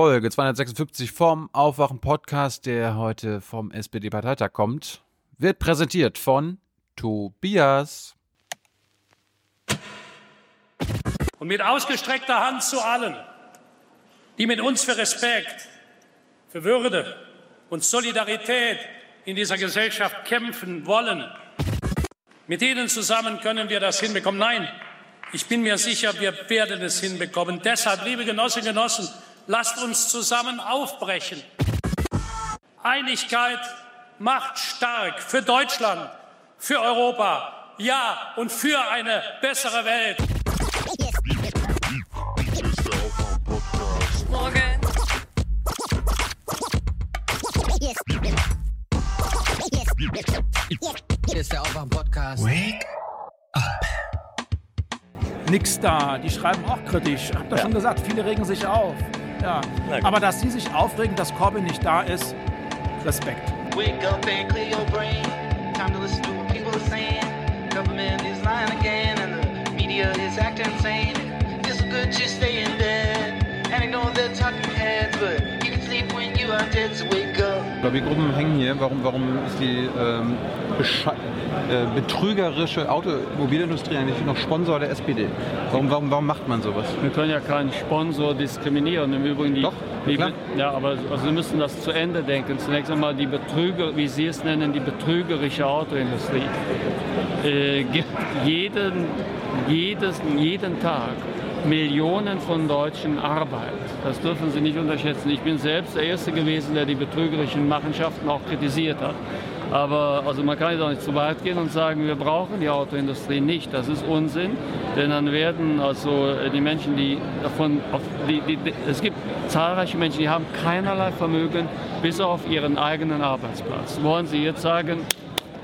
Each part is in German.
Folge 256 vom Aufwachen-Podcast, der heute vom SPD-Parteitag kommt, wird präsentiert von Tobias. Und mit ausgestreckter Hand zu allen, die mit uns für Respekt, für Würde und Solidarität in dieser Gesellschaft kämpfen wollen. Mit ihnen zusammen können wir das hinbekommen. Nein, ich bin mir sicher, wir werden es hinbekommen. Deshalb, liebe Genossinnen und Genossen, lasst uns zusammen aufbrechen. Einigkeit macht stark für Deutschland, für Europa, ja, und für eine bessere Welt. Morgen. Hier ist der Aufwachen-Podcast. Wake nix da. Die schreiben auch kritisch. Hab doch schon gesagt, viele regen sich auf. Ja. Aber dass sie sich aufregen, dass Corbyn nicht da ist, Respekt. Wake up and clear your brain. Time to listen to what people are saying. Government is lying again, and the media is acting insane. It's good just stay in bed and ignore the talking heads, but so wake up. Lobbygruppen hängen hier. Warum, warum ist die ähm, äh, betrügerische Automobilindustrie eigentlich noch Sponsor der SPD? Warum, warum, warum macht man sowas? Wir können ja keinen Sponsor diskriminieren. Im Übrigen die, Doch, die klar. ja, aber also wir müssen das zu Ende denken. Zunächst einmal die Betrüger, wie Sie es nennen, die betrügerische Autoindustrie äh, gibt jeden, jedes, jeden Tag Millionen von Deutschen Arbeit. Das dürfen Sie nicht unterschätzen. Ich bin selbst der Erste gewesen, der die betrügerischen Machenschaften auch kritisiert hat. Aber also man kann jetzt auch nicht zu weit gehen und sagen, wir brauchen die Autoindustrie nicht. Das ist Unsinn, denn dann werden also die Menschen, die davon, auf, die, die, es gibt zahlreiche Menschen, die haben keinerlei Vermögen bis auf ihren eigenen Arbeitsplatz. Wollen Sie jetzt sagen,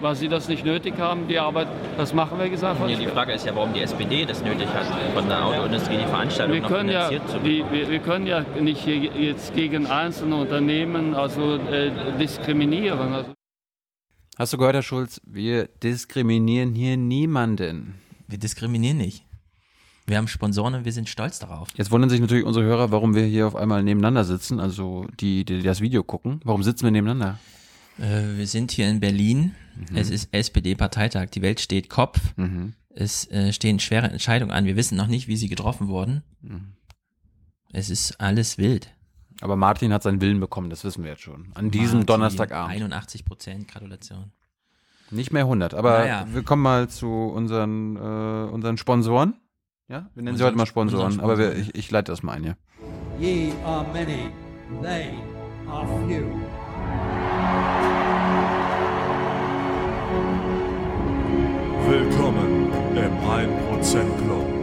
weil Sie das nicht nötig haben, die Arbeit, das machen wir einfach Ja, die. Frage ist ja, warum die SPD das nötig hat, von der Autoindustrie die Veranstaltung Wir noch können, ja, finanziert zu die, bekommen. wir, wir können ja nicht hier jetzt gegen einzelne Unternehmen also äh, diskriminieren. Also Hast du gehört, Herr Schulz? Wir diskriminieren hier niemanden. Wir diskriminieren nicht. Wir haben Sponsoren und wir sind stolz darauf. Jetzt wundern sich natürlich unsere Hörer, warum wir hier auf einmal nebeneinander sitzen, also die, die das Video gucken. Warum sitzen wir nebeneinander? Äh, wir sind hier in Berlin. Es ist SPD-Parteitag. Die Welt steht Kopf. Es äh, stehen schwere Entscheidungen an. Wir wissen noch nicht, wie sie getroffen wurden. Es ist alles wild. Aber Martin hat seinen Willen bekommen, das wissen wir jetzt schon. An diesem Martin, Donnerstagabend. 81 Prozent, Gratulation. Nicht mehr 100. Aber Naja. wir kommen mal zu unseren, äh, unseren Sponsoren. Ja, wir nennen sie Unseren- heute mal Sponsoren, unseren aber wir, Sponsoren. ich, ich leite das mal ein, ja. Ye are many, they are few. Willkommen im 1% Club.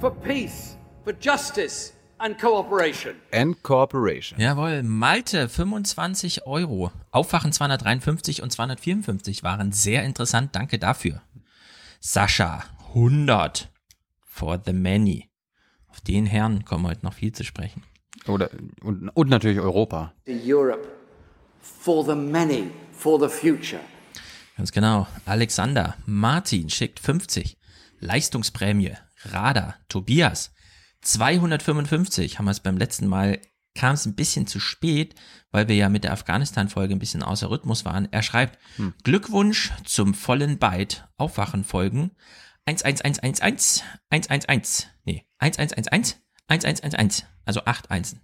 for peace, for justice and cooperation. And Corporation. Jawohl, Malte 25 Euro. Aufwachen 253 und 254 waren sehr interessant. Danke dafür. Sascha 100 for the many. Auf den Herrn kommen wir heute noch viel zu sprechen. Oder, und, und natürlich Europa. To Europe, for the many, for the future. Ganz genau. Alexander, Martin schickt 50. Leistungsprämie, Radar, Tobias, 255. Haben wir es beim letzten Mal, kam es ein bisschen zu spät, weil wir ja mit der Afghanistan-Folge ein bisschen außer Rhythmus waren. Er schreibt, Glückwunsch zum vollen Byte Aufwachen-Folgen 11111, 111, nee, 1111, 1111, also 8 Einsen.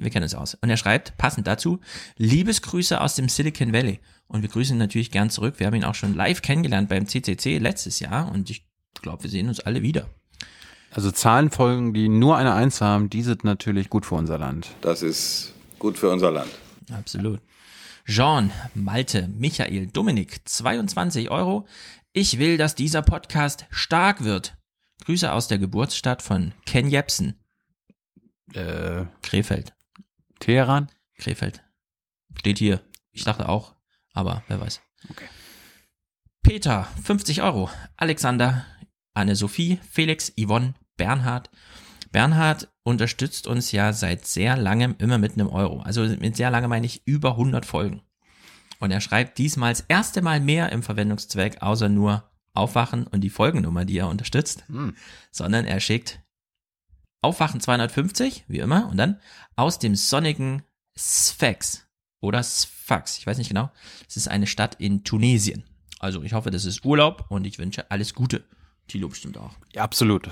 Wir kennen uns aus. Und er schreibt, passend dazu, Liebesgrüße aus dem Silicon Valley. Und wir grüßen ihn natürlich gern zurück. Wir haben ihn auch schon live kennengelernt beim CCC letztes Jahr und ich glaube, wir sehen uns alle wieder. Also Zahlenfolgen, die nur eine Eins haben, die sind natürlich gut für unser Land. Das ist gut für unser Land. Absolut. Jean, Malte, Michael, Dominik, 22 Euro. Ich will, dass dieser Podcast stark wird. Grüße aus der Geburtsstadt von Ken Jepsen, Äh, Krefeld. Teheran? Krefeld. Steht hier. Ich dachte auch, aber wer weiß. Okay. Peter, 50 Euro. Alexander, Anne-Sophie, Felix, Yvonne, Bernhard. Bernhard unterstützt uns ja seit sehr langem immer mit einem Euro. Also mit sehr lange meine ich über 100 Folgen. Und er schreibt diesmal das erste Mal mehr im Verwendungszweck, außer nur Aufwachen und die Folgennummer, die er unterstützt, sondern er schickt Aufwachen 250, wie immer, und dann aus dem sonnigen Sfax oder Sfax, ich weiß nicht genau. Es ist eine Stadt in Tunesien. Also ich hoffe, das ist Urlaub und ich wünsche alles Gute. Tilo bestimmt auch. Ja, absolut.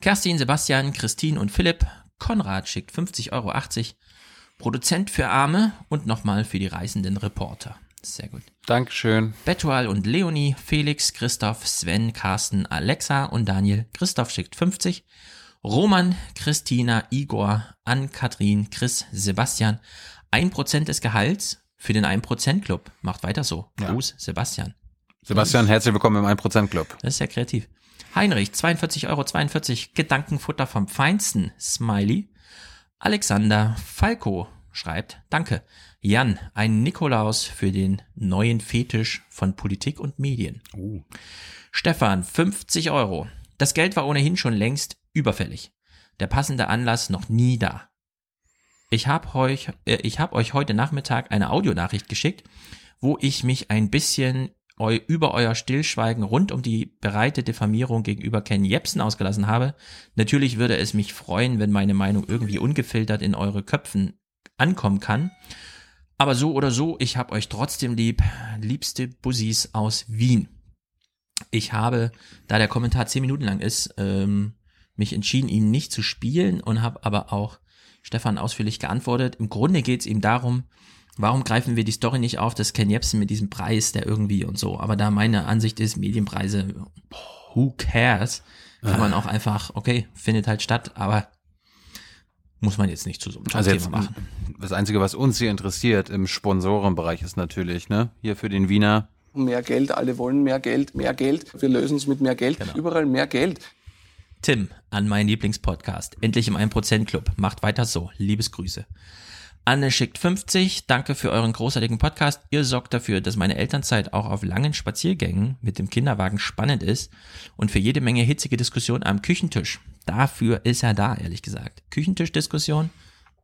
Kerstin, Sebastian, Christine und Philipp. Konrad schickt 50,80 Euro. Produzent für Arme und nochmal für die reisenden Reporter. Sehr gut. Dankeschön. Betual und Leonie, Felix, Christoph, Sven, Carsten, Alexa und Daniel. Christoph schickt 50. Roman, Christina, Igor, Ann-Kathrin, Chris, Sebastian. 1% des Gehalts für den 1% Club. Macht weiter so. Ja. Gruß, Sebastian. Sebastian, herzlich willkommen im 1% Club. Das ist ja kreativ. Heinrich, 42,42 Euro, Gedankenfutter vom Feinsten, Smiley. Alexander Falco schreibt, danke. Jan, ein Nikolaus für den neuen Fetisch von Politik und Medien. Stefan, 50 Euro. Das Geld war ohnehin schon längst überfällig. Der passende Anlass noch nie da. Ich habe euch, äh, ich hab euch heute Nachmittag eine Audionachricht geschickt, wo ich mich ein bisschen eu über euer Stillschweigen rund um die bereite Diffamierung gegenüber Ken Jebsen ausgelassen habe. Natürlich würde es mich freuen, wenn meine Meinung irgendwie ungefiltert in eure Köpfen ankommen kann. Aber so oder so, ich hab euch trotzdem lieb. Liebste Bussis aus Wien. Ich habe, da der Kommentar zehn Minuten lang ist, ähm, mich entschieden, ihn nicht zu spielen und habe aber auch Stefan ausführlich geantwortet. Im Grunde geht es ihm darum, warum greifen wir die Story nicht auf, dass Ken Jebsen mit diesem Preis, der irgendwie und so. Aber da meine Ansicht ist, Medienpreise, who cares? Kann man auch einfach, okay, findet halt statt, aber muss man jetzt nicht zu so einem Also Thema jetzt, machen. das Einzige, was uns hier interessiert im Sponsorenbereich ist natürlich, ne, hier für den Wiener. Mehr Geld, alle wollen mehr Geld, mehr Geld. Wir lösen es mit mehr Geld, überall mehr Geld. Tim an meinen Lieblingspodcast. Endlich im 1% Club. Macht weiter so. Liebesgrüße. Anne schickt 50. Danke für euren großartigen Podcast. Ihr sorgt dafür, dass meine Elternzeit auch auf langen Spaziergängen mit dem Kinderwagen spannend ist und für jede Menge hitzige Diskussion am Küchentisch. Dafür ist er da, ehrlich gesagt. Küchentischdiskussion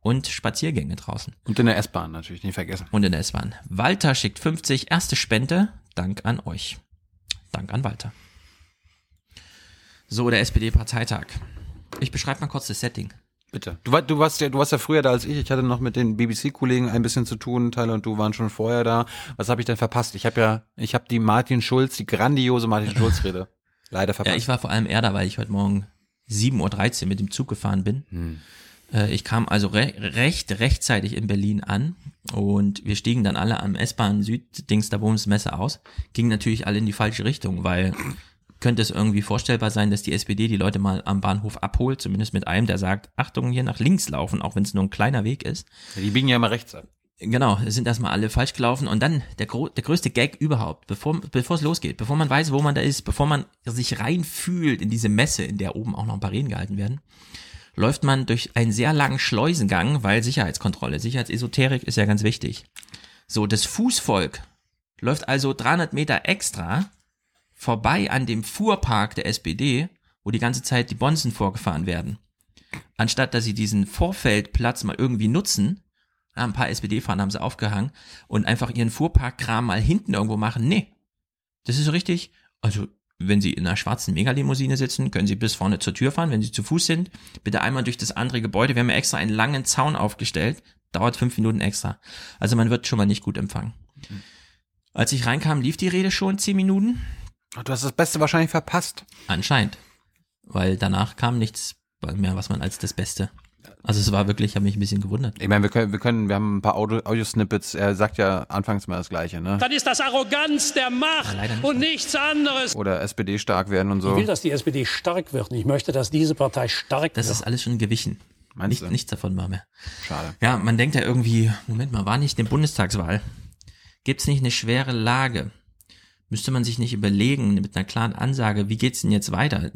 und Spaziergänge draußen. Und in der S-Bahn natürlich, nicht vergessen. Und in der S-Bahn. Walter schickt 50. Erste Spende. Dank an euch. Dank an Walter. So, der SPD-Parteitag. Ich beschreibe mal kurz das Setting. Bitte. Du, war, du, warst ja, du warst ja früher da als ich. Ich hatte noch mit den BBC-Kollegen ein bisschen zu tun. Tyler und du waren schon vorher da. Was habe ich denn verpasst? Ich habe ja, ich habe die Martin Schulz, die grandiose Martin Schulz-Rede leider verpasst. Ja, ich war vor allem eher da, weil ich heute Morgen 7.13 Uhr mit dem Zug gefahren bin. Hm. Äh, Ich kam also re recht rechtzeitig in Berlin an und wir stiegen dann alle am S-Bahn Süd-Dings da Bundesmesse aus. Gingen natürlich alle in die falsche Richtung, weil könnte es irgendwie vorstellbar sein, dass die SPD die Leute mal am Bahnhof abholt, zumindest mit einem, der sagt, Achtung, hier nach links laufen, auch wenn es nur ein kleiner Weg ist. Ja, die biegen ja immer rechts ab. Genau, sind erstmal alle falsch gelaufen und dann der, der größte Gag überhaupt, bevor, bevor es losgeht, bevor man weiß, wo man da ist, bevor man sich reinfühlt in diese Messe, in der oben auch noch ein paar Reden gehalten werden, läuft man durch einen sehr langen Schleusengang, weil Sicherheitskontrolle, Sicherheitsesoterik ist ja ganz wichtig. So, das Fußvolk läuft also 300 Meter extra vorbei an dem Fuhrpark der SPD, wo die ganze Zeit die Bonzen vorgefahren werden. Anstatt dass sie diesen Vorfeldplatz mal irgendwie nutzen, ein paar SPD-Fahnen haben sie aufgehangen und einfach ihren Fuhrparkkram mal hinten irgendwo machen. Nee. Das ist so richtig. Also, wenn Sie in einer schwarzen Megalimousine sitzen, können Sie bis vorne zur Tür fahren. Wenn Sie zu Fuß sind, bitte einmal durch das andere Gebäude. Wir haben ja extra einen langen Zaun aufgestellt. Dauert fünf Minuten extra. Also man wird schon mal nicht gut empfangen. Als ich reinkam, lief die Rede schon zehn Minuten. Du hast das Beste wahrscheinlich verpasst. Anscheinend. Weil danach kam nichts mehr, was man als das Beste. Also es war wirklich, ich habe mich ein bisschen gewundert. Ich meine, wir können, wir können, wir haben ein paar Audio- Audio-Snippets. Er sagt ja anfangs mal das Gleiche, ne? Dann ist das Arroganz der Macht und nichts anderes. Oder SPD stark werden und Ich so. will, dass die SPD stark wird. Und ich möchte, dass diese Partei stark Das wird. ist alles schon gewichen. Meinst Nicht, du? nichts davon war mehr. Schade. Ja, man denkt ja irgendwie, Moment mal, war nicht eine Bundestagswahl? Gibt's nicht eine schwere Lage? Müsste man sich nicht überlegen, mit einer klaren Ansage, wie geht's denn jetzt weiter?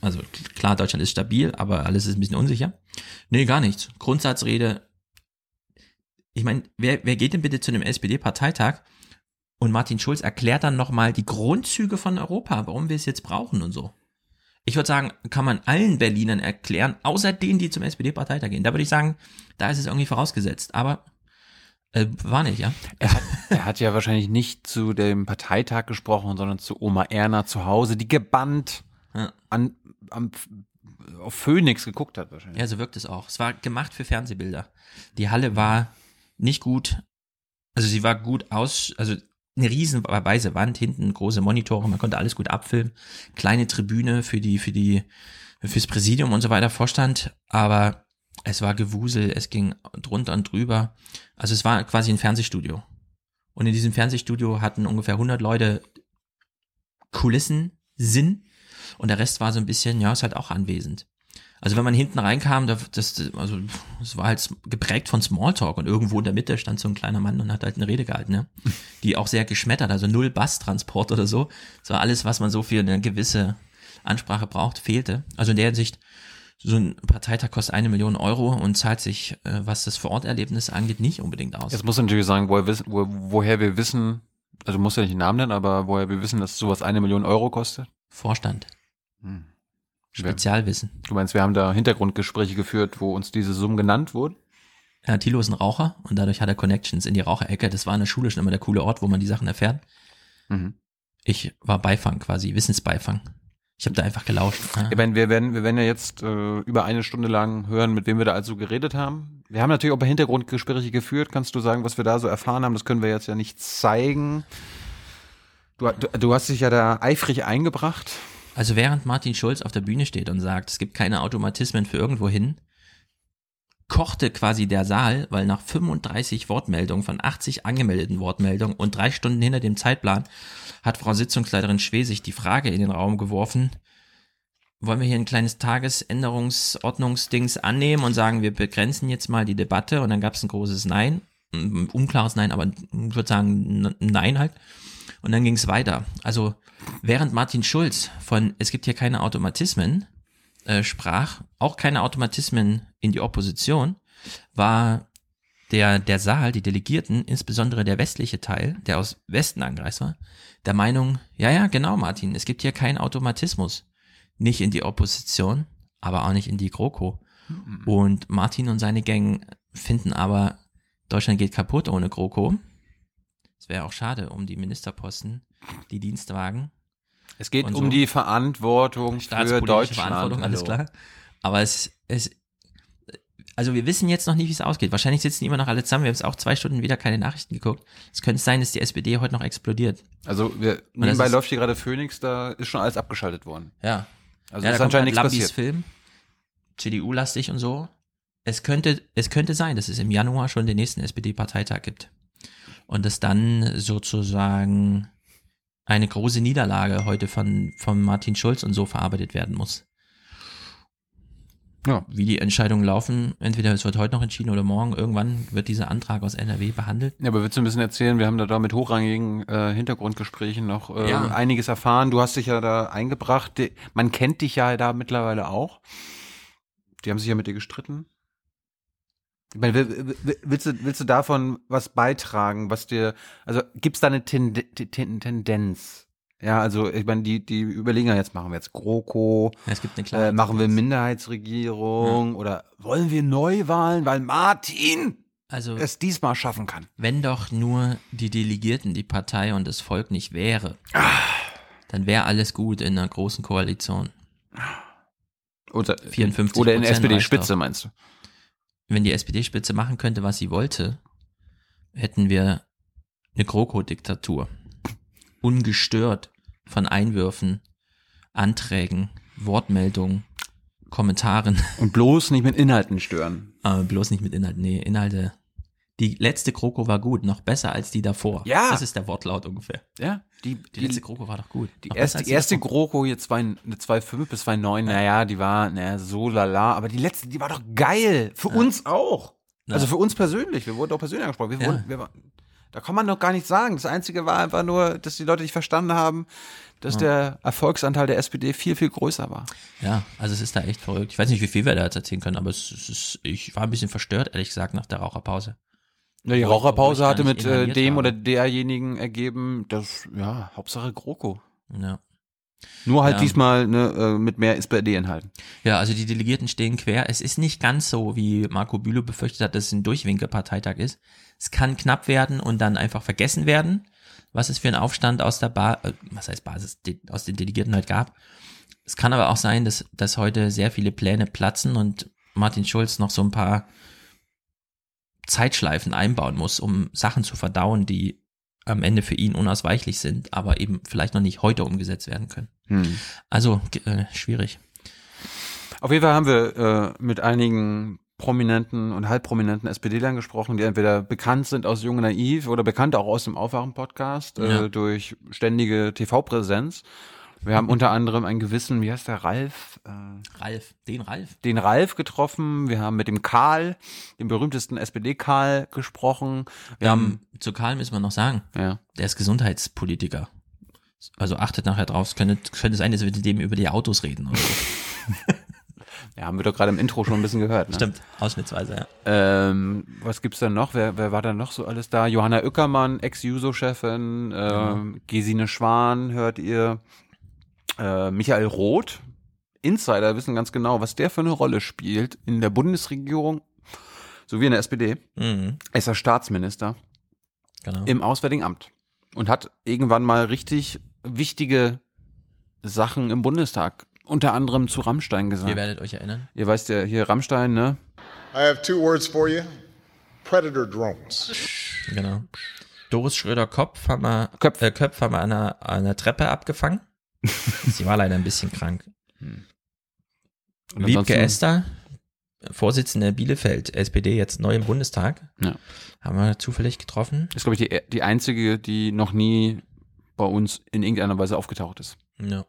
Also klar, Deutschland ist stabil, aber alles ist ein bisschen unsicher. Nee, gar nichts. Grundsatzrede. Ich meine, wer, wer geht denn bitte zu einem SPD-Parteitag und Martin Schulz erklärt dann nochmal die Grundzüge von Europa, warum wir es jetzt brauchen und so? Ich würde sagen, kann man allen Berlinern erklären, außer denen, die zum SPD-Parteitag gehen. Da würde ich sagen, da ist es irgendwie vorausgesetzt. Aber äh, war nicht, ja. Er hat, er hat ja wahrscheinlich nicht zu dem Parteitag gesprochen, sondern zu Oma Erna zu Hause, die gebannt Ja. an, am auf Phoenix geguckt hat wahrscheinlich. Ja, so wirkt es auch. Es war gemacht für Fernsehbilder. Die Halle war nicht gut, also sie war gut aus, also eine riesen weiße Wand, hinten große Monitore, man konnte alles gut abfilmen, kleine Tribüne für die, für die, fürs Präsidium und so weiter Vorstand, aber es war Gewusel, es ging drunter und drüber. Also es war quasi ein Fernsehstudio. Und in diesem Fernsehstudio hatten ungefähr 100 Leute Kulissen, Sinn und der Rest war so ein bisschen, ja, ist halt auch anwesend. Also wenn man hinten reinkam, das, das, also es war halt geprägt von Smalltalk und irgendwo in der Mitte stand so ein kleiner Mann und hat halt eine Rede gehalten, ne? Die auch sehr geschmettert, also null Basstransport oder so. Das war alles, was man so für eine gewisse Ansprache braucht, fehlte. Also in der Hinsicht, so ein Parteitag kostet eine Million Euro und zahlt sich, äh, was das Vororterlebnis angeht, nicht unbedingt aus. Jetzt muss man natürlich sagen, woher, wissen, wo, woher wir wissen, also muss ja nicht den Namen nennen, aber woher wir wissen, dass sowas eine Million Euro kostet. Vorstand. Hm. Spezialwissen. Du meinst, wir haben da Hintergrundgespräche geführt, wo uns diese Summen genannt wurden? Ja, Thilo ist ein Raucher und dadurch hat er Connections in die Raucherecke. Das war in der Schule schon immer der coole Ort, wo man die Sachen erfährt. Mhm. Ich war Beifang quasi, Wissensbeifang. Ich habe da einfach gelauscht. Ich meine, wir werden, wir werden ja jetzt äh, über eine Stunde lang hören, mit wem wir da also geredet haben. Wir haben natürlich auch bei Hintergrundgespräche geführt. Kannst du sagen, was wir da so erfahren haben? Das können wir jetzt ja nicht zeigen. Du, du, du hast dich ja da eifrig eingebracht. Also während Martin Schulz auf der Bühne steht und sagt, es gibt keine Automatismen für irgendwo hin, kochte quasi der Saal, weil nach 35 Wortmeldungen von 80 angemeldeten Wortmeldungen und drei Stunden hinter dem Zeitplan hat Frau Sitzungsleiterin Schwesig die Frage in den Raum geworfen, wollen wir hier ein kleines Tagesänderungsordnungsdings annehmen und sagen, wir begrenzen jetzt mal die Debatte und dann gab es ein großes Nein, ein unklares Nein, aber ich würde sagen ein Nein halt. Und dann ging es weiter. Also während Martin Schulz von Es gibt hier keine Automatismen äh, sprach, auch keine Automatismen in die Opposition, war der, der Saal, die Delegierten, insbesondere der westliche Teil, der aus Westen angereist war, der Meinung, ja, ja, genau, Martin, es gibt hier keinen Automatismus. Nicht in die Opposition, aber auch nicht in die GroKo. Mhm. Und Martin und seine Gang finden aber, Deutschland geht kaputt ohne GroKo. Es wäre auch schade um die Ministerposten, die Dienstwagen. Es geht um die Verantwortung für Deutschland. Verantwortung, alles klar. Aber es, es, also wir wissen jetzt noch nicht, wie es ausgeht. Wahrscheinlich sitzen die immer noch alle zusammen. Wir haben es auch zwei Stunden wieder keine Nachrichten geguckt. Es könnte sein, dass die SPD heute noch explodiert. Also wir, nebenbei läuft hier gerade Phoenix, da ist schon alles abgeschaltet worden. Ja. Also ja, ist anscheinend nichts passiert. Film, CDU-lastig und so. Es könnte, es könnte sein, dass es im Januar schon den nächsten SPD-Parteitag gibt. Und dass dann sozusagen eine große Niederlage heute von, von Martin Schulz und so verarbeitet werden muss. Ja. Wie die Entscheidungen laufen, entweder es wird heute noch entschieden oder morgen, irgendwann wird dieser Antrag aus NRW behandelt. Ja, aber willst du ein bisschen erzählen, wir haben da, da mit hochrangigen äh, Hintergrundgesprächen noch äh, Ja. einiges erfahren. Du hast dich ja da eingebracht. Man kennt dich ja da mittlerweile auch. Die haben sich ja mit dir gestritten. Ich meine, will- will- willst du, willst du davon was beitragen, was dir, also gibt's da eine Tende Ten Tendenz? Ja, also ich meine, die, die überlegen ja jetzt, machen wir jetzt GroKo, Ja, es gibt eine klare äh, machen wir. Minderheitsregierung oder wollen wir Neuwahlen, weil Martin Also es diesmal schaffen kann. wenn doch nur die Delegierten, die Partei und das Volk nicht wäre, dann wäre alles gut in einer großen Koalition. Oder, 54 oder in SPD-Spitze, meinst du? Wenn die SPD-Spitze machen könnte, was sie wollte, hätten wir eine GroKo-Diktatur. Ungestört von Einwürfen, Anträgen, Wortmeldungen, Kommentaren. Und bloß nicht mit Inhalten stören. Aber bloß nicht mit Inhalten. Nee, Inhalte. Die letzte GroKo war gut, noch besser als die davor. Ja. Das ist der Wortlaut ungefähr. Ja, die, Die letzte GroKo war doch gut. Die Noch erste, die erste. GroKo hier zwei, eine 2,5 bis 2,9, naja, die war, naja, so lala, aber die letzte, die war doch geil. Für uns auch. Ja. Also für uns persönlich. Wir wurden auch persönlich angesprochen. Wir Ja. wurden, wir waren, da kann man doch gar nichts sagen. Das Einzige war einfach nur, dass die Leute nicht verstanden haben, dass der Erfolgsanteil der SPD viel, viel größer war. Ja, also es ist da echt verrückt. Ich weiß nicht, wie viel wir da jetzt erzählen können, aber es, es ist, ich war ein bisschen verstört, ehrlich gesagt, nach der Raucherpause. Ja, die Obwohl ich- Raucherpause hatte mit äh, dem habe. oder derjenigen ergeben, das, ja, Hauptsache GroKo. Ja. Nur halt Ja. diesmal ne, äh, mit mehr SPD-Inhalten. Ja, also die Delegierten stehen quer. Es ist nicht ganz so, wie Marco Bülow befürchtet hat, dass es ein Durchwinkelparteitag ist. Es kann knapp werden und dann einfach vergessen werden, was es für einen Aufstand aus der ba äh, was heißt Basis, aus den Delegierten halt gab. Es kann aber auch sein, dass, dass heute sehr viele Pläne platzen und Martin Schulz noch so ein paar Zeitschleifen einbauen muss, um Sachen zu verdauen, die am Ende für ihn unausweichlich sind, aber eben vielleicht noch nicht heute umgesetzt werden können. Hm. Also äh, schwierig. Auf jeden Fall haben wir äh, mit einigen prominenten und halbprominenten SPD-Lern gesprochen, die entweder bekannt sind aus Jung Naiv oder bekannt auch aus dem Aufwachen-Podcast äh, Ja. durch ständige TV-Präsenz. Wir haben unter anderem einen gewissen, wie heißt der, Ralf? Äh, Ralf, den Ralf. den Ralf getroffen. Wir haben mit dem Karl, dem berühmtesten SPD-Karl, gesprochen. Wir haben, Ähm, zu Karl müssen wir noch sagen, ja, der ist Gesundheitspolitiker. Also achtet nachher drauf, es könnte, könnte sein, dass wir mit dem über die Autos reden. Oder so. ja, haben wir doch gerade im Intro schon ein bisschen gehört. Ne? Stimmt, ausschnittsweise, ja. Ähm, was gibt's denn noch? Wer, wer war da noch so alles da? Johanna Ueckermann, Ex-Juso-Chefin, ähm, Gesine Schwan, hört ihr, äh, Michael Roth. Insider wissen ganz genau, was der für eine Rolle spielt in der Bundesregierung sowie in der SPD. Mhm, Er ist ja Staatsminister genau. im Auswärtigen Amt und hat irgendwann mal richtig wichtige Sachen im Bundestag, unter anderem zu Rammstein gesagt. Ihr werdet euch erinnern. Ihr weißt ja hier Rammstein, ne? I have two words for you predator drones. Genau. Doris Schröder-Kopf haben wir, Köpf. Äh, Köpf haben wir an einer, an einer Treppe abgefangen. Sie war leider ein bisschen krank. Und Wiebke Esther, Vorsitzende Bielefeld, SPD, jetzt neu im Bundestag. Ja. Haben wir zufällig getroffen. ist, glaube ich, die, die einzige, die noch nie bei uns in irgendeiner Weise aufgetaucht ist. Ja.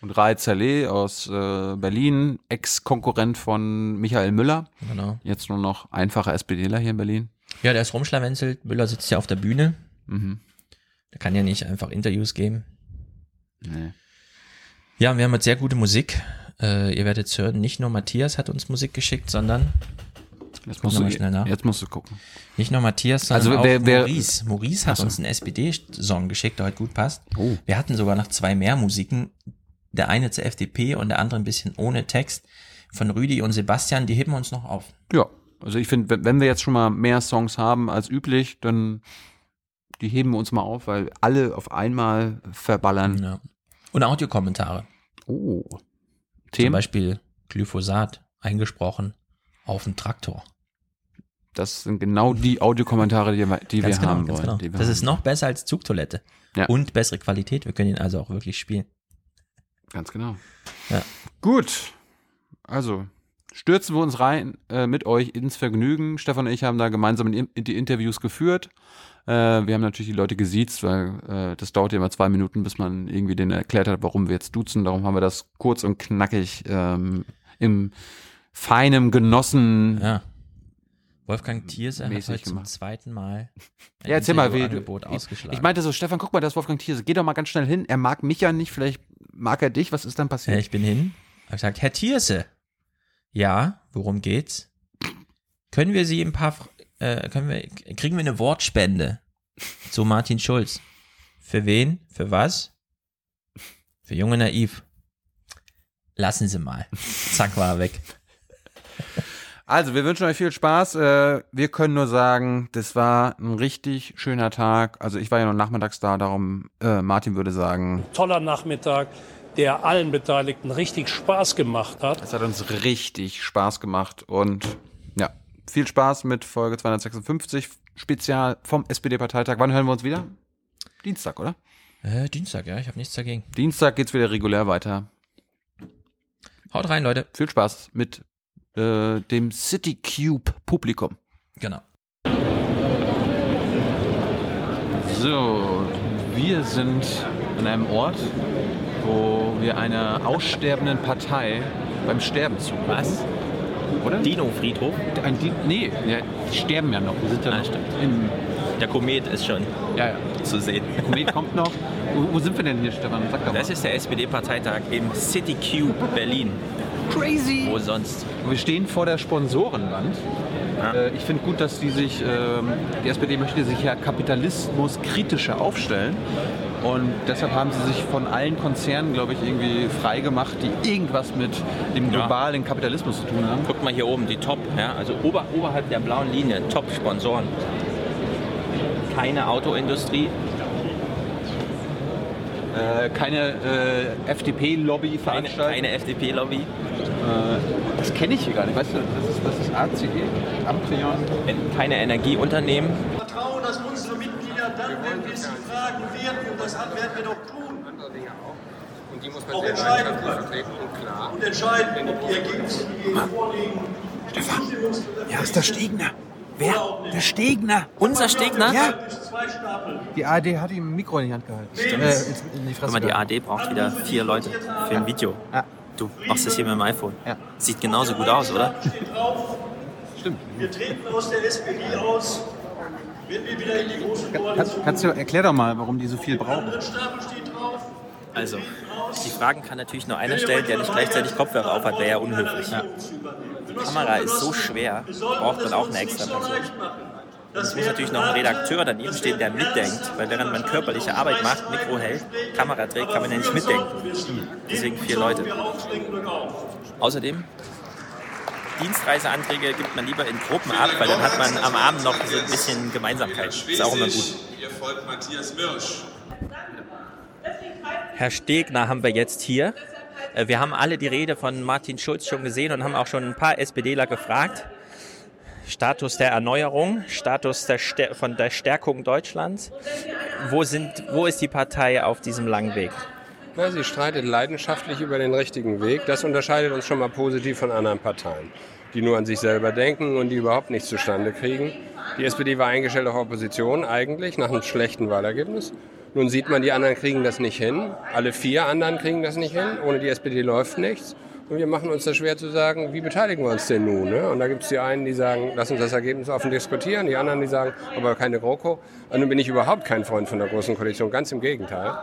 Und Raed Saleh aus äh, Berlin, Ex-Konkurrent von Michael Müller, Genau. jetzt nur noch einfacher SPDler hier in Berlin. Ja, der ist rumschlawenzelt. Müller sitzt ja auf der Bühne. Mhm. Der kann ja nicht einfach Interviews geben. Nee. Ja, wir haben jetzt sehr gute Musik. Äh, ihr werdet es hören, nicht nur Matthias hat uns Musik geschickt, sondern Jetzt musst, du, jetzt musst du gucken. nicht nur Matthias, sondern Also auch wer- wer- Maurice. Maurice hat Ach so. uns einen SPD-Song geschickt, der heute gut passt. Oh. Wir hatten sogar noch zwei mehr Musiken. Der eine zur FDP und der andere ein bisschen ohne Text. Von Rüdi und Sebastian, die heben wir uns noch auf. Ja, also ich finde, wenn- wenn wir jetzt schon mal mehr Songs haben als üblich, dann die heben wir uns mal auf, weil alle auf einmal verballern. Ja. Und Audiokommentare. Oh. Zum Themen, Beispiel Glyphosat eingesprochen auf den Traktor. das sind genau die Audiokommentare, die wir, die wir haben wollen. genau. Das ist haben. noch besser als Zugtoilette. Ja. Und bessere Qualität. Wir können ihn also auch wirklich spielen. Ganz genau. Ja. Gut. Also, stürzen wir uns rein äh, mit euch ins Vergnügen. Stefan und ich haben da gemeinsam in, in die Interviews geführt. Äh, wir haben natürlich die Leute gesiezt, weil äh, das dauert ja immer zwei Minuten, bis man irgendwie denen erklärt hat, warum wir jetzt duzen. Darum haben wir das kurz und knackig ähm, im feinem Genossen. Ja. Wolfgang Thierse hat heute zum zweiten Mal ein Ja, erzähl mal, wie ich, ausgeschlagen. ich meinte so, Stefan, guck mal, das ist Wolfgang Thierse. Geh doch mal ganz schnell hin. Er mag mich ja nicht, vielleicht mag er dich. Was ist dann Ja, passiert? ich bin hin, habe gesagt, Herr Thierse, ja, worum geht's? Können wir Sie ein paar, äh, können wir, kriegen wir eine Wortspende zu Martin Schulz? Für wen? Für was? Für Junge Naiv. Lassen Sie mal. Zack, war er weg. Also, wir wünschen euch viel Spaß. Äh, wir können nur sagen, das war ein richtig schöner Tag. Also, ich war ja noch nachmittags da, darum, äh, Martin würde sagen, Toller Nachmittag, der allen Beteiligten richtig Spaß gemacht hat. es hat uns richtig Spaß gemacht und viel Spaß mit Folge 256 Spezial vom SPD-Parteitag. Wann hören wir uns wieder? Dienstag, oder? Äh, Dienstag, ja, ich habe nichts dagegen. Dienstag geht's wieder regulär weiter. Haut rein, Leute. Viel Spaß mit äh, dem City Cube Publikum. Genau. So, wir sind an einem Ort, wo wir einer aussterbenden Partei beim Sterben zugucken. Was? Oder? Dino-Friedhof? Ein Di nee, die sterben ja noch. Wir sind ja Ah, noch Der Komet ist schon ja, ja. zu sehen. Der Komet kommt noch. Wo, wo sind wir denn hier, Stefan? Sag doch mal. Das ist der SPD-Parteitag im City Cube Berlin. crazy. Wo sonst? Wir stehen vor der Sponsorenwand. Ja. Äh, ich finde gut, dass die sich, ähm, die SPD möchte sich ja Kapitalismus kritischer aufstellen. Und deshalb haben sie sich von allen Konzernen, glaube ich, irgendwie frei gemacht, die irgendwas mit dem Ja. globalen Kapitalismus zu tun haben. Guckt mal hier oben, die Top, ja, also ober, oberhalb der blauen Linie, Top-Sponsoren. Keine Autoindustrie, Äh, keine äh, FDP-Lobby veranstalten. Keine FDP-Lobby. Äh, das kenne ich hier gar nicht. Weißt du, das ist, das ist ACE, Amprion. Keine Energieunternehmen. Vertrauen, dass unsere Mitglieder dann, wenn wir sie fragen werden, und das werden wir doch tun, Und die muss man auch entscheiden können. und klar. Und entscheiden, ob die Ergebnisse, die vorlegen, Stefan, Ja, ist der Stegner. Wer? Der Stegner. Unser Stegner? Ja. Die ARD hat ihm ein Mikro in die Hand gehalten. Äh, ins- in die Fresse Guck mal, die. AD braucht wieder vier Leute für ein Video. Du machst das hier mit dem iPhone. Sieht genauso gut aus, oder? Stimmt. wir treten aus der SPD aus, Kannst, kannst du, erklär doch mal, warum die so viel brauchen. Also, die Fragen kann natürlich nur einer stellen, der nicht gleichzeitig Kopfhörer auf hat, wäre ja unhöflich. Die Kamera ist so schwer, braucht man auch eine extra Person. Es muss natürlich noch ein Redakteur daneben stehen, der mitdenkt, weil während man körperliche Arbeit macht, Mikro hält, Kamera trägt, kann man ja nicht mitdenken. Deswegen vier Leute. Außerdem, Dienstreiseanträge gibt man lieber in Gruppen ab, weil dann hat man am Abend noch so ein bisschen Gemeinsamkeit. Ist auch immer gut. Hier folgt Matthias Mirsch. Herr Stegner haben wir jetzt hier. Äh, Wir haben alle die Rede von Martin Schulz schon gesehen und haben auch schon ein paar SPDler gefragt. Status der Erneuerung, Status der von der Stärkung Deutschlands. Wo, sind, wo ist die Partei auf diesem langen Weg? Na, sie streitet leidenschaftlich über den richtigen Weg. Das unterscheidet uns schon mal positiv von anderen Parteien, die nur an sich selber denken und die überhaupt nichts zustande kriegen. Die SPD war eingestellt auf Opposition eigentlich nach einem schlechten Wahlergebnis. Nun sieht man, die anderen kriegen das nicht hin. Alle vier anderen kriegen das nicht hin. Ohne die SPD läuft nichts. Und wir machen uns das schwer zu sagen, wie beteiligen wir uns denn nun? Ne? Und da gibt es die einen, die sagen, lass uns das Ergebnis offen diskutieren. Die anderen, die sagen, aber keine GroKo. Und nun bin ich überhaupt kein Freund von der Großen Koalition, ganz im Gegenteil.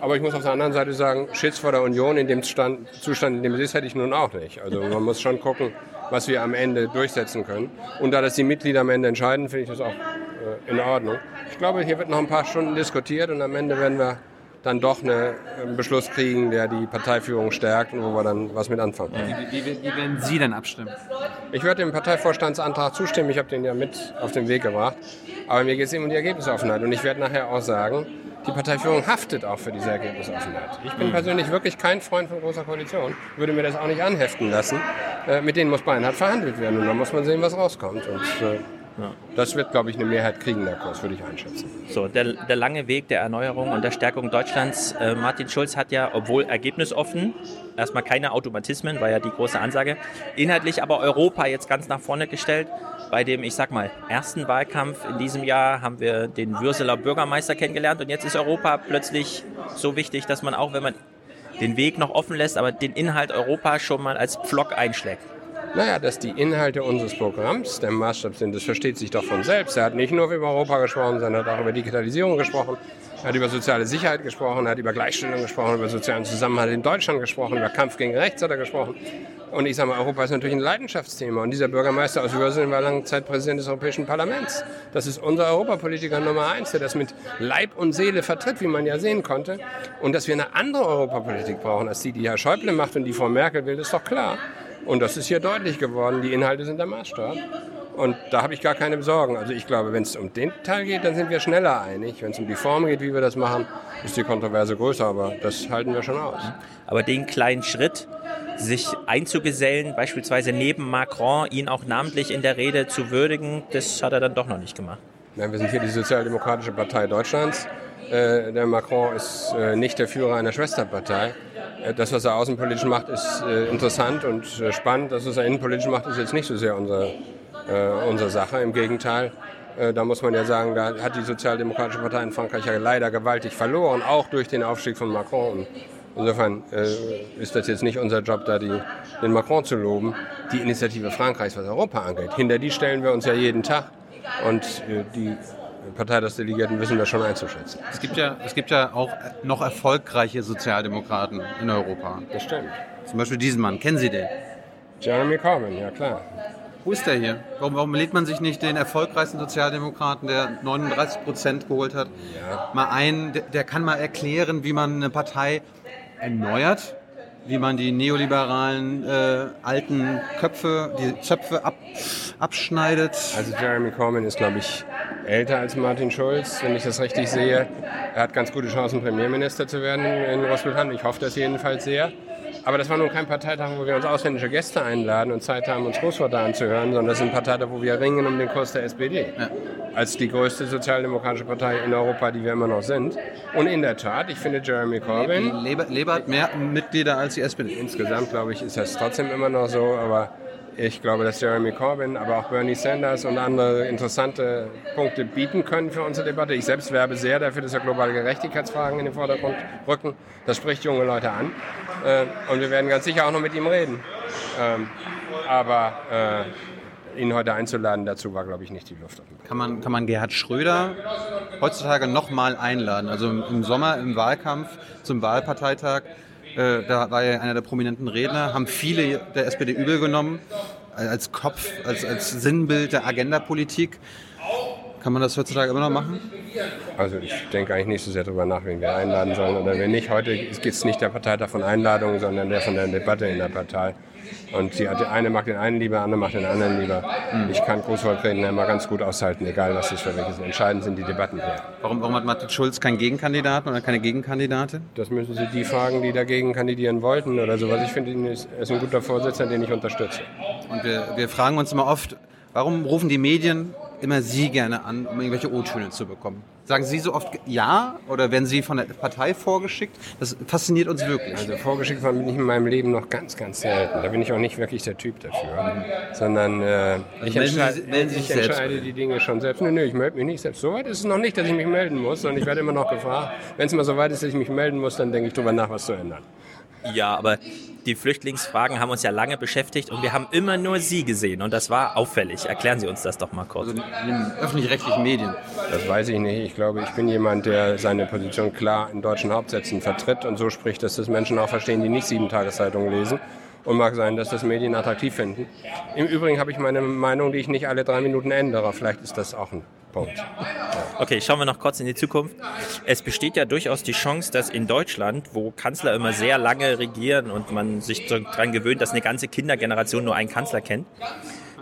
Aber ich muss auf der anderen Seite sagen, Schitz vor der Union in dem Stand, Zustand, in dem es ist, hätte ich nun auch nicht. Also man muss schon gucken, was wir am Ende durchsetzen können. Und da das die Mitglieder am Ende entscheiden, finde ich das auch äh, in Ordnung. Ich glaube, hier wird noch ein paar Stunden diskutiert und am Ende werden wir dann doch eine, einen Beschluss kriegen, der die Parteiführung stärkt und wo wir dann was mit anfangen. Wie, wie, wie werden Sie denn abstimmen? Ich werde dem Parteivorstandsantrag zustimmen. Ich habe den ja mit auf den Weg gebracht. Aber mir geht es eben um die Ergebnisoffenheit. Und ich werde nachher auch sagen, die Parteiführung haftet auch für diese Ergebnisoffenheit. Ich bin persönlich wirklich kein Freund von großer Koalition. Würde mir das auch nicht anheften lassen. Äh, mit denen muss beinhart verhandelt werden. Und dann muss man sehen, was rauskommt. Und äh, das wird, glaube ich, eine Mehrheit kriegen, der Kurs, würde ich einschätzen. So, der, der lange Weg der Erneuerung und der Stärkung Deutschlands. Äh, Martin Schulz hat ja, obwohl ergebnisoffen, erstmal keine Automatismen, war ja die große Ansage, inhaltlich aber Europa jetzt ganz nach vorne gestellt. Bei dem, ich sag mal, ersten Wahlkampf in diesem Jahr haben wir den Würseler Bürgermeister kennengelernt und jetzt ist Europa plötzlich so wichtig, dass man auch, wenn man den Weg noch offen lässt, aber den Inhalt Europa schon mal als Pflock einschlägt. Naja, dass die Inhalte unseres Programms der Maßstab sind, das versteht sich doch von selbst. Er hat nicht nur über Europa gesprochen, sondern auch über Digitalisierung gesprochen. Er hat über soziale Sicherheit gesprochen, er hat über Gleichstellung gesprochen, über sozialen Zusammenhalt in Deutschland gesprochen, über Kampf gegen Rechts hat er gesprochen. Und ich sage mal, Europa ist natürlich ein Leidenschaftsthema. Und dieser Bürgermeister aus Würselen war lange Zeit Präsident des Europäischen Parlaments. Das ist unser Europapolitiker Nummer eins, der das mit Leib und Seele vertritt, wie man ja sehen konnte. Und dass wir eine andere Europapolitik brauchen, als die, die Herr Schäuble macht und die Frau Merkel will, ist doch klar. Und das ist hier deutlich geworden. Die Inhalte sind der Maßstab. Und da habe ich gar keine Sorgen. Also ich glaube, wenn es um den Teil geht, dann sind wir schneller einig. Wenn es um die Form geht, wie wir das machen, ist die Kontroverse größer. Aber das halten wir schon aus. Aber den kleinen Schritt, sich einzugesellen, beispielsweise neben Macron, ihn auch namentlich in der Rede zu würdigen, das hat er dann doch noch nicht gemacht. Nein, wir sind hier die Sozialdemokratische Partei Deutschlands. Äh, der Macron ist äh, nicht der Führer einer Schwesterpartei. Äh, das, was er außenpolitisch macht, ist äh, interessant und äh, spannend. Das, was er innenpolitisch macht, ist jetzt nicht so sehr unsere, äh, unsere Sache. Im Gegenteil, äh, da muss man ja sagen, da hat die Sozialdemokratische Partei in Frankreich ja leider gewaltig verloren, auch durch den Aufstieg von Macron. Insofern äh, ist das jetzt nicht unser Job, da die, den Macron zu loben. Die Initiative Frankreichs, was Europa angeht, hinter die stellen wir uns ja jeden Tag. Und die Partei des Delegierten wissen wir schon einzuschätzen. Es gibt ja, es gibt ja auch noch erfolgreiche Sozialdemokraten in Europa. Das stimmt. Zum Beispiel diesen Mann. Kennen Sie den? Jeremy Corbyn, ja klar. Wo ist der hier? Warum, warum lädt man sich nicht den erfolgreichsten Sozialdemokraten, der 39 Prozent geholt hat, ja. mal ein? Der, der kann mal erklären, wie man eine Partei erneuert, wie man die neoliberalen äh, alten Köpfe, die Zöpfe ab, abschneidet. Also Jeremy Corbyn ist, glaube ich, älter als Martin Schulz, wenn ich das richtig sehe. Er hat ganz gute Chancen, Premierminister zu werden in Großbritannien. Ich hoffe das jedenfalls sehr. Aber das war nun kein Parteitag, wo wir uns ausländische Gäste einladen und Zeit haben, uns Großvater anzuhören, sondern das ist ein Parteitag, wo wir ringen um den Kurs der SPD. Ja. Als die größte sozialdemokratische Partei in Europa, die wir immer noch sind. Und in der Tat, ich finde Jeremy Corbyn... Labour, Labour hat mehr Mitglieder als die SPD. Insgesamt, glaube ich, ist das trotzdem immer noch so, aber ich glaube, dass Jeremy Corbyn, aber auch Bernie Sanders und andere interessante Punkte bieten können für unsere Debatte. Ich selbst werbe sehr dafür, dass wir globale Gerechtigkeitsfragen in den Vordergrund rücken. Das spricht junge Leute an. Äh, und wir werden ganz sicher auch noch mit ihm reden. Ähm, aber äh, ihn heute einzuladen, dazu war, glaube ich, nicht die Luft. Kann man, kann man Gerhard Schröder heutzutage nochmal einladen? Also im Sommer im Wahlkampf zum Wahlparteitag äh, da war er einer der prominenten Redner, haben viele der SPD übel genommen, als Kopf, als, als Sinnbild der Agendapolitik. Kann man das heutzutage immer noch machen? Also ich denke eigentlich nicht so sehr darüber nach, wen wir einladen sollen oder wen nicht. Heute geht es nicht der Parteitag von Einladungen, sondern der von der Debatte in der Partei. Und die, eine mag den einen lieber, andere mag den anderen lieber. Mhm. Ich kann Großvolksredner immer ganz gut aushalten, egal was das für welche sind. Entscheidend sind die Debatten hier. Warum, warum hat Martin Schulz keinen Gegenkandidaten oder keine Gegenkandidatin? Das müssen Sie die fragen, die dagegen kandidieren wollten oder sowas. Ich finde, er ist ein guter Vorsitzender, den ich unterstütze. Und wir, wir fragen uns immer oft, warum rufen die Medien immer Sie gerne an, um irgendwelche O-Töne zu bekommen? Sagen Sie so oft ja oder werden Sie von der Partei vorgeschickt? Das fasziniert uns wirklich. Also vorgeschickt war bin ich in meinem Leben noch ganz, ganz selten. Da bin ich auch nicht wirklich der Typ dafür. Sondern äh, ich, entscheide, Sie, ich entscheide die Dinge schon selbst. Nö, nö, ich melde mich nicht selbst. So weit ist es noch nicht, dass ich mich melden muss. Und ich werde immer noch gefragt. Wenn es mal so weit ist, dass ich mich melden muss, dann denke ich darüber nach, was zu ändern. Ja, aber die Flüchtlingsfragen haben uns ja lange beschäftigt und wir haben immer nur Sie gesehen und das war auffällig. Erklären Sie uns das doch mal kurz. Also in den öffentlich-rechtlichen Medien. Das weiß ich nicht. Ich glaube, ich bin jemand, der seine Position klar in deutschen Hauptsätzen vertritt und so spricht, dass das Menschen auch verstehen, die nicht sieben Tageszeitungen lesen. Und mag sein, dass das Medien attraktiv finden. Im Übrigen habe ich meine Meinung, die ich nicht alle drei Minuten ändere. Vielleicht ist das auch ein Punkt. Okay, schauen wir noch kurz in die Zukunft. Es besteht ja durchaus die Chance, dass in Deutschland, wo Kanzler immer sehr lange regieren und man sich daran gewöhnt, dass eine ganze Kindergeneration nur einen Kanzler kennt,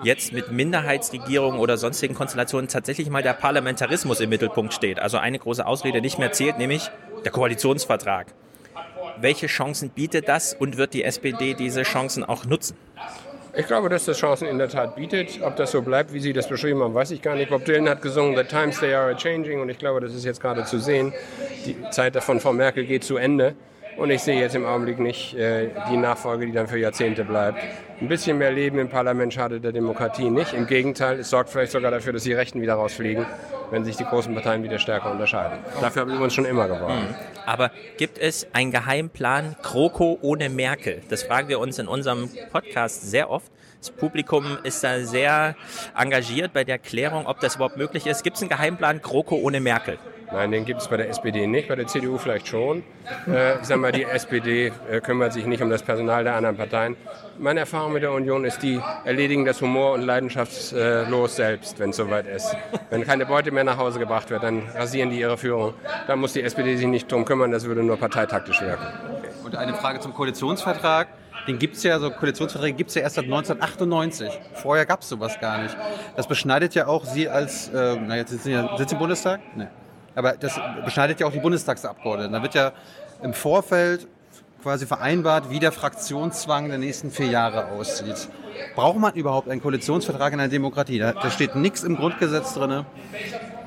jetzt mit Minderheitsregierungen oder sonstigen Konstellationen tatsächlich mal der Parlamentarismus im Mittelpunkt steht. Also eine große Ausrede nicht mehr zählt, nämlich der Koalitionsvertrag. Welche Chancen bietet das und wird die SPD diese Chancen auch nutzen? Ich glaube, dass das Chancen in der Tat bietet. Ob das so bleibt, wie Sie das beschrieben haben, weiß ich gar nicht. Bob Dylan hat gesungen, The times they are changing und ich glaube, das ist jetzt gerade zu sehen. Die Zeit von Frau Merkel geht zu Ende. Und ich sehe jetzt im Augenblick nicht äh, die Nachfolge, die dann für Jahrzehnte bleibt. Ein bisschen mehr Leben im Parlament schadet der Demokratie nicht. Im Gegenteil, es sorgt vielleicht sogar dafür, dass die Rechten wieder rausfliegen, wenn sich die großen Parteien wieder stärker unterscheiden. Dafür haben wir uns schon immer gebraucht. Mhm. Aber gibt es einen Geheimplan GroKo ohne Merkel? Das fragen wir uns in unserem Podcast sehr oft. Das Publikum ist da sehr engagiert bei der Klärung, ob das überhaupt möglich ist. Gibt es einen Geheimplan GroKo ohne Merkel? Nein, den gibt es bei der SPD nicht, bei der CDU vielleicht schon. Äh, ich sage mal, die SPD äh, kümmert sich nicht um das Personal der anderen Parteien. Meine Erfahrung mit der Union ist, die erledigen das humor- und leidenschaftslos selbst, wenn es soweit ist. Wenn keine Beute mehr nach Hause gebracht wird, dann rasieren die ihre Führung. Da muss die SPD sich nicht drum kümmern, das würde nur parteitaktisch wirken. Und eine Frage zum Koalitionsvertrag. Den gibt es ja, so Koalitionsverträge gibt es ja erst seit 1998. Vorher gab es sowas gar nicht. Das beschneidet ja auch Sie als, äh, na jetzt sitzen Sie, sitzen Sie im Bundestag? Nee. Aber das beschneidet ja auch die Bundestagsabgeordneten. Da wird ja im Vorfeld quasi vereinbart, wie der Fraktionszwang der nächsten vier Jahre aussieht. Braucht man überhaupt einen Koalitionsvertrag in einer Demokratie? Da, da steht nichts im Grundgesetz drin.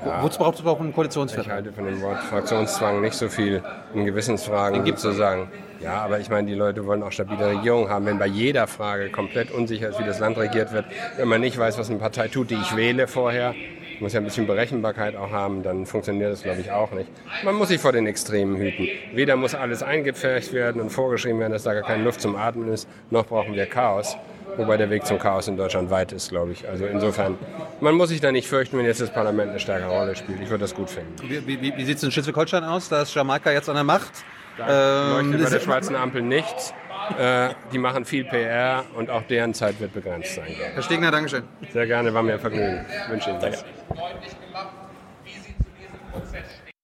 Ja. Wozu braucht es überhaupt einen Koalitionsvertrag? Ich halte von dem Wort Fraktionszwang nicht so viel in Gewissensfragen gibt sozusagen. Ja, aber ich meine, die Leute wollen auch stabile Regierung haben. Wenn bei jeder Frage komplett unsicher ist, wie das Land regiert wird, wenn man nicht weiß, was eine Partei tut, die ich wähle vorher, muss ja ein bisschen Berechenbarkeit auch haben, dann funktioniert das, glaube ich, auch nicht. Man muss sich vor den Extremen hüten. Weder muss alles eingepfercht werden und vorgeschrieben werden, dass da gar keine Luft zum Atmen ist, noch brauchen wir Chaos. Wobei der Weg zum Chaos in Deutschland weit ist, glaube ich. Also insofern, man muss sich da nicht fürchten, wenn jetzt das Parlament eine stärkere Rolle spielt. Ich würde das gut finden. Wie, wie, wie sieht es in Schleswig-Holstein aus? Da ist Jamaika jetzt an der Macht. Da ähm, leuchtet bei der schwarzen Ampel nichts. Äh, die machen viel PR und auch deren Zeit wird begrenzt sein. Herr Stegner, Dankeschön. Sehr gerne, war mir ein Vergnügen. Ich wünsche Ihnen das.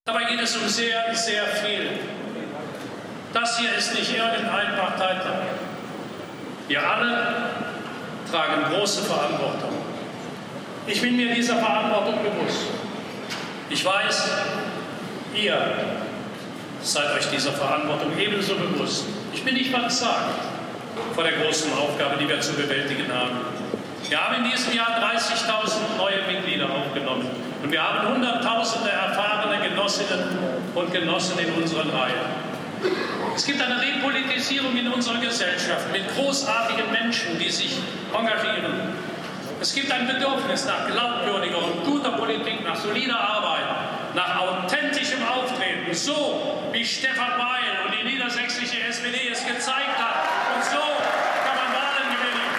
Dabei geht es um sehr, sehr viel. Das hier ist nicht irgendein Parteitag. Wir alle tragen große Verantwortung. Ich bin mir dieser Verantwortung bewusst. Ich weiß, ihr seid euch dieser Verantwortung ebenso bewusst. Ich bin nicht verzagt vor der großen Aufgabe, die wir zu bewältigen haben. Wir haben in diesem Jahr 30.000 neue Mitglieder aufgenommen und wir haben Hunderttausende erfahrene Genossinnen und Genossen in unseren Reihen. Es gibt eine Repolitisierung in unserer Gesellschaft mit großartigen Menschen, die sich engagieren. Es gibt ein Bedürfnis nach glaubwürdiger und guter Politik, nach solider Arbeit, nach authentischem Auftreten, so wie Stefan Weil die niedersächsische SPD es gezeigt hat. Und so kann man Wahlen gewinnen.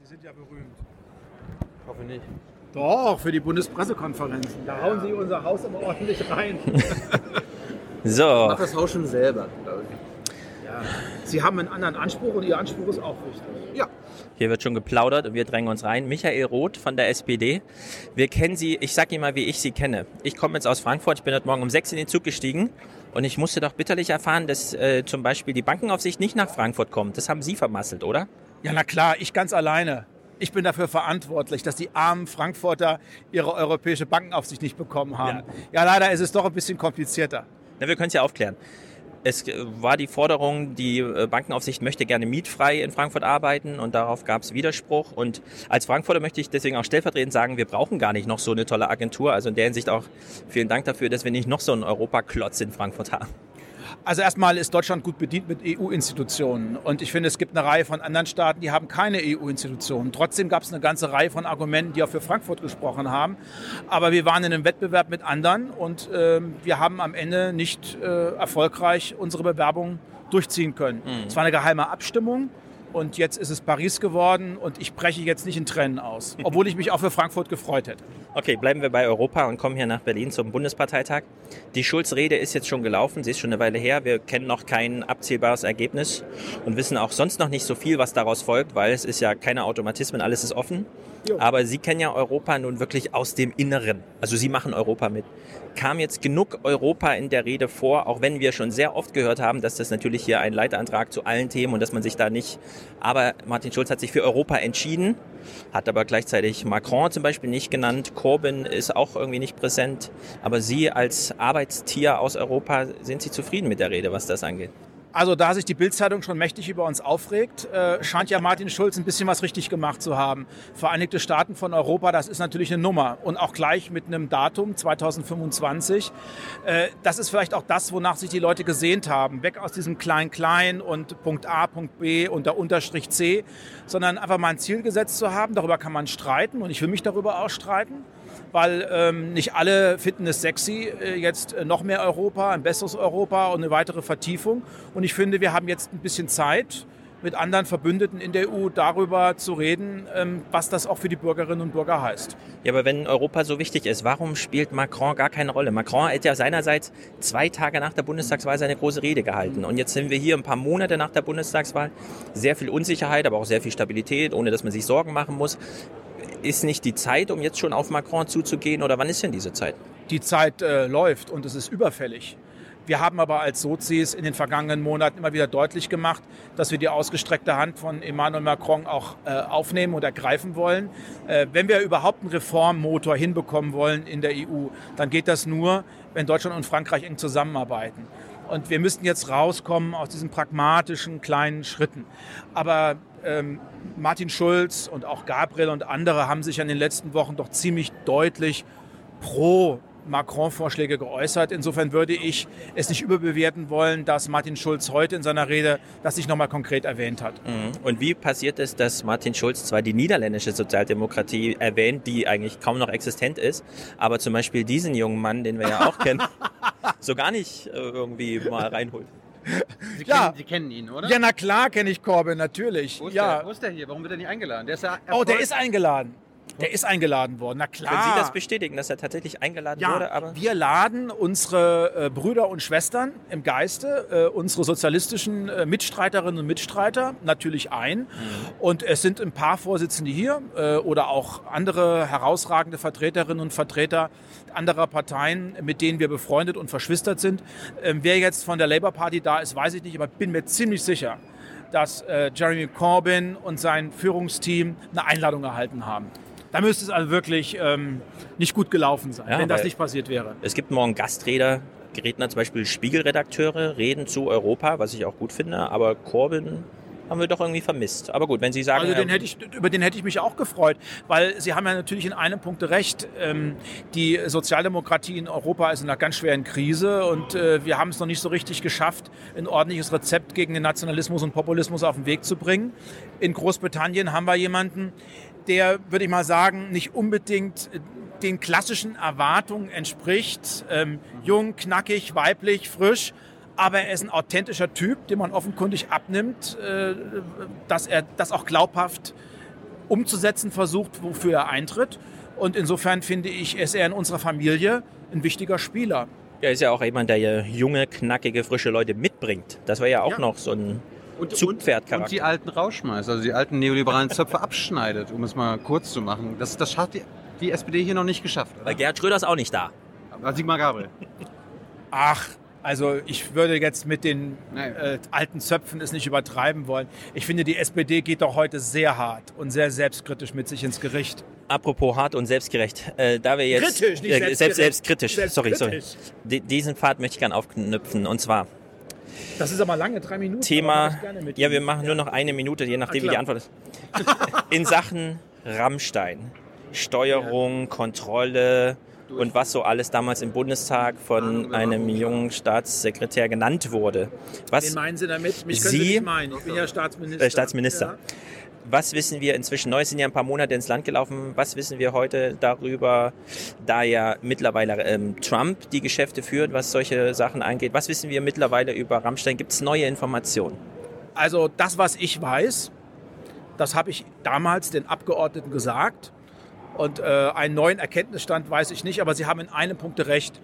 Sie sind ja berühmt. Ich hoffe nicht. Doch, für die Bundespressekonferenzen. Da hauen Sie unser Haus aber ordentlich rein. So. Macht das Haus schon selber, glaube ich. Ja. Sie haben einen anderen Anspruch und Ihr Anspruch ist auch wichtig. Ja. Hier wird schon geplaudert und wir drängen uns rein. Michael Roth von der SPD. Wir kennen Sie, ich sage Ihnen mal, wie ich Sie kenne. Ich komme jetzt aus Frankfurt, ich bin heute Morgen um sechs in den Zug gestiegen und ich musste doch bitterlich erfahren, dass äh, zum Beispiel die Bankenaufsicht nicht nach Frankfurt kommt. Das haben Sie vermasselt, oder? Ja, na klar, ich ganz alleine. Ich bin dafür verantwortlich, dass die armen Frankfurter ihre europäische Bankenaufsicht nicht bekommen haben. Ja, ja leider ist es doch ein bisschen komplizierter. Na, wir können es ja aufklären. Es war die Forderung, die äh, Bankenaufsicht möchte gerne mietfrei in Frankfurt arbeiten und darauf gab es Widerspruch. Und als Frankfurter möchte ich deswegen auch stellvertretend sagen, wir brauchen gar nicht noch so eine tolle Agentur. Also in der Hinsicht auch vielen Dank dafür, dass wir nicht noch so einen Europaklotz in Frankfurt haben. Also erstmal ist Deutschland gut bedient mit EU-Institutionen. Und ich finde, es gibt eine Reihe von anderen Staaten, die haben keine EU-Institutionen. Trotzdem gab es eine ganze Reihe von Argumenten, die auch für Frankfurt gesprochen haben. Aber wir waren in einem Wettbewerb mit anderen und äh, wir haben am Ende nicht äh, erfolgreich unsere Bewerbung durchziehen können. Mhm. Es war eine geheime Abstimmung. Und jetzt ist es Paris geworden und ich breche jetzt nicht in Tränen aus, obwohl ich mich auch für Frankfurt gefreut hätte. Okay, bleiben wir bei Europa und kommen hier nach Berlin zum Bundesparteitag. Die Schulz-Rede ist jetzt schon gelaufen, sie ist schon eine Weile her. Wir kennen noch kein abzählbares Ergebnis und wissen auch sonst noch nicht so viel, was daraus folgt, weil es ist ja keine Automatismen, alles ist offen. Aber Sie kennen ja Europa nun wirklich aus dem Inneren. Also Sie machen Europa mit. Kam jetzt genug Europa in der Rede vor, auch wenn wir schon sehr oft gehört haben, dass das natürlich hier ein Leitantrag zu allen Themen und dass man sich da nicht. Aber Martin Schulz hat sich für Europa entschieden, hat aber gleichzeitig Macron zum Beispiel nicht genannt. Corbyn ist auch irgendwie nicht präsent. Aber Sie als Arbeitstier aus Europa, sind Sie zufrieden mit der Rede, was das angeht? Also da sich die Bildzeitung schon mächtig über uns aufregt, äh, scheint ja Martin Schulz ein bisschen was richtig gemacht zu haben. Vereinigte Staaten von Europa, das ist natürlich eine Nummer und auch gleich mit einem Datum 2025. Äh, das ist vielleicht auch das, wonach sich die Leute gesehnt haben. Weg aus diesem Klein-Klein und Punkt A, Punkt B und der Unterstrich C, sondern einfach mal ein Ziel gesetzt zu haben. Darüber kann man streiten und ich will mich darüber auch streiten weil ähm, nicht alle finden es sexy, äh, jetzt äh, noch mehr Europa, ein besseres Europa und eine weitere Vertiefung. Und ich finde, wir haben jetzt ein bisschen Zeit, mit anderen Verbündeten in der EU darüber zu reden, ähm, was das auch für die Bürgerinnen und Bürger heißt. Ja, aber wenn Europa so wichtig ist, warum spielt Macron gar keine Rolle? Macron hat ja seinerseits zwei Tage nach der Bundestagswahl seine große Rede gehalten. Und jetzt sind wir hier ein paar Monate nach der Bundestagswahl. Sehr viel Unsicherheit, aber auch sehr viel Stabilität, ohne dass man sich Sorgen machen muss. Ist nicht die Zeit, um jetzt schon auf Macron zuzugehen oder wann ist denn diese Zeit? Die Zeit äh, läuft und es ist überfällig. Wir haben aber als Sozis in den vergangenen Monaten immer wieder deutlich gemacht, dass wir die ausgestreckte Hand von Emmanuel Macron auch äh, aufnehmen und ergreifen wollen. Äh, wenn wir überhaupt einen Reformmotor hinbekommen wollen in der EU, dann geht das nur, wenn Deutschland und Frankreich eng zusammenarbeiten. Und wir müssten jetzt rauskommen aus diesen pragmatischen kleinen Schritten. Aber ähm, Martin Schulz und auch Gabriel und andere haben sich in den letzten Wochen doch ziemlich deutlich pro Macron-Vorschläge geäußert. Insofern würde ich es nicht überbewerten wollen, dass Martin Schulz heute in seiner Rede das nicht nochmal konkret erwähnt hat. Mhm. Und wie passiert es, dass Martin Schulz zwar die niederländische Sozialdemokratie erwähnt, die eigentlich kaum noch existent ist, aber zum Beispiel diesen jungen Mann, den wir ja auch kennen, so gar nicht äh, irgendwie mal reinholt? Sie, Ja. kennen, Sie kennen ihn, oder? Ja, na klar kenne ich Corbyn, natürlich. Wo ist, ja. der, wo ist der hier? Warum wird er nicht eingeladen? Der ist ja Oh, der ist eingeladen. Der ist eingeladen worden, na klar. Können Sie das bestätigen, dass er tatsächlich eingeladen Ja, wurde? Aber wir laden unsere äh, Brüder und Schwestern im Geiste, äh, unsere sozialistischen äh, Mitstreiterinnen und Mitstreiter natürlich ein. Und es sind ein paar Vorsitzende hier äh, oder auch andere herausragende Vertreterinnen und Vertreter anderer Parteien, mit denen wir befreundet und verschwistert sind. Ähm, wer jetzt von der Labour Party da ist, weiß ich nicht, aber bin mir ziemlich sicher, dass äh, Jeremy Corbyn und sein Führungsteam eine Einladung erhalten haben. Da müsste es also wirklich ähm, nicht gut gelaufen sein, Ja, wenn das nicht passiert wäre. Es gibt morgen Gastredner, Redner, zum Beispiel Spiegelredakteure, reden zu Europa, was ich auch gut finde, aber Corbyn haben wir doch irgendwie vermisst. Aber gut, wenn Sie sagen, Also den hätte ich, über den hätte ich mich auch gefreut, weil Sie haben ja natürlich in einem Punkt recht. Ähm, die Sozialdemokratie in Europa ist in einer ganz schweren Krise und äh, wir haben es noch nicht so richtig geschafft, ein ordentliches Rezept gegen den Nationalismus und Populismus auf den Weg zu bringen. In Großbritannien haben wir jemanden, der, würde ich mal sagen, nicht unbedingt äh, den klassischen Erwartungen entspricht. Ähm, jung, knackig, weiblich, frisch. Aber er ist ein authentischer Typ, dem man offenkundig abnimmt, äh, dass er das auch glaubhaft umzusetzen versucht, wofür er eintritt. Und insofern finde ich, ist er in unserer Familie ein wichtiger Spieler. er ist ja auch jemand, der junge, knackige, frische Leute mitbringt. Das war ja auch Ja. noch so ein Und Zugpferdcharakter. die alten rausschmeißt, also die alten neoliberalen Zöpfe abschneidet, um es mal kurz zu machen. Das, das hat die, die SPD hier noch nicht geschafft. Weil Gerhard Schröder ist auch nicht da. Aber Sigmar Gabriel. Ach, also ich würde jetzt mit den äh, alten Zöpfen es nicht übertreiben wollen. Ich finde, die SPD geht doch heute sehr hart und sehr selbstkritisch mit sich ins Gericht. Apropos hart und selbstkritisch, äh, da wir jetzt Kritisch, nicht äh, selbstgerecht. selbst, selbstkritisch, sorry, sorry. Selbstkritisch. D diesen Pfad möchte ich gerne aufknüpfen und zwar Das ist aber lange, drei Minuten. Thema, ja, wir machen nur noch eine Minute, je nachdem, wie die. Antwort ist. In Sachen Rammstein, Steuerung, Kontrolle und was so alles damals im Bundestag von einem jungen Staatssekretär genannt wurde. Was, Wen meinen Sie damit? Mich Sie, Sie- nicht meinen. Ich bin ja Staatsminister. äh, Staatsminister. Ja. Was wissen wir inzwischen? Neu sind ja ein paar Monate ins Land gelaufen. Was wissen wir heute darüber, da ja mittlerweile ähm, Trump die Geschäfte führt, was solche Sachen angeht? Was wissen wir mittlerweile über Rammstein? Gibt es neue Informationen? Also das, was ich weiß, das habe ich damals den Abgeordneten gesagt. Und äh, einen neuen Erkenntnisstand weiß ich nicht, aber Sie haben in einem Punkt recht.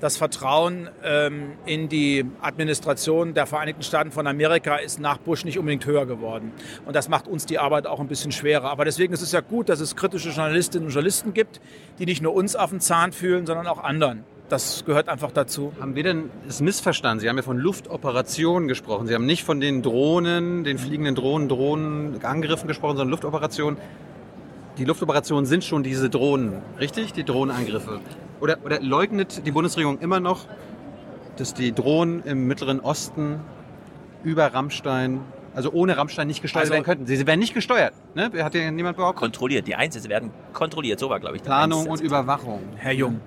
Das Vertrauen ähm, in die Administration der Vereinigten Staaten von Amerika ist nach Bush nicht unbedingt höher geworden. Und das macht uns die Arbeit auch ein bisschen schwerer. Aber deswegen ist es ja gut, dass es kritische Journalistinnen und Journalisten gibt, die nicht nur uns auf den Zahn fühlen, sondern auch anderen. Das gehört einfach dazu. Haben wir denn es missverstanden? Sie haben ja von Luftoperationen gesprochen. Sie haben nicht von den Drohnen, den fliegenden Drohnen, Drohnenangriffen gesprochen, sondern Luftoperationen. Die Luftoperationen sind schon diese Drohnen, richtig? Die Drohnenangriffe. Oder, oder leugnet die Bundesregierung immer noch, dass die Drohnen im Mittleren Osten über Rammstein, also ohne Rammstein nicht gesteuert Also- werden könnten? Sie, sie werden nicht gesteuert. Ne? Hat ja niemand behauptet? Kontrolliert. Die Einsätze werden kontrolliert. So war, glaube ich, Planung Einsatz. und Überwachung. Herr Jung,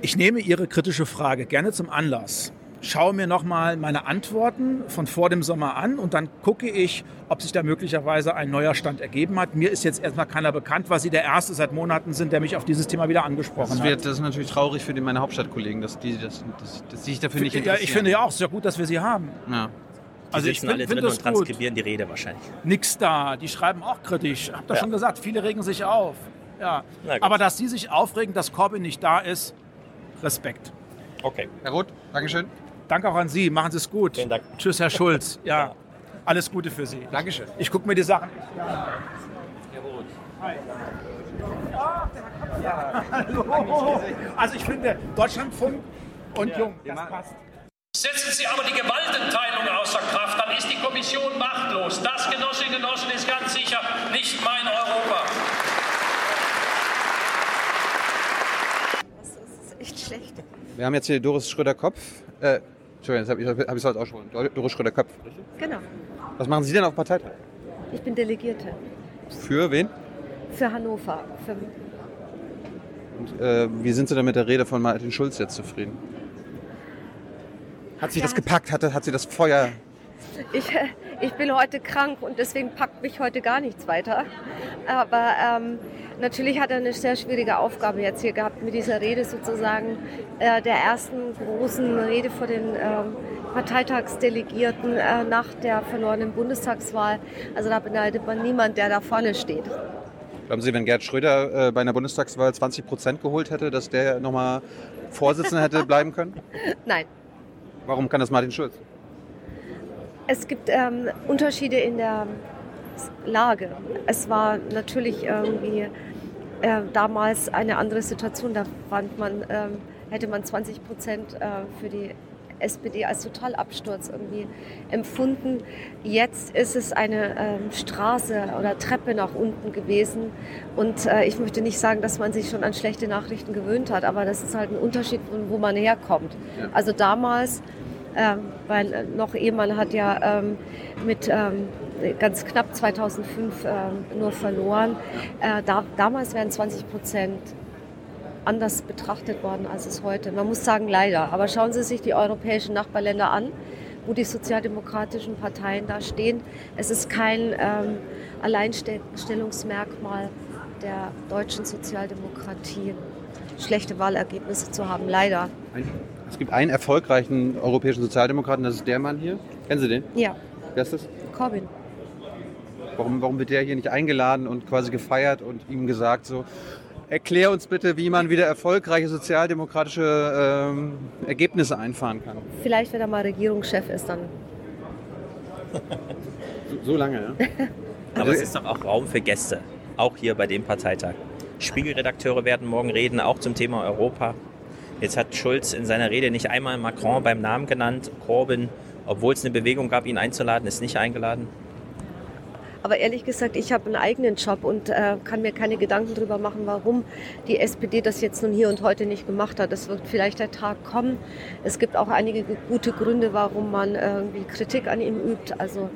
ich nehme Ihre kritische Frage gerne zum Anlass. Schaue mir nochmal meine Antworten von vor dem Sommer an und dann gucke ich, ob sich da möglicherweise ein neuer Stand ergeben hat. Mir ist jetzt erstmal keiner bekannt, weil Sie der Erste seit Monaten sind, der mich auf dieses Thema wieder angesprochen Das, hat. wird, das ist natürlich traurig für die, meine Hauptstadtkollegen, dass die, das, dass, dass sich dafür nicht ja, interessieren. ich finde ja auch, es ist ja gut, dass wir Sie haben. Ja. Die Also ich sitzen find- alle find drin das und gut. transkribieren die Rede wahrscheinlich. Nix da, die schreiben auch kritisch. Ich habe doch Ja. schon gesagt, viele regen sich auf. Ja. Gut. Aber dass Sie sich aufregen, dass Corbyn nicht da ist, Respekt. Okay. Herr Roth, Dankeschön. Danke auch an Sie. Machen Sie es gut. Vielen Dank. Tschüss, Herr Schulz. Ja, alles Gute für Sie. Dankeschön. Ich gucke mir die Sachen. Ja, hallo. Also ich finde, Deutschlandfunk und Jung, das passt. Setzen Sie aber die Gewaltenteilung außer Kraft, dann ist die Kommission machtlos. Das, Genossinnen und Genossen, ist ganz sicher nicht mein Europa. Das ist echt schlecht. Wir haben jetzt hier Doris Schröder-Kopf. Äh, Entschuldigung, jetzt habe ich es heute auch schon. Doris Schröder-Kopf. Genau. Was machen Sie denn auf Parteitag? Ich bin Delegierte Für wen? für Hannover. Für Und äh, wie sind Sie denn mit der Rede von Martin Schulz jetzt zufrieden? Hat sich das gepackt? Hat, hat sie das Feuer? Ich, äh, ich bin heute krank und deswegen packt mich heute gar nichts weiter. Aber ähm, natürlich hat er eine sehr schwierige Aufgabe jetzt hier gehabt mit dieser Rede sozusagen äh, der ersten großen Rede vor den ähm, Parteitagsdelegierten äh, nach der verlorenen Bundestagswahl. Also da beneidet man niemand, der da vorne steht. Glauben Sie, wenn Gerd Schröder äh, bei einer Bundestagswahl 20 Prozent geholt hätte, dass der nochmal Vorsitzender hätte bleiben können? Nein. Warum kann das Martin Schulz? Es gibt ähm, Unterschiede in der Lage. Es war natürlich irgendwie äh, damals eine andere Situation. Da fand man, ähm, hätte man 20 Prozent äh, für die SPD als Totalabsturz irgendwie empfunden. Jetzt ist es eine ähm, Straße oder Treppe nach unten gewesen. Und äh, ich möchte nicht sagen, dass man sich schon an schlechte Nachrichten gewöhnt hat, aber das ist halt ein Unterschied, wo man herkommt. Ja. Also damals, ähm, weil äh, noch Ehemann hat ja ähm, mit ähm, ganz knapp 2005 ähm, nur verloren. Äh, da, damals wären 20 Prozent anders betrachtet worden, als es heute. Man muss sagen, leider. Aber schauen Sie sich die europäischen Nachbarländer an, wo die sozialdemokratischen Parteien da stehen. Es ist kein ähm, Alleinstellungsmerkmal der deutschen Sozialdemokratie, schlechte Wahlergebnisse zu haben, leider. Es gibt einen erfolgreichen europäischen Sozialdemokraten, das ist der Mann hier. Kennen Sie den? Ja, Wer ist das? Corbyn. Warum, warum wird der hier nicht eingeladen und quasi gefeiert und ihm gesagt so, erklär uns bitte, wie man wieder erfolgreiche sozialdemokratische ähm, Ergebnisse einfahren kann. Vielleicht, wenn er mal Regierungschef ist, dann. So, so lange, ja? Aber es ist doch auch Raum für Gäste, auch hier bei dem Parteitag. Spiegelredakteure werden morgen reden, auch zum Thema Europa. Jetzt hat Schulz in seiner Rede nicht einmal Macron beim Namen genannt, Corbyn, obwohl es eine Bewegung gab, ihn einzuladen, ist nicht eingeladen. Aber ehrlich gesagt, ich habe einen eigenen Job und äh, kann mir keine Gedanken darüber machen, warum die SPD das jetzt nun hier und heute nicht gemacht hat. Es wird vielleicht der Tag kommen. Es gibt auch einige gute Gründe, warum man irgendwie Kritik an ihm übt. Also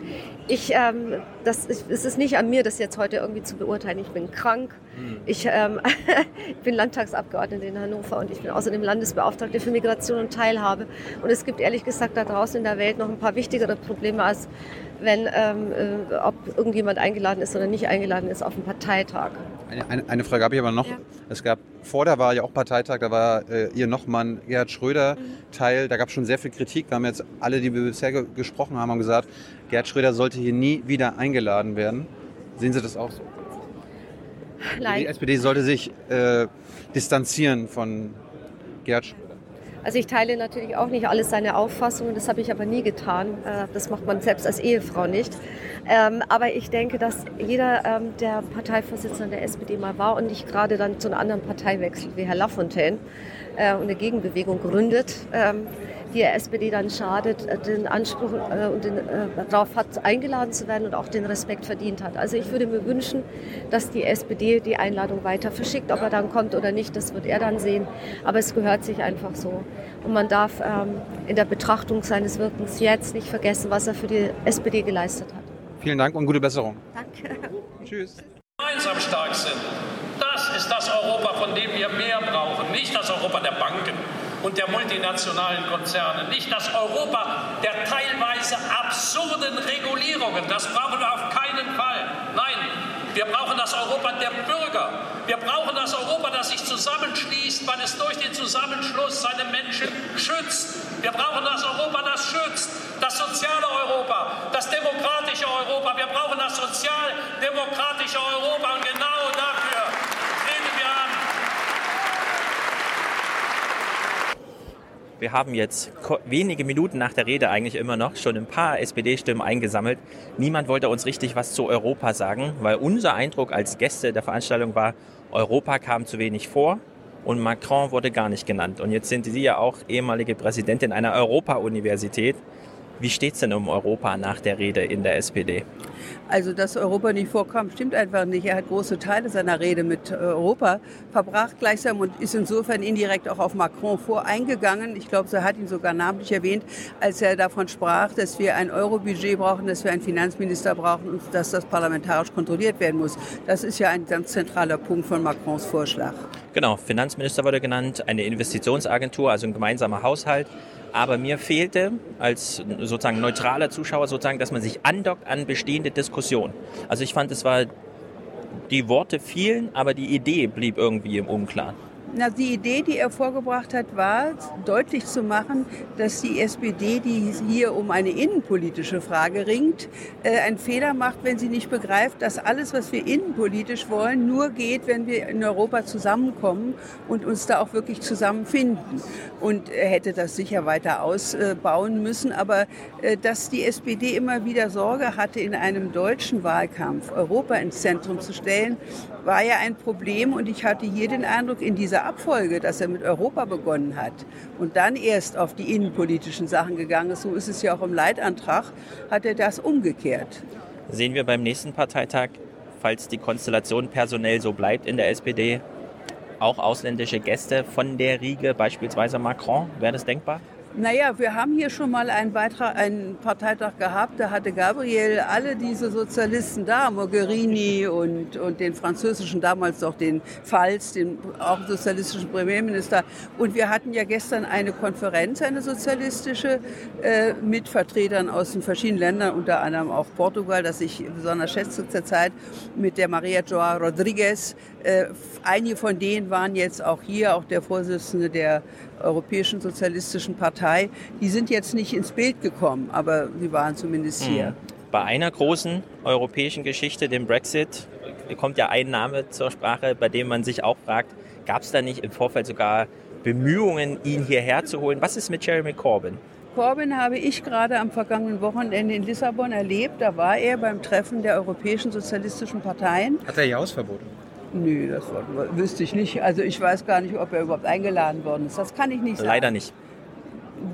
ich, ähm, das ist, es ist nicht an mir, das jetzt heute irgendwie zu beurteilen. Ich bin krank. Ich ähm, bin Landtagsabgeordnete in Hannover und ich bin außerdem Landesbeauftragte für Migration und Teilhabe. Und es gibt ehrlich gesagt da draußen in der Welt noch ein paar wichtigere Probleme als wenn ähm, äh, ob irgendjemand eingeladen ist oder nicht eingeladen ist auf einen Parteitag. Eine, eine, Frage habe ich aber noch. Es gab vor der Wahl ja auch Parteitag, da war äh, ihr Nochmann Gerhard Schröder Teil. Da gab es schon sehr viel Kritik. Wir haben jetzt alle, die wir bisher ge gesprochen haben, haben gesagt, Gerhard Schröder sollte hier nie wieder eingeladen werden. Sehen Sie das auch so? Nein. Die SPD sollte sich äh, distanzieren von Gerhard Schröder. Also ich teile natürlich auch nicht alles seine Auffassungen, das habe ich aber nie getan. Äh, Das macht man selbst als Ehefrau nicht. Ähm, Aber ich denke, dass jeder, ähm, der Parteivorsitzender der SPD mal war und nicht gerade dann zu einer anderen Partei wechselt, wie Herr Lafontaine, äh, und eine Gegenbewegung gründet, ähm, der SPD dann schadet, äh, den Anspruch äh, und den, äh, darauf hat, eingeladen zu werden und auch den Respekt verdient hat. Also ich würde mir wünschen, dass die SPD die Einladung weiter verschickt. Ob er dann kommt oder nicht, das wird er dann sehen. Aber es gehört sich einfach so. Und man darf ähm, in der Betrachtung seines Wirkens jetzt nicht vergessen, was er für die SPD geleistet hat. Vielen Dank und gute Besserung. Danke. Tschüss. gemeinsam stark sind. Das ist das Europa, von dem wir mehr brauchen. Nicht das Europa der Banken und der multinationalen Konzerne. Nicht das Europa der teilweise absurden Regulierungen. Das brauchen wir auf keinen Fall. Nein, wir brauchen das Europa der Bürger. Wir brauchen das Europa, das sich zusammenschließt, weil es durch den Zusammenschluss seine Menschen schützt. Wir brauchen das Europa, das schützt. Das soziale Europa, das demokratische Europa. Wir brauchen das sozialdemokratische Europa. Und genau dafür treten wir an. Wir haben jetzt wenige Minuten nach der Rede eigentlich immer noch schon ein paar SPD-Stimmen eingesammelt. Niemand wollte uns richtig was zu Europa sagen, weil unser Eindruck als Gäste der Veranstaltung war, Europa kam zu wenig vor und Macron wurde gar nicht genannt. Und jetzt sind Sie ja auch ehemalige Präsidentin einer Europa-Universität. Wie steht's denn um Europa nach der Rede in der SPD? Also, dass Europa nicht vorkam, stimmt einfach nicht. Er hat große Teile seiner Rede mit äh, Europa verbracht gleichsam und ist insofern indirekt auch auf Macron voreingegangen. Ich glaube, er hat ihn sogar namentlich erwähnt, als er davon sprach, dass wir ein Euro-Budget brauchen, dass wir einen Finanzminister brauchen und dass das parlamentarisch kontrolliert werden muss. Das ist ja ein ganz zentraler Punkt von Macrons Vorschlag. Genau, Finanzminister wurde genannt, eine Investitionsagentur, also ein gemeinsamer Haushalt. Aber mir fehlte als sozusagen neutraler Zuschauer sozusagen, dass man sich andockt an bestehende Diskussionen. Also ich fand, es war, die Worte fielen, aber die Idee blieb irgendwie im Unklaren. Na, die Idee, die er vorgebracht hat, war deutlich zu machen, dass die SPD, die hier um eine innenpolitische Frage ringt, äh, einen Fehler macht, wenn sie nicht begreift, dass alles, was wir innenpolitisch wollen, nur geht, wenn wir in Europa zusammenkommen und uns da auch wirklich zusammenfinden. Und er hätte das sicher weiter ausbauen müssen, aber äh, dass die SPD immer wieder Sorge hatte, in einem deutschen Wahlkampf Europa ins Zentrum zu stellen, war ja ein Problem und ich hatte hier den Eindruck, in dieser Abfolge, dass er mit Europa begonnen hat und dann erst auf die innenpolitischen Sachen gegangen ist, so ist es ja auch im Leitantrag, hat er das umgekehrt. Sehen wir beim nächsten Parteitag, falls die Konstellation personell so bleibt in der SPD, auch ausländische Gäste von der Riege, beispielsweise Macron? Wäre das denkbar? Naja, wir haben hier schon mal einen, Beitrag, einen Parteitag gehabt, da hatte Gabriel alle diese Sozialisten da, Mogherini und, und den französischen, damals doch den Pfalz, den auch sozialistischen Premierminister. Und wir hatten ja gestern eine Konferenz, eine sozialistische, äh, mit Vertretern aus den verschiedenen Ländern, unter anderem auch Portugal, das ich besonders schätze zurzeit, mit der Maria Joa Rodriguez. Äh, einige von denen waren jetzt auch hier, auch der Vorsitzende der Europäischen Sozialistischen Partei. Die sind jetzt nicht ins Bild gekommen, aber sie waren zumindest hier. Bei einer großen europäischen Geschichte, dem Brexit, kommt ja ein Name zur Sprache, bei dem man sich auch fragt, gab es da nicht im Vorfeld sogar Bemühungen, ihn hierher zu holen? Was ist mit Jeremy Corbyn? Corbyn habe ich gerade am vergangenen Wochenende in Lissabon erlebt. Da war er beim Treffen der europäischen sozialistischen Parteien. Hat er ihr Hausverbot? Nö, das wüsste ich nicht. Also ich weiß gar nicht, ob er überhaupt eingeladen worden ist. Das kann ich nicht sagen. Leider nicht.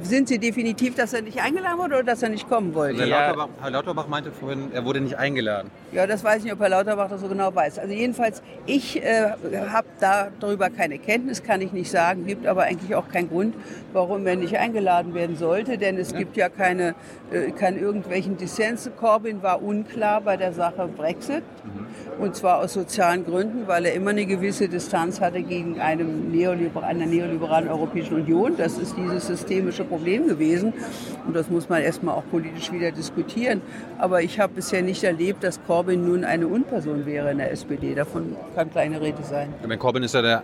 Sind Sie definitiv, dass er nicht eingeladen wurde oder dass er nicht kommen wollte? Also Herr, Lauterbach, Herr Lauterbach meinte vorhin, er wurde nicht eingeladen. Ja, das weiß ich nicht, ob Herr Lauterbach das so genau weiß. Also jedenfalls, ich äh, habe da darüber keine Kenntnis, kann ich nicht sagen. Gibt aber eigentlich auch keinen Grund, warum er nicht eingeladen werden sollte, denn es ja. gibt ja keine, äh, keine irgendwelchen Dissens. Corbyn war unklar bei der Sache Brexit. Mhm. Und zwar aus sozialen Gründen, weil er immer eine gewisse Distanz hatte gegen einem Neoliber einer neoliberalen Europäischen Union. Das ist dieses systemische Problem gewesen. Und das muss man erstmal auch politisch wieder diskutieren. Aber ich habe bisher nicht erlebt, dass Corbyn nun eine Unperson wäre in der SPD. Davon kann keine Rede sein. Ja, Corbyn ist ja der,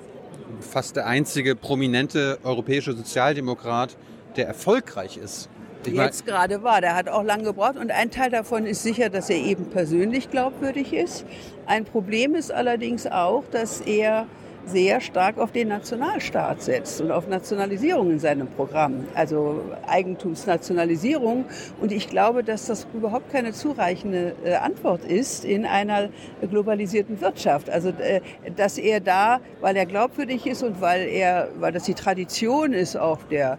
fast der einzige prominente europäische Sozialdemokrat, der erfolgreich ist ich jetzt gerade war. Der hat auch lange gebraucht und ein Teil davon ist sicher, dass er eben persönlich glaubwürdig ist. Ein Problem ist allerdings auch, dass er sehr stark auf den Nationalstaat setzt und auf Nationalisierung in seinem Programm, also Eigentumsnationalisierung. Und ich glaube, dass das überhaupt keine zureichende äh, Antwort ist in einer globalisierten Wirtschaft. Also, äh, dass er da, weil er glaubwürdig ist und weil er, weil das die Tradition ist auch der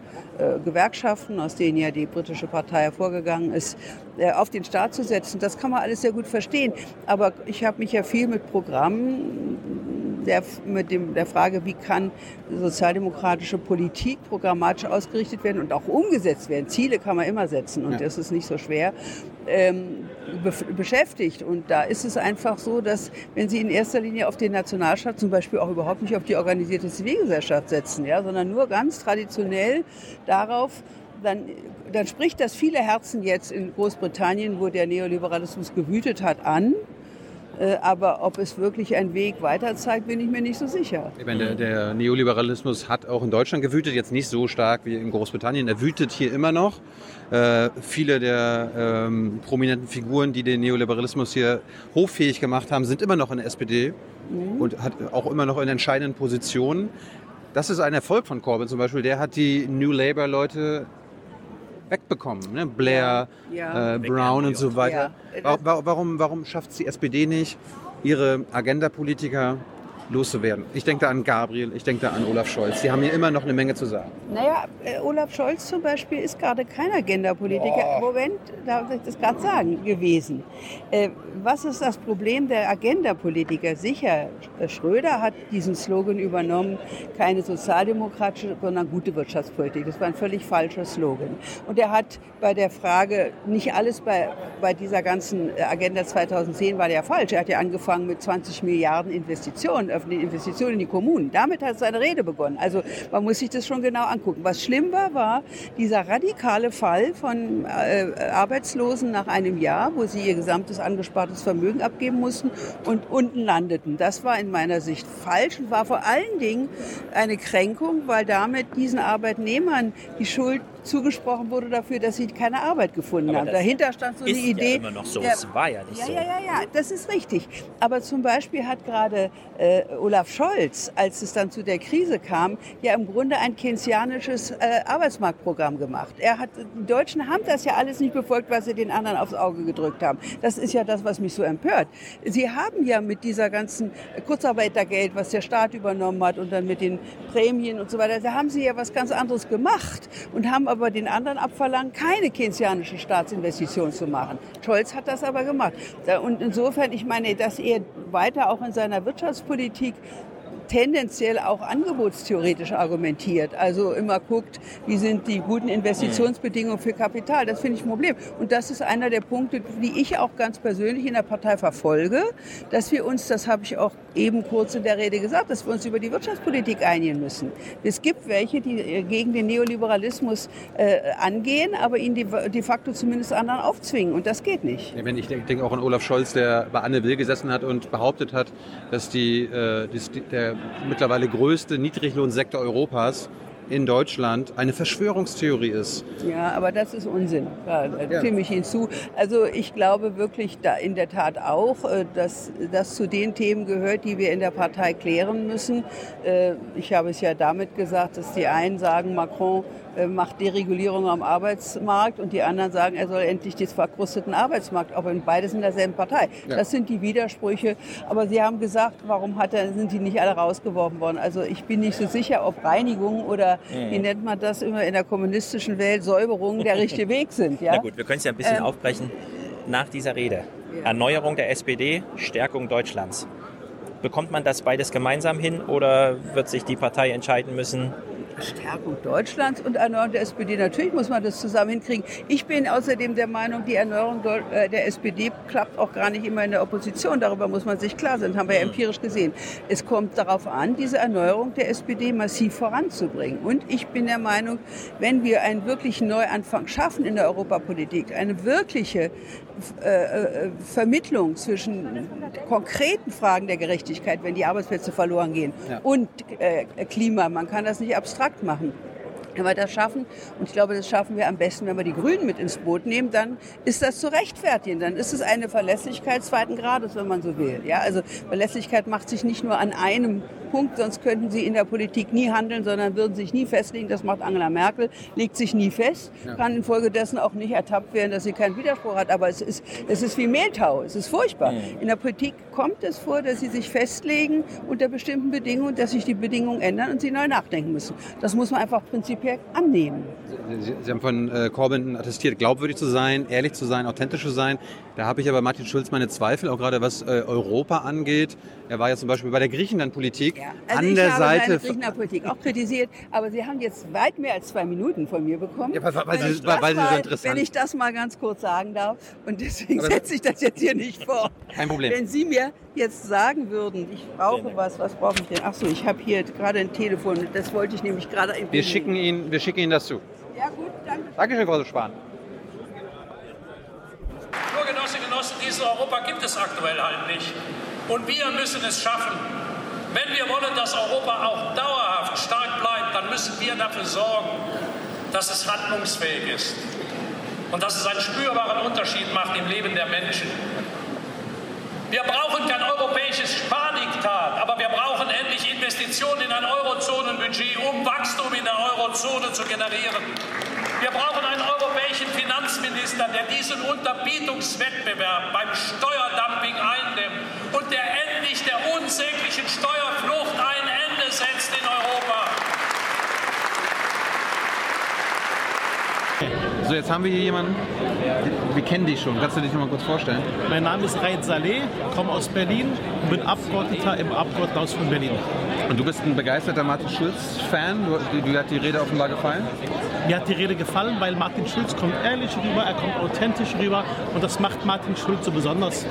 Gewerkschaften, aus denen ja die britische Partei hervorgegangen ist, auf den Staat zu setzen, das kann man alles sehr gut verstehen. Aber ich habe mich ja viel mit Programmen der, mit dem, der Frage, wie kann sozialdemokratische Politik programmatisch ausgerichtet werden und auch umgesetzt werden. Ziele kann man immer setzen und ja. das ist nicht so schwer. Ähm, be beschäftigt. Und da ist es einfach so, dass wenn Sie in erster Linie auf den Nationalstaat, zum Beispiel auch überhaupt nicht auf die organisierte Zivilgesellschaft setzen, ja, sondern nur ganz traditionell darauf, dann, dann spricht das viele Herzen jetzt in Großbritannien, wo der Neoliberalismus gewütet hat, an. Äh, aber ob es wirklich einen Weg weiter zeigt, bin ich mir nicht so sicher. Ich meine, der, der, Neoliberalismus hat auch in Deutschland gewütet, jetzt nicht so stark wie in Großbritannien. Er wütet hier immer noch. Äh, viele der ähm, prominenten Figuren, die den Neoliberalismus hier hoffähig gemacht haben, sind immer noch in der SPD mhm. und hat auch immer noch in entscheidenden Positionen. Das ist ein Erfolg von Corbyn zum Beispiel. Der hat die New Labour-Leute wegbekommen. Ne? Blair, ja. äh, Brown und so weiter. Ja. Warum, warum schafft es die SPD nicht, ihre Agenda-Politiker loszuwerden. Ich denke da an Gabriel, ich denke da an Olaf Scholz. Die haben hier immer noch eine Menge zu sagen. Naja, äh, Olaf Scholz zum Beispiel ist gerade kein Agenda-Politiker. Moment, darf ich das gerade sagen, gewesen. Äh, was ist das Problem der Agenda-Politiker? Sicher, äh, Schröder hat diesen Slogan übernommen, keine sozialdemokratische, sondern gute Wirtschaftspolitik. Das war ein völlig falscher Slogan. Und er hat bei der Frage, nicht alles bei, bei dieser ganzen Agenda 2010 war ja falsch. Er hat ja angefangen mit 20 Milliarden Investitionen öffentlichen Investitionen in die Kommunen. Damit hat seine Rede begonnen. Also man muss sich das schon genau angucken. Was schlimm war, war dieser radikale Fall von äh, Arbeitslosen nach einem Jahr, wo sie ihr gesamtes angespartes Vermögen abgeben mussten und unten landeten. Das war in meiner Sicht falsch und war vor allen Dingen eine Kränkung, weil damit diesen Arbeitnehmern die Schuld zugesprochen wurde dafür, dass sie keine Arbeit gefunden Aber haben. Dahinter stand so eine ist Idee. ja immer noch so. Es war ja nicht ja, so. Ja, ja, ja, das ist richtig. Aber zum Beispiel hat gerade äh, Olaf Scholz, als es dann zu der Krise kam, ja im Grunde ein keynesianisches äh, Arbeitsmarktprogramm gemacht. Er hat, die Deutschen haben das ja alles nicht befolgt, was sie den anderen aufs Auge gedrückt haben. Das ist ja das, was mich so empört. Sie haben ja mit dieser ganzen Kurzarbeitergeld, was der Staat übernommen hat und dann mit den Prämien und so weiter, da haben sie ja was ganz anderes gemacht und haben aber den anderen abverlangt, keine keynesianische Staatsinvestition zu machen. Scholz hat das aber gemacht. Und insofern, ich meine, dass er weiter auch in seiner Wirtschaftspolitik tendenziell auch angebotstheoretisch argumentiert. Also immer guckt, wie sind die guten Investitionsbedingungen für Kapital. Das finde ich ein Problem. Und das ist einer der Punkte, die ich auch ganz persönlich in der Partei verfolge, dass wir uns, das habe ich auch eben kurz in der Rede gesagt, dass wir uns über die Wirtschaftspolitik einigen müssen. Es gibt welche, die äh, gegen den Neoliberalismus äh, angehen, aber ihn de, de facto zumindest anderen aufzwingen. Und das geht nicht. Ja, wenn ich denke denk auch an Olaf Scholz, der bei Anne Will gesessen hat und behauptet hat, dass die, äh, die, der mittlerweile größte Niedriglohnsektor Europas in Deutschland eine Verschwörungstheorie ist. Ja, aber das ist Unsinn. Da, stimme ich Ihnen zu. Also ich glaube wirklich da in der Tat auch, äh, dass das zu den Themen gehört, die wir in der Partei klären müssen. Äh, Ich habe es ja damit gesagt, dass die einen sagen, Macron macht Deregulierung am Arbeitsmarkt und die anderen sagen, er soll endlich den verkrusteten Arbeitsmarkt, aber beides in derselben Partei. Ja. Das sind die Widersprüche. Aber Sie haben gesagt, warum hat er, sind die nicht alle rausgeworfen worden? Also ich bin nicht so sicher, ob Reinigung oder Mhm. wie nennt man das immer in der kommunistischen Welt, Säuberung der richtige Weg sind. Ja? Na gut, wir können es ja ein bisschen Ähm, aufbrechen. Nach dieser Rede. Erneuerung der SPD, Stärkung Deutschlands. Bekommt man das beides gemeinsam hin oder wird sich die Partei entscheiden müssen? Stärkung Deutschlands und Erneuerung der SPD. Natürlich muss man das zusammen hinkriegen. Ich bin außerdem der Meinung, die Erneuerung äh, der SPD klappt auch gar nicht immer in der Opposition. Darüber muss man sich klar sein. Haben wir ja empirisch gesehen. Es kommt darauf an, diese Erneuerung der SPD massiv voranzubringen. Und ich bin der Meinung, wenn wir einen wirklichen Neuanfang schaffen in der Europapolitik, eine wirkliche äh, äh, Vermittlung zwischen konkreten Fragen der Gerechtigkeit, wenn die Arbeitsplätze verloren gehen, Ja. und äh, Klima. Man kann das nicht abstrakt machen. Wenn wir das schaffen, und ich glaube, das schaffen wir am besten, wenn wir die Grünen mit ins Boot nehmen, dann ist das zu rechtfertigen. Dann ist es eine Verlässlichkeit zweiten Grades, wenn man so will. Ja, also Verlässlichkeit macht sich nicht nur an einem Punkt, sonst könnten sie in der Politik nie handeln, sondern würden sich nie festlegen. Das macht Angela Merkel, legt sich nie fest, Ja. kann infolgedessen auch nicht ertappt werden, dass sie keinen Widerspruch hat. Aber es ist, es ist wie Mehltau, es ist furchtbar. In der Politik kommt es vor, dass sie sich festlegen unter bestimmten Bedingungen, dass sich die Bedingungen ändern und sie neu nachdenken müssen. Das muss man einfach prinzipiell annehmen. Sie, Sie haben von äh, Corbyn attestiert, glaubwürdig zu sein, ehrlich zu sein, authentisch zu sein. Da habe ich aber Martin Schulz meine Zweifel, auch gerade was äh, Europa angeht. Er war ja zum Beispiel bei der Griechenland-Politik Also an ich der habe Seite. seine Griechenland-Politik auch kritisiert, aber Sie haben jetzt weit mehr als zwei Minuten von mir bekommen. Ja, weil- weil Wenn Sie- ich weil- das weil Sie so mal- interessant- Wenn ich das mal ganz kurz sagen darf, und deswegen Aber- setze ich das jetzt hier nicht vor. Kein Problem. Wenn Sie mir jetzt sagen würden, ich brauche was, was brauche ich denn? Ach so, ich habe hier gerade ein Telefon, das wollte ich nämlich gerade im Wir schicken, Ihnen, wir schicken Ihnen das zu. Ja gut, danke. Dankeschön, Frau Spahn. Nur Genossinnen und Genossen, dieses Europa gibt es aktuell halt nicht. Und wir müssen es schaffen. Wenn wir wollen, dass Europa auch dauerhaft stark bleibt, dann müssen wir dafür sorgen, dass es handlungsfähig ist und dass es einen spürbaren Unterschied macht im Leben der Menschen. Wir brauchen kein europäisches Spardiktat, aber wir brauchen endlich Investitionen in ein Eurozonenbudget, um Wachstum in der Eurozone zu generieren. Wir brauchen einen europäischen Finanzminister, der diesen Unterbietungswettbewerb beim Steuerdumping eindämmt und der endlich der unsäglichen Steuerflucht ein Ende setzt in Europa. So, jetzt haben wir hier jemanden. Wir kennen dich schon. Kannst du dich noch mal kurz vorstellen? Mein Name ist Raid Saleh, komme aus Berlin und bin Abgeordneter im Abgeordnetenhaus von Berlin. Und du bist ein begeisterter Martin Schulz-Fan. Dir hat die Rede offenbar gefallen. Mir hat die Rede gefallen, weil Martin Schulz kommt ehrlich rüber, er kommt authentisch rüber und das macht Martin Schulz so besonders.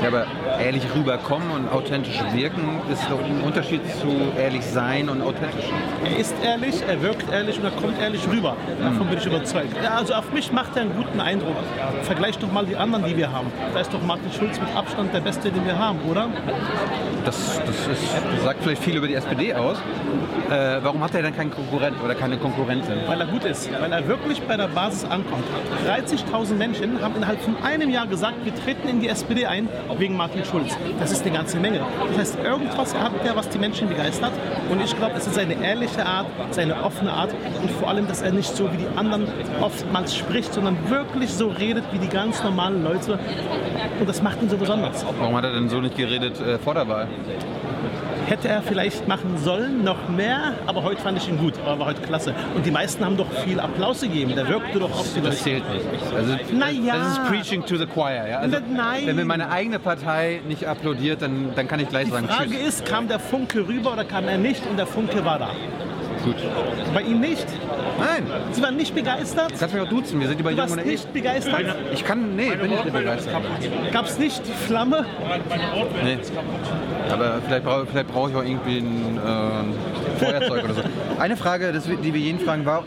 Ja, aber ehrlich rüberkommen und authentisch wirken ist doch ein Unterschied zu ehrlich sein und authentisch. Er ist ehrlich, er wirkt ehrlich und er kommt ehrlich rüber. Davon bin ich überzeugt. Also auf mich macht er einen guten Eindruck. Vergleich doch mal die anderen, die wir haben. Da ist doch Martin Schulz mit Abstand der Beste, den wir haben, oder? Das, das, ist, das sagt vielleicht viel über die SPD aus. Äh, warum hat er denn keinen Konkurrent oder keine Konkurrentin? Weil er gut ist, weil er wirklich bei der Basis ankommt. 30.000 Menschen haben innerhalb von einem Jahr gesagt, wir treten in die SPD ein wegen Martin Schulz. Das ist eine ganze Menge. Das heißt, irgendwas hat er, was die Menschen begeistert. Und ich glaube, es ist seine ehrliche Art, seine offene Art und vor allem, dass er nicht so wie die anderen oftmals spricht, sondern wirklich so redet wie die ganz normalen Leute. Und das macht ihn so besonders. Warum hat er denn so nicht geredet äh, vor der Wahl? Hätte er vielleicht machen sollen, noch mehr, aber heute fand ich ihn gut, aber war heute klasse. Und die meisten haben doch viel Applaus gegeben, der wirkte doch auf die Das zählt nicht. Also, Naja. Das ist Preaching to the Choir. Ja? Also, Nein. Wenn mir meine eigene Partei nicht applaudiert, dann, dann kann ich gleich Die sagen Frage Tschüss. ist, kam der Funke rüber oder kam er nicht? Und der Funke war da. Gut. Bei Ihnen nicht? Nein. Sie waren nicht begeistert? Kannst mich auch duzen, wir sind über Du Jung und nicht begeistert? Ich kann, nee, bin ich nicht begeistert. Gab es nicht die Flamme? Nee. Aber vielleicht brauche vielleicht brauche ich auch irgendwie ein äh, Feuerzeug oder so. Eine Frage, die wir jeden fragen, war,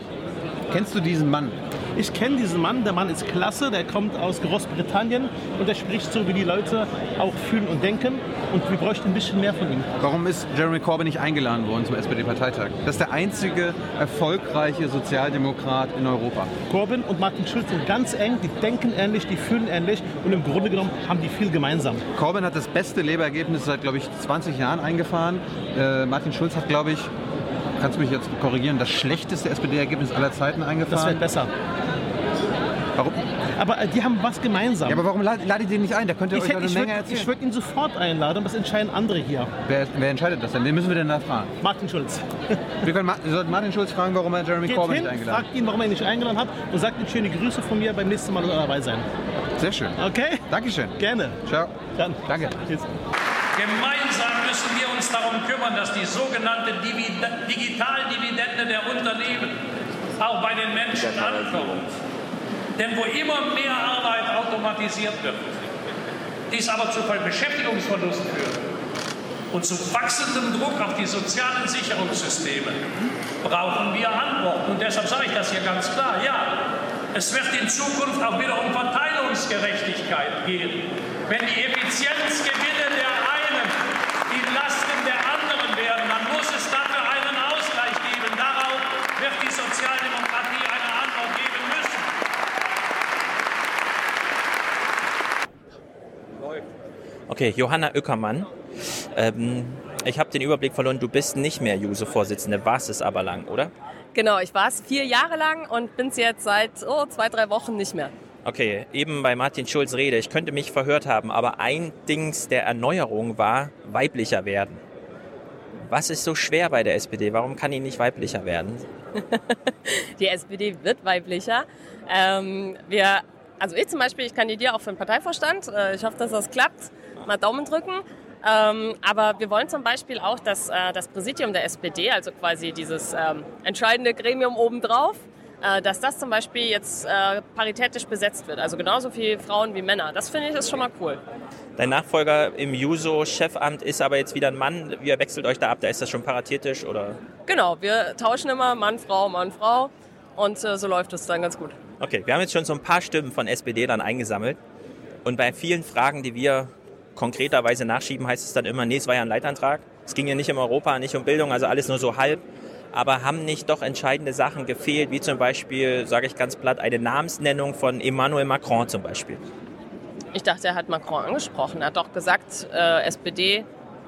kennst du diesen Mann? Ich kenne diesen Mann, der Mann ist klasse, der kommt aus Großbritannien und der spricht so, wie die Leute auch fühlen und denken. Und wir bräuchten ein bisschen mehr von ihm. Warum ist Jeremy Corbyn nicht eingeladen worden zum SPD-Parteitag? Das ist der einzige erfolgreiche Sozialdemokrat in Europa. Corbyn und Martin Schulz sind ganz eng, die denken ähnlich, die fühlen ähnlich und im Grunde genommen haben die viel gemeinsam. Corbyn hat das beste Leberergebnis seit, glaube ich, 20 Jahren eingefahren. Äh, Martin Schulz hat, glaube ich, kannst du mich jetzt korrigieren, das schlechteste SPD-Ergebnis aller Zeiten eingefahren. Das wird besser. Warum? Aber äh, die haben was gemeinsam. Ja, aber warum ladet ihr den nicht ein? Der könnte ich euch hätte- eine ich Menge würde erzählen. würd ihn sofort einladen, aber das entscheiden andere hier. Wer, wer entscheidet das denn? Wen müssen wir denn da fragen? Martin Schulz. Wir, können Ma wir sollten Martin Schulz fragen, warum er Jeremy Geht Corbyn hin, nicht eingeladen hat. fragt ihn, warum er ihn nicht eingeladen hat und sagt ihm schöne Grüße von mir beim nächsten Mal soll er dabei sein. Sehr schön. Okay? Dankeschön. Gerne. Ciao. Dann. Danke. Tschüss. Gemeinsam uns darum kümmern, dass die sogenannte Divid Digitaldividende der Unternehmen auch bei den Menschen ankommt. Denn wo immer mehr Arbeit automatisiert wird, dies aber zu Beschäftigungsverlusten führt und zu wachsendem Druck auf die sozialen Sicherungssysteme, brauchen wir Antworten. Und deshalb sage ich das hier ganz klar. Ja, es wird in Zukunft auch wieder um Verteilungsgerechtigkeit gehen. Wenn die Effizienzgewinne der einen die Lasten der anderen werden, dann muss es dafür einen Ausgleich geben. Darauf wird die Sozialdemokratie eine Antwort geben müssen. Okay, Johanna Oeckermann. Ähm, ich habe den Überblick verloren, du bist nicht mehr Juso-Vorsitzende, warst es aber lang, oder? Genau, ich war es vier Jahre lang und bin es jetzt seit oh, zwei, drei Wochen nicht mehr. Okay, eben bei Martin Schulz Rede, ich könnte mich verhört haben, aber ein Dings der Erneuerung war weiblicher werden. Was ist so schwer bei der SPD? Warum kann die nicht weiblicher werden? Die SPD wird weiblicher. Ähm, wir, also ich zum Beispiel, ich kandidiere auch für den Parteivorstand. Äh, Ich hoffe, dass das klappt. Mal Daumen drücken. Ähm, aber wir wollen zum Beispiel auch, dass äh, das Präsidium der SPD, also quasi dieses ähm, entscheidende Gremium obendrauf, äh, dass das zum Beispiel jetzt äh, paritätisch besetzt wird. Also genauso viele Frauen wie Männer. Das finde ich ist schon mal cool. Dein Nachfolger im Juso-Chefamt ist aber jetzt wieder ein Mann. Wie wechselt euch da ab? Da ist das schon paritätisch oder? Genau, wir tauschen immer Mann, Frau, Mann, Frau. Und äh, so läuft es dann ganz gut. Okay, wir haben jetzt schon so ein paar Stimmen von SPD dann eingesammelt. Und bei vielen Fragen, die wir konkreterweise nachschieben, heißt es dann immer, nee, es war ja ein Leitantrag. Es ging ja nicht um Europa, nicht um Bildung, also alles nur so halb. Aber haben nicht doch entscheidende Sachen gefehlt, wie zum Beispiel, sage ich ganz platt, eine Namensnennung von Emmanuel Macron zum Beispiel? Ich dachte, er hat Macron angesprochen. Er hat doch gesagt, äh, SPD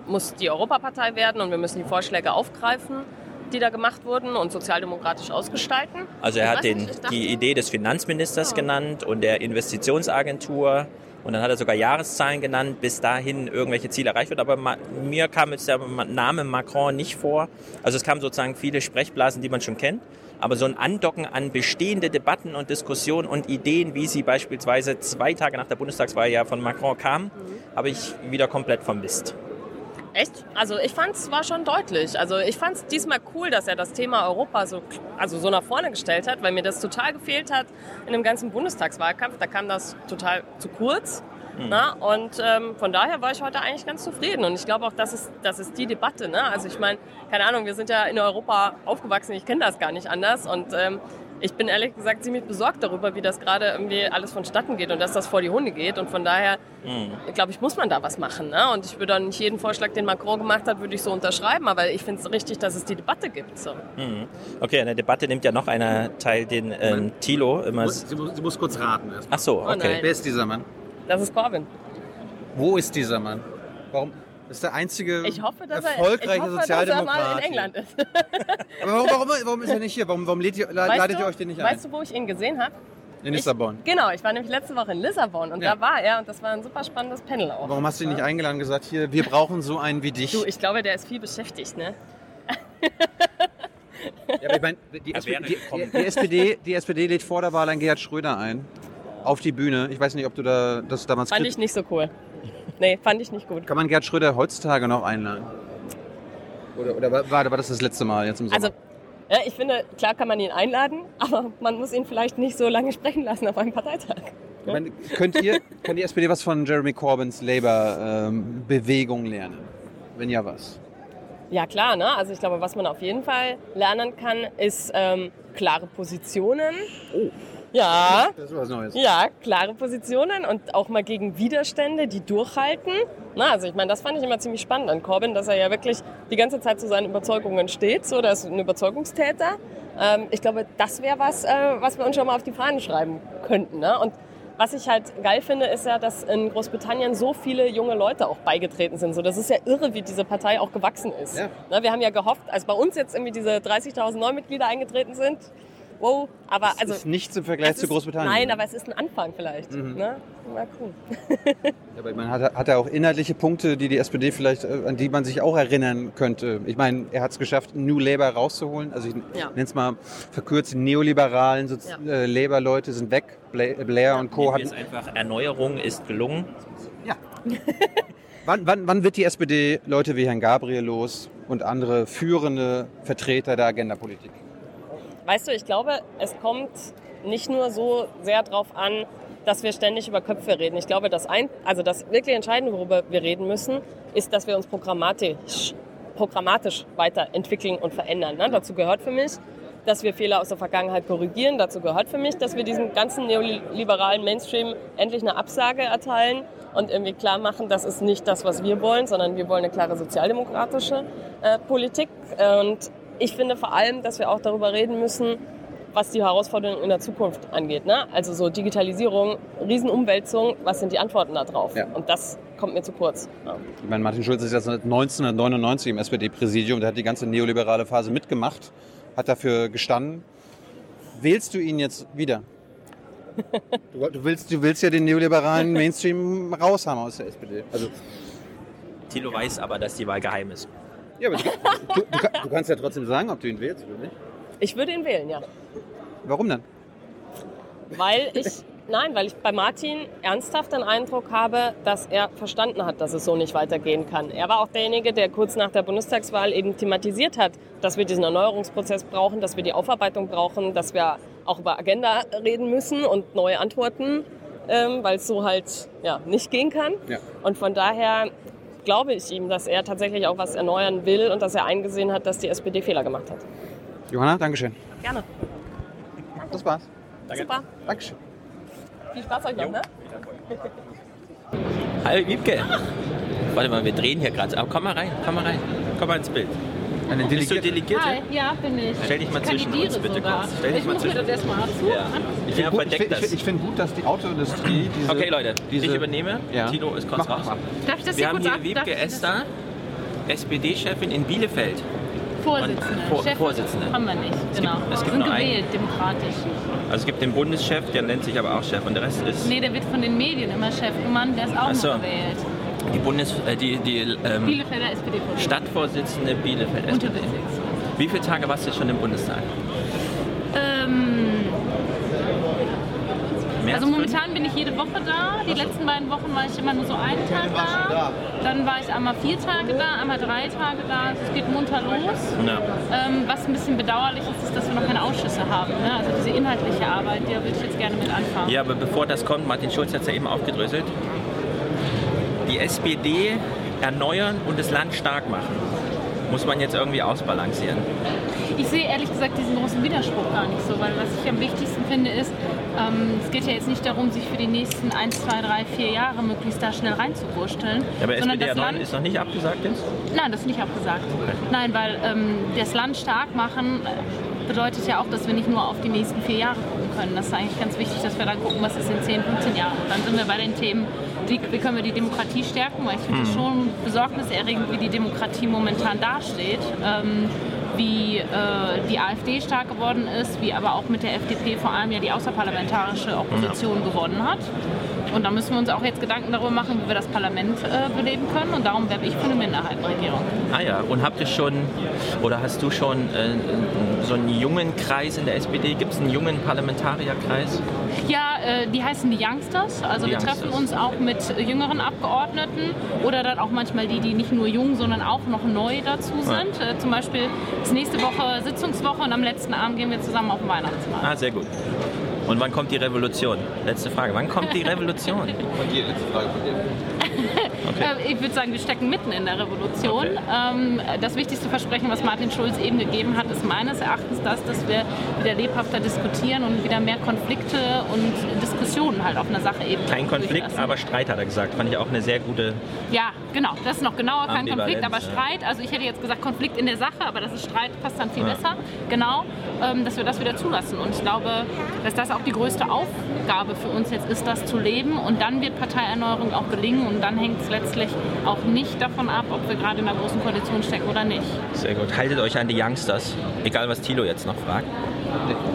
muss die Europapartei werden und wir müssen die Vorschläge aufgreifen, die da gemacht wurden und sozialdemokratisch ausgestalten. Also er hat den, die Idee des Finanzministers genannt und der Investitionsagentur. Und dann hat er sogar Jahreszahlen genannt, bis dahin irgendwelche Ziele erreicht wird. Aber mir kam jetzt der Name Macron nicht vor. Also es kamen sozusagen viele Sprechblasen, die man schon kennt. Aber so ein Andocken an bestehende Debatten und Diskussionen und Ideen, wie sie beispielsweise zwei Tage nach der Bundestagswahl ja von Macron kamen, habe ich wieder komplett vermisst. Echt? Also ich fand es war schon deutlich. Also ich fand es diesmal cool, dass er das Thema Europa so, also so nach vorne gestellt hat, weil mir das total gefehlt hat in dem ganzen Bundestagswahlkampf. Da kam das total zu kurz. Na? Und ähm, von daher war ich heute eigentlich ganz zufrieden. Und ich glaube auch, das ist, das ist die Debatte. Ne? Also ich meine, keine Ahnung, wir sind ja in Europa aufgewachsen, ich kenne das gar nicht anders. Und ähm, ich bin ehrlich gesagt ziemlich besorgt darüber, wie das gerade irgendwie alles vonstatten geht und dass das vor die Hunde geht. Und von daher, Mhm. glaube ich, muss man da was machen. Ne? Und ich würde auch nicht jeden Vorschlag, den Macron gemacht hat, würde ich so unterschreiben. Aber ich finde es richtig, dass es die Debatte gibt. So. Mhm. Okay, an der Debatte nimmt ja noch einer teil, den ähm, Thilo immer. Sie muss, sie muss kurz raten erst. Ach so, Oh okay. nein. Wer ist dieser Mann? Das ist Corbyn. Wo ist dieser Mann? Warum? Das ist der einzige Ich hoffe, dass er, ich erfolgreiche hoffe, dass er Sozialdemokrat. mal in. England ist. Aber warum, warum, warum ist er nicht hier? Warum, warum lädt ihr, ladet du- ihr euch den nicht ein? Weißt du, wo ich ihn gesehen habe? In Lissabon. Genau, ich war nämlich letzte Woche in Lissabon und Ja. da war er und das war ein super spannendes Panel auch. Warum hast du ihn nicht eingeladen und gesagt, hier, wir brauchen so einen wie dich? Du, ich glaube, der ist viel beschäftigt, ne? Ja, aber ich meine, die, die, die, SPD, die SPD lädt vor der Wahl einen Gerhard Schröder ein. Auf die Bühne. Ich weiß nicht, ob du da das damals Fand ich nicht so cool. Nee, fand ich nicht gut. Kann man Gerhard Schröder heutzutage noch einladen? Oder, oder war, war das das letzte Mal jetzt im Sommer? Also, ja, ich finde, klar kann man ihn einladen, aber man muss ihn vielleicht nicht so lange sprechen lassen auf einem Parteitag. Meine, könnt ihr, kann die SPD was von Jeremy Corbyns Labour-Bewegung lernen? Wenn ja, was? Ja, klar, ne? Also ich glaube, was man auf jeden Fall lernen kann, ist ähm, klare Positionen. Oh. Ja. Das ist was Neues. Ja, klare Positionen und auch mal gegen Widerstände, die durchhalten. Na, also ich meine, das fand ich immer ziemlich spannend an Corbyn, dass er ja wirklich die ganze Zeit zu seinen Überzeugungen steht. So, der ist ein Überzeugungstäter. Ähm, ich glaube, das wäre was, äh, was wir uns schon mal auf die Fahnen schreiben könnten. Ne? Und was ich halt geil finde, ist ja, dass in Großbritannien so viele junge Leute auch beigetreten sind. So, das ist ja irre, wie diese Partei auch gewachsen ist. Ja. Ne, wir haben ja gehofft, als bei uns jetzt irgendwie diese 30.000 Neumitglieder eingetreten sind, wow, aber Das also ist nichts im Vergleich es zu ist- Großbritannien. Nein, aber es ist ein Anfang vielleicht. Mhm. Ne? Mal cool. Ja, aber man hat, hat er auch inhaltliche Punkte, die die SPD vielleicht, äh, an die man sich auch erinnern könnte. Ich meine, er hat es geschafft, New Labour rauszuholen. Also ich Ja. nenne es mal verkürzt, die neoliberalen Sozi äh, Labour-Leute sind weg. Blair, Blair und Co. Hatten... es einfach Erneuerung ist gelungen. Wann, wann, wann wird die SPD Leute wie Herrn Gabriel los und andere führende Vertreter der Agendapolitik? Weißt du, ich glaube, es kommt nicht nur so sehr darauf an, dass wir ständig über Köpfe reden. Ich glaube, das, ein, also das wirklich Entscheidende, worüber wir reden müssen, ist, dass wir uns programmatisch, programmatisch weiterentwickeln und verändern. Ne? Dazu gehört für mich, dass wir Fehler aus der Vergangenheit korrigieren. Dazu gehört für mich, dass wir diesem ganzen neoliberalen Mainstream endlich eine Absage erteilen und irgendwie klar machen, das ist nicht das, was wir wollen, sondern wir wollen eine klare sozialdemokratische äh, Politik. Und ich finde vor allem, dass wir auch darüber reden müssen, was die Herausforderungen in der Zukunft angeht. Ne? Also so Digitalisierung, Riesenumwälzung, was sind die Antworten darauf? Ja. Und das kommt mir zu kurz. Ja. Ich meine, Martin Schulz ist jetzt seit 1999 im SPD-Präsidium, der hat die ganze neoliberale Phase mitgemacht, hat dafür gestanden. Wählst du ihn jetzt wieder? Du, du, willst, du willst ja den neoliberalen Mainstream raushaben aus der SPD. Also, Thilo weiß aber, dass die Wahl geheim ist. Ja, aber du, du, du, kann- du kannst ja trotzdem sagen, ob du ihn wählst oder nicht. Ich würde ihn wählen, ja. Warum denn? Weil ich, nein, weil ich bei Martin ernsthaft den Eindruck habe, dass er verstanden hat, dass es so nicht weitergehen kann. Er war auch derjenige, der kurz nach der Bundestagswahl eben thematisiert hat, dass wir diesen Erneuerungsprozess brauchen, dass wir die Aufarbeitung brauchen, dass wir auch über Agenda reden müssen und neue Antworten, ähm, weil es so halt ja, nicht gehen kann. Ja. Und von daher glaube ich ihm, dass er tatsächlich auch was erneuern will und dass er eingesehen hat, dass die SPD Fehler gemacht hat. Johanna, Dankeschön. Gerne. Das war's. Super. Dankeschön. Viel Spaß euch noch, ne? Hallo Wiebke. Warte mal, wir drehen hier gerade. Aber komm mal rein, komm mal rein. Komm mal ins Bild. Eine Bist du Delegierte? Hi, ja, bin ich. Stell dich mal Ich zwischen uns, bitte sogar. kurz. Stell dich ich mal zwischen das erstmal dazu Ja. Ich das. find- ich finde gut, dass die Autoindustrie diese... Okay, Leute, diese, ich übernehme. Ja. Tilo ist kurz Mach, raus. mach. Darf ich das Wir haben hier Wiebke Esther, SPD-Chefin in Bielefeld. Vorsitzende. Vor- Chef Vorsitzende. Haben wir nicht, Es genau. gibt- es gibt sind nur einen. gewählt, demokratisch. Also es gibt den Bundeschef, der nennt sich aber auch Chef und der Rest ist Nee, der wird von den Medien immer Chef genannt, der ist auch so. noch gewählt. Die Bundes... Äh, die, die ähm, Bielefelder. Stadtvorsitzende Bielefeld SPD. Wie viele Tage warst du jetzt schon im Bundestag? Ähm, Mehr also als momentan bin ich jede Woche da. Die letzten beiden Wochen war ich immer nur so einen Tag da. Dann war ich einmal vier Tage da, einmal drei Tage da. Also es geht munter los. Ja. Ähm, was ein bisschen bedauerlich ist, ist, dass wir noch keine Ausschüsse haben. Ne? Also diese inhaltliche Arbeit, der würde ich jetzt gerne mit anfangen. Ja, aber bevor das kommt, Martin Schulz hat es ja eben aufgedröselt. Die SPD erneuern und das Land stark machen. Muss man jetzt irgendwie ausbalancieren. Ich sehe ehrlich gesagt diesen großen Widerspruch gar nicht so, weil was ich am wichtigsten finde ist, ähm, es geht ja jetzt nicht darum, sich für die nächsten 1, 2, 3, 4 Jahre möglichst da schnell reinzuwursteln. Ja, aber sondern SPD das Land, ist noch nicht abgesagt jetzt? Nein, das ist nicht abgesagt. Nein, weil ähm, das Land stark machen bedeutet ja auch, dass wir nicht nur auf die nächsten vier Jahre gucken können. Das ist eigentlich ganz wichtig, dass wir dann gucken, was ist in 10, 15 Jahren. Und dann sind wir bei den Themen, wie, wie können wir die Demokratie stärken, weil ich finde es Mhm. schon besorgniserregend, wie die Demokratie momentan dasteht. Ähm, wie äh, die AfD stark geworden ist, wie aber auch mit der FDP vor allem ja die außerparlamentarische Opposition gewonnen hat. Und da müssen wir uns auch jetzt Gedanken darüber machen, wie wir das Parlament äh, beleben können. Und darum werbe ich für eine Minderheitenregierung. Ah ja, und habt ihr schon, oder hast du schon äh, so einen jungen Kreis in der SPD? Gibt es einen jungen Parlamentarierkreis? Ja, äh, die heißen die Youngsters. Also Die wir treffen Youngsters. uns auch mit jüngeren Abgeordneten oder dann auch manchmal die, die nicht nur jung, sondern auch noch neu dazu sind. Äh, zum Beispiel ist nächste Woche Sitzungswoche und am letzten Abend gehen wir zusammen auf den Weihnachtsmarkt. Ah, sehr gut. Und wann kommt die Revolution? Letzte Frage. Wann kommt die Revolution? Von dir, letzte Frage von dir. Äh, Ich würde sagen, wir stecken mitten in der Revolution. Ähm, das wichtigste Versprechen, was Martin Schulz eben gegeben hat, ist meines Erachtens das, dass wir wieder lebhafter diskutieren und wieder mehr Konflikte und Diskussionen halt auf einer Sache eben Kein Konflikt, durchlassen. aber Streit hat er gesagt. Fand ich auch eine sehr gute. Ja, genau. Das ist noch genauer. Kein Konflikt, aber ja. Streit. Also ich hätte jetzt gesagt Konflikt in der Sache, aber das ist Streit, passt dann viel Ja. besser. Genau, ähm, dass wir das wieder zulassen. Und ich glaube, dass das auch die größte Aufgabe für uns jetzt ist, das zu leben. Und dann wird Parteierneuerung auch gelingen. Und dann hängt es letztlich auch nicht davon ab, ob wir gerade in einer großen Koalition stecken oder nicht. Sehr gut. Haltet euch an die Youngsters. Egal, was Thilo jetzt noch fragt.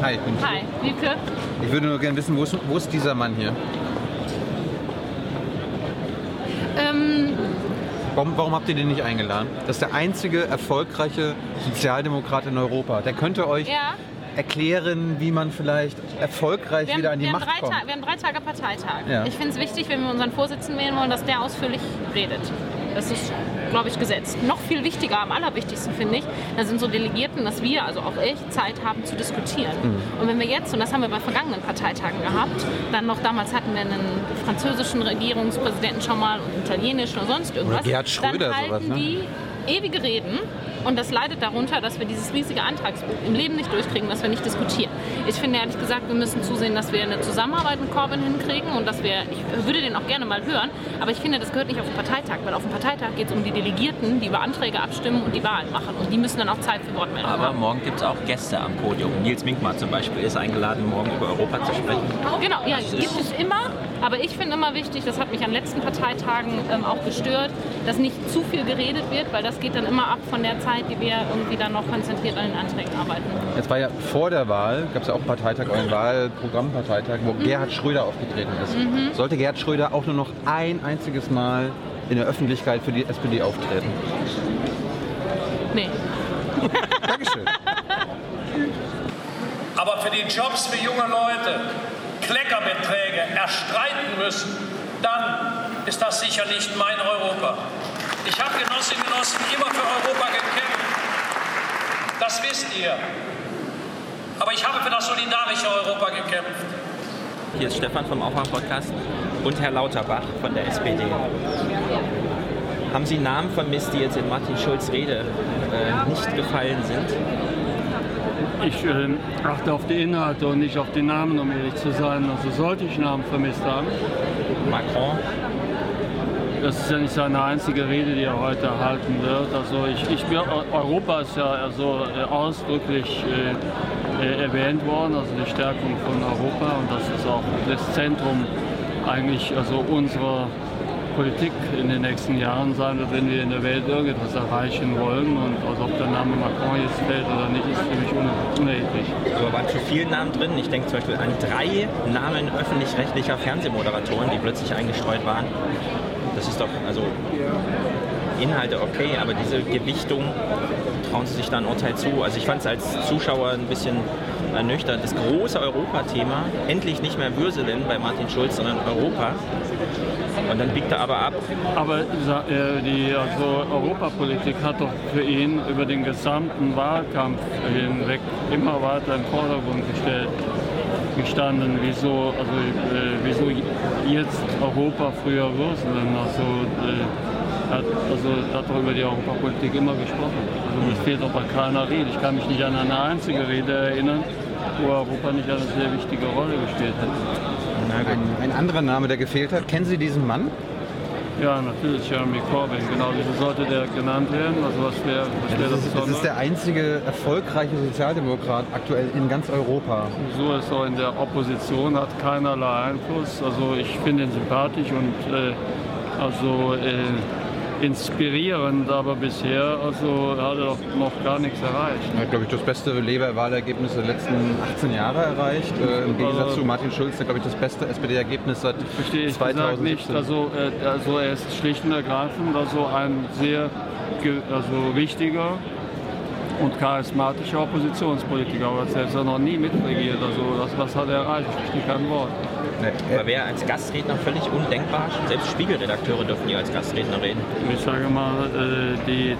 Hi, ich bin Hi, Wiebke. Ich würde nur gerne wissen, wo ist, wo ist dieser Mann hier? Ähm, Warum, warum habt ihr den nicht eingeladen? Das ist der einzige erfolgreiche Sozialdemokrat in Europa. Der könnte euch ja. erklären, wie man vielleicht erfolgreich Wir haben, wieder an die wir, haben Macht drei kommt. Ta- wir haben drei Tage Parteitag. Ja. Ich finde es wichtig, wenn wir unseren Vorsitzenden wählen wollen, dass der ausführlich redet. Das ist, glaube ich, gesetzt. Noch viel wichtiger, am allerwichtigsten finde ich, da sind so Delegierten, dass wir, also auch ich, Zeit haben zu diskutieren. Mhm. Und wenn wir jetzt, und das haben wir bei vergangenen Parteitagen gehabt, dann noch damals hatten wir einen französischen Regierungspräsidenten schon mal und einen italienischen oder sonst irgendwas, Gerhard Schröder, dann halten sowas, ne? die ewige Reden und das leidet darunter, dass wir dieses riesige Antragsbuch im Leben nicht durchkriegen, dass wir nicht diskutieren. Ich finde ehrlich gesagt, wir müssen zusehen, dass wir eine Zusammenarbeit mit Corbyn hinkriegen und dass wir, ich würde den auch gerne mal hören, aber ich finde, das gehört nicht auf den Parteitag, weil auf dem Parteitag geht es um die Delegierten, die über Anträge abstimmen und die Wahlen machen und die müssen dann auch Zeit für Wortmeldungen Aber haben. morgen gibt es auch Gäste am Podium. Nils Minkmar zum Beispiel ist eingeladen, morgen über Europa zu sprechen. Genau, ja, Das gibt es immer. Aber ich finde immer wichtig, das hat mich an letzten Parteitagen ähm, auch gestört, dass nicht zu viel geredet wird, weil das geht dann immer ab von der Zeit, die wir irgendwie dann noch konzentriert an den Anträgen arbeiten. Jetzt war ja vor der Wahl, gab es ja auch einen Parteitag, euren Wahlprogrammparteitag, wo Mhm. Gerhard Schröder aufgetreten ist. Mhm. Sollte Gerhard Schröder auch nur noch ein einziges Mal in der Öffentlichkeit für die SPD auftreten? Nee. Dankeschön. aber für die Jobs für junge Leute Kleckerbeträge erstreiten müssen, dann ist das sicher nicht mein Europa. Ich habe Genossinnen und Genossen immer für Europa gekämpft. Das wisst ihr. Aber ich habe für das solidarische Europa gekämpft. Hier ist Stefan vom Aufwach-Podcast und Herr Lauterbach von der SPD. Haben Sie Namen vermisst, die jetzt in Martin Schulz Rede äh, nicht gefallen sind? Ich äh, achte auf die Inhalte und nicht auf die Namen, um ehrlich zu sein. Also sollte ich Namen vermisst haben. Macron? Das ist ja nicht seine einzige Rede, die er heute halten wird. Also ich, ich, Europa ist ja also ausdrücklich äh, äh, erwähnt worden, also die Stärkung von Europa und das ist auch das Zentrum eigentlich also unserer Politik in den nächsten Jahren sein wird, wenn wir in der Welt irgendetwas erreichen wollen. Und also ob der Name Macron jetzt fällt oder nicht, ist für mich un- unerheblich. Aber waren zu viele Namen drin. Ich denke zum Beispiel an drei Namen öffentlich-rechtlicher Fernsehmoderatoren, die plötzlich eingestreut waren. Das ist doch, also Inhalte okay, aber diese Gewichtung trauen sie sich da ein Urteil zu. Also ich fand es als Zuschauer ein bisschen ernüchternd. Das große Europa-Thema, endlich nicht mehr Würselen bei Martin Schulz, sondern Europa. Und dann biegt er aber ab. Aber sa- äh, die also Europapolitik hat doch für ihn über den gesamten Wahlkampf hinweg immer weiter im Vordergrund gestellt. Gestanden, wieso, also, äh, wieso jetzt Europa früher Russland. Also, äh, hat, also hat doch über die Europapolitik immer gesprochen. Also es fehlt doch bei keiner Rede. Ich kann mich nicht an eine einzige Rede erinnern, wo Europa nicht eine sehr wichtige Rolle gespielt hat. Ein, ein anderer Name, der gefehlt hat. Kennen Sie diesen Mann? Ja, natürlich, Jeremy Corbyn, genau. Wieso sollte der genannt werden? Also was wäre was wär Das das ist, das ist der einzige erfolgreiche Sozialdemokrat aktuell in ganz Europa. So ist er in der Opposition, hat keinerlei Einfluss. Also ich finde ihn sympathisch und äh, also äh, inspirierend, aber bisher also hat er doch noch gar nichts erreicht. Er hat, glaube ich, das beste Labour-Wahlergebnis der letzten 18 Jahre erreicht. Äh, Im Gegensatz Also- zu Martin Schulz, der, glaube ich, das beste SPD-Ergebnis seit Verstehe ich gesagt 2017. nicht. Also, äh, also er ist schlicht und ergreifend also ein sehr also wichtiger und charismatischer Oppositionspolitiker, aber hat selbst noch nie mitregiert. Also das, was hat er erreicht? Ich verstehe kein Wort. Aber wäre als Gastredner völlig undenkbar. Selbst Spiegelredakteure dürfen hier als Gastredner reden. Ich sage mal, äh, die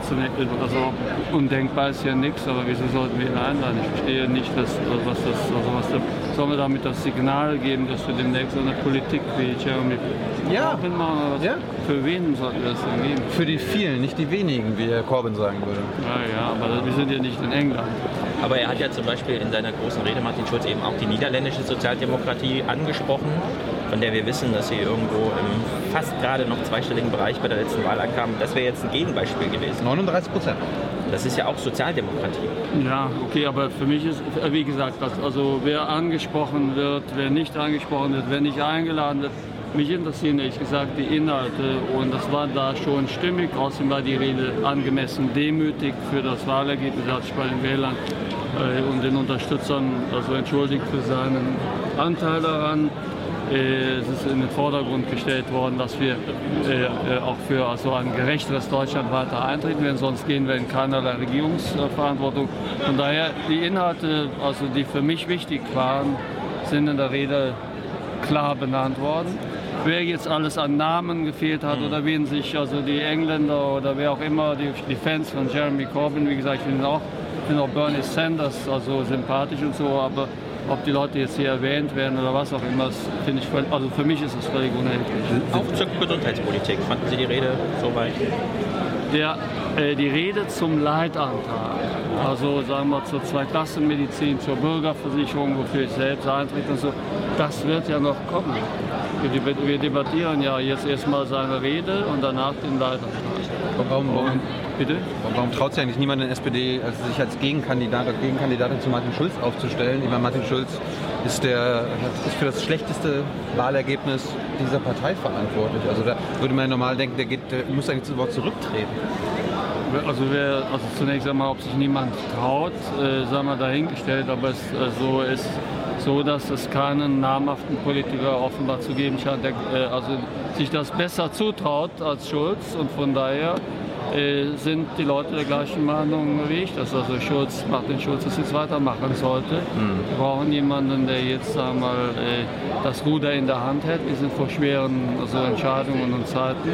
also undenkbar ist ja nichts, aber wieso sollten wir ihn einladen? Ich verstehe nicht, dass, was das, also was da, sollen wir damit das Signal geben, dass wir demnächst eine Politik wie Jeremy Ja. Machen? Oder was? Ja. Für wen sollten wir das denn geben? Für die vielen, nicht die wenigen, wie Herr Corbyn sagen würde. Ja, ja, aber wir sind ja nicht in England. Aber er hat ja zum Beispiel in seiner großen Rede, Martin Schulz, eben auch die niederländische Sozialdemokratie angesprochen, von der wir wissen, dass sie irgendwo im fast gerade noch zweistelligen Bereich bei der letzten Wahl ankam. Das wäre jetzt ein Gegenbeispiel gewesen. 39 Prozent. Das ist ja auch Sozialdemokratie. Ja, okay, aber für mich ist, wie gesagt, also wer angesprochen wird, wer nicht angesprochen wird, wer nicht eingeladen wird, mich interessieren ehrlich gesagt die Inhalte und das war da schon stimmig. Außerdem war die Rede angemessen demütig für das Wahlergebnis, er hat sich bei den Wählern äh, und den Unterstützern also entschuldigt für seinen Anteil daran. Äh, Es ist in den Vordergrund gestellt worden, dass wir äh, äh, auch für ein gerechteres Deutschland weiter eintreten werden, sonst gehen wir in keinerlei Regierungsverantwortung. Von daher die Inhalte, also die für mich wichtig waren, sind in der Rede klar benannt worden. Wer jetzt alles an Namen gefehlt hat oder wen sich also die Engländer oder wer auch immer, die, die Fans von Jeremy Corbyn, wie gesagt, ich finde auch, ich finde auch Bernie Sanders also sympathisch und so, aber ob die Leute jetzt hier erwähnt werden oder was auch immer, das finde ich, also für mich ist es völlig unerheblich. Auch zur Gesundheitspolitik. Fanden Sie die Rede soweit? Der, äh, die Rede zum Leitantrag, also sagen wir zur Zweiklassenmedizin, zur Bürgerversicherung, wofür ich selbst eintrete und so, das wird ja noch kommen. Wir, deb- wir debattieren ja jetzt erstmal seine Rede und danach den Leitantrag. Warum, warum, bitte? warum traut sich eigentlich niemand in der SPD, also sich als Gegenkandidat oder Gegenkandidatin zu Martin Schulz aufzustellen? Ich meine, Martin Schulz ist, der, ist für das schlechteste Wahlergebnis dieser Partei verantwortlich. Also da würde man ja normal denken, der, geht, der muss eigentlich sofort zurücktreten. Also, wer, also zunächst einmal, ob sich niemand traut, äh, sagen wir dahingestellt, aber es äh, so ist so, dass es keinen namhaften Politiker offenbar zu geben scheint, der äh, also sich das besser zutraut als Schulz und von daher äh, sind die Leute der gleichen Meinung wie ich, dass also Schulz, Martin Schulz das jetzt weitermachen sollte. Wir brauchen jemanden, der jetzt sagen mal, äh, das Ruder in der Hand hält. Wir sind vor schweren also Entscheidungen und Zeiten.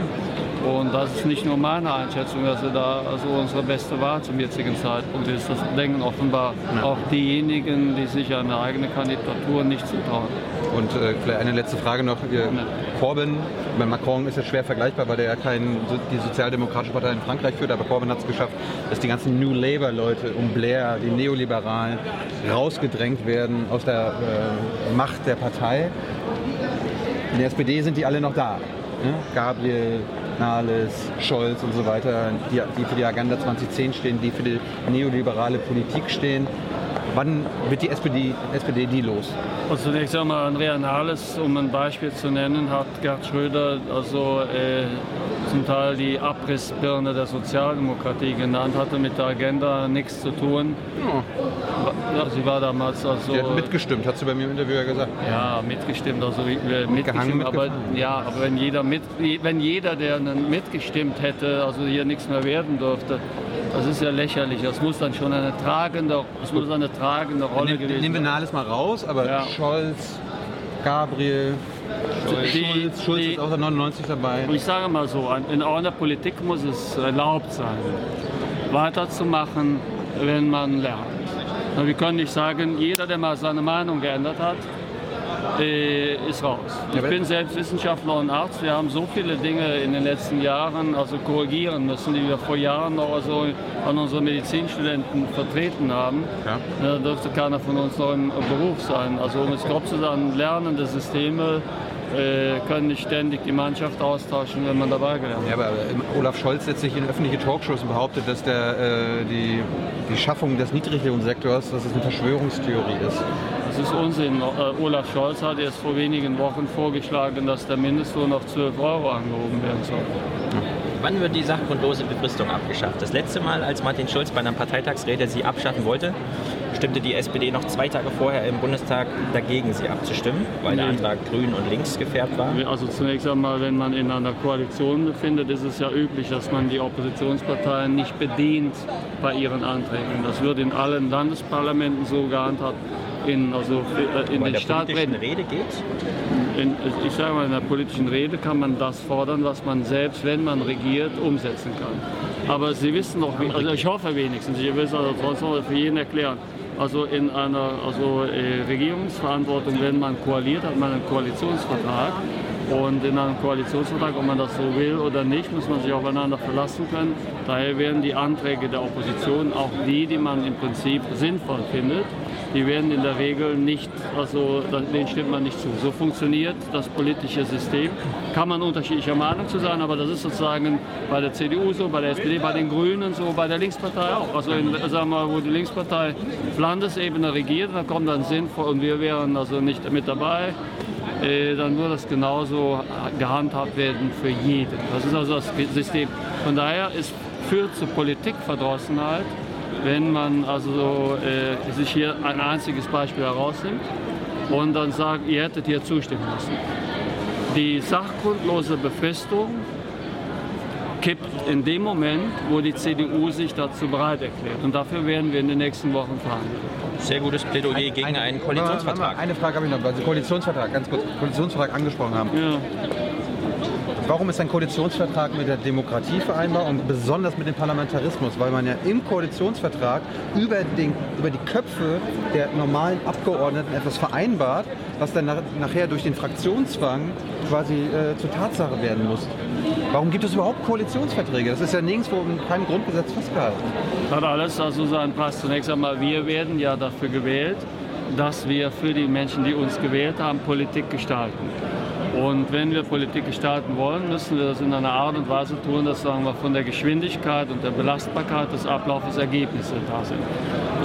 Und das ist nicht nur meine Einschätzung, dass er da also unsere beste Wahl zum jetzigen Zeitpunkt ist. Das denken offenbar auch diejenigen, die sich eine eigene Kandidatur nicht zutrauen. Und äh, vielleicht eine letzte Frage noch. Ihr, Corbyn, bei Macron ist es schwer vergleichbar, weil der ja kein, die sozialdemokratische Partei in Frankreich führt, aber Corbyn hat es geschafft, dass die ganzen New Labour-Leute um Blair, die Neoliberalen, rausgedrängt werden aus der äh, Macht der Partei. In der SPD sind die alle noch da. Ne? Gabriel, Nahles, Scholz und so weiter, die, die für die Agenda 2010 stehen, die für die neoliberale Politik stehen. Wann wird die SPD, SPD die los? Also zunächst einmal Andrea Nahles, um ein Beispiel zu nennen, hat Gerd Schröder also äh, zum Teil die Abrissbirne der Sozialdemokratie genannt, hatte mit der Agenda nichts zu tun. Ja, sie war damals also... Die hat mitgestimmt, hat sie bei mir im Interview ja gesagt. Ja, mitgestimmt, also äh, mitgestimmt, aber, ja, aber wenn jeder, mit, wenn jeder, der mitgestimmt hätte, also hier nichts mehr werden durfte, das ist ja lächerlich. Das muss dann schon eine tragende, das muss eine tragende Rolle Nehmen, gewesen nehmen wir. Nahles mal raus, aber Scholz, Gabriel, Die- Schulz, Schulz die- ist auch der 99 dabei. Ich sage mal so, in einer Politik muss es erlaubt sein, weiterzumachen, wenn man lernt. Wir können nicht sagen, jeder, der mal seine Meinung geändert hat, äh, ist raus. Ich bin selbst Wissenschaftler und Arzt. Wir haben so viele Dinge in den letzten Jahren also korrigieren müssen, die wir vor Jahren noch also an unsere Medizinstudenten vertreten haben. Ja. Da dürfte keiner von uns noch im Beruf sein. Also um es grob zu sagen, lernende Systeme äh, können nicht ständig die Mannschaft austauschen, wenn man dabei gelernt hat. Ja, aber ähm, Olaf Scholz setzt sich in öffentliche Talkshows und behauptet, dass der, äh, die, die Schaffung des Niedriglohnsektors, dass es eine Verschwörungstheorie ist. Das ist Unsinn. Äh, Olaf Scholz hat erst vor wenigen Wochen vorgeschlagen, dass der Mindestlohn auf 12 Euro angehoben werden soll. Wann wird die sachgrundlose Befristung abgeschafft? Das letzte Mal, als Martin Schulz bei einer Parteitagsrede sie abschaffen wollte, stimmte die SPD noch zwei Tage vorher im Bundestag dagegen, sie abzustimmen, weil der Nee. Antrag grün und links gefärbt war. Also zunächst einmal, wenn man in einer Koalition befindet, ist es ja üblich, dass man die Oppositionsparteien nicht bedient bei ihren Anträgen. Das wird in allen Landesparlamenten so gehandhabt. In, also äh, in den der politischen Rede geht? In, ich sage mal, in der politischen Rede kann man das fordern, was man selbst, wenn man regiert, umsetzen kann. Aber Sie wissen doch, also ich hoffe wenigstens, ich will es also noch für jeden erklären. Also in einer also, äh, Regierungsverantwortung, wenn man koaliert, hat man einen Koalitionsvertrag. Und in einem Koalitionsvertrag, ob man das so will oder nicht, muss man sich aufeinander verlassen können. Daher werden die Anträge der Opposition, auch die, die man im Prinzip sinnvoll findet, die werden in der Regel nicht, also denen stimmt man nicht zu. So funktioniert das politische System. Kann man unterschiedlicher Meinung zu sein, aber das ist sozusagen bei der CDU so, bei der SPD, bei den Grünen so, bei der Linkspartei auch. Also in, sagen wir mal, wo die Linkspartei auf Landesebene regiert, da kommt dann sinnvoll und wir wären also nicht mit dabei. Äh, dann würde das genauso gehandhabt werden für jeden. Das ist also das System. Von daher ist, führt zu Politikverdrossenheit, wenn man also äh, sich hier ein einziges Beispiel herausnimmt und dann sagt, ihr hättet hier zustimmen müssen. Die sachgrundlose Befristung kippt in dem Moment, wo die CDU sich dazu bereit erklärt. Und dafür werden wir in den nächsten Wochen verhandeln. Sehr gutes Plädoyer gegen einen Koalitionsvertrag. Eine Frage habe ich noch, weil Sie Koalitionsvertrag, ganz kurz, Koalitionsvertrag angesprochen haben. Warum ist ein Koalitionsvertrag mit der Demokratie vereinbar und besonders mit dem Parlamentarismus? Weil man ja im Koalitionsvertrag über, den, über die Köpfe der normalen Abgeordneten etwas vereinbart, was dann nach, nachher durch den Fraktionszwang quasi äh, zur Tatsache werden muss. Warum gibt es überhaupt Koalitionsverträge? Das ist ja nirgendwo in keinem Grundgesetz festgehalten. Hat alles also seinen Preis. Zunächst einmal, wir werden ja dafür gewählt, dass wir für die Menschen, die uns gewählt haben, Politik gestalten. Und wenn wir Politik gestalten wollen, müssen wir das in einer Art und Weise tun, dass sagen wir, von der Geschwindigkeit und der Belastbarkeit des Ablaufes Ergebnisse da sind.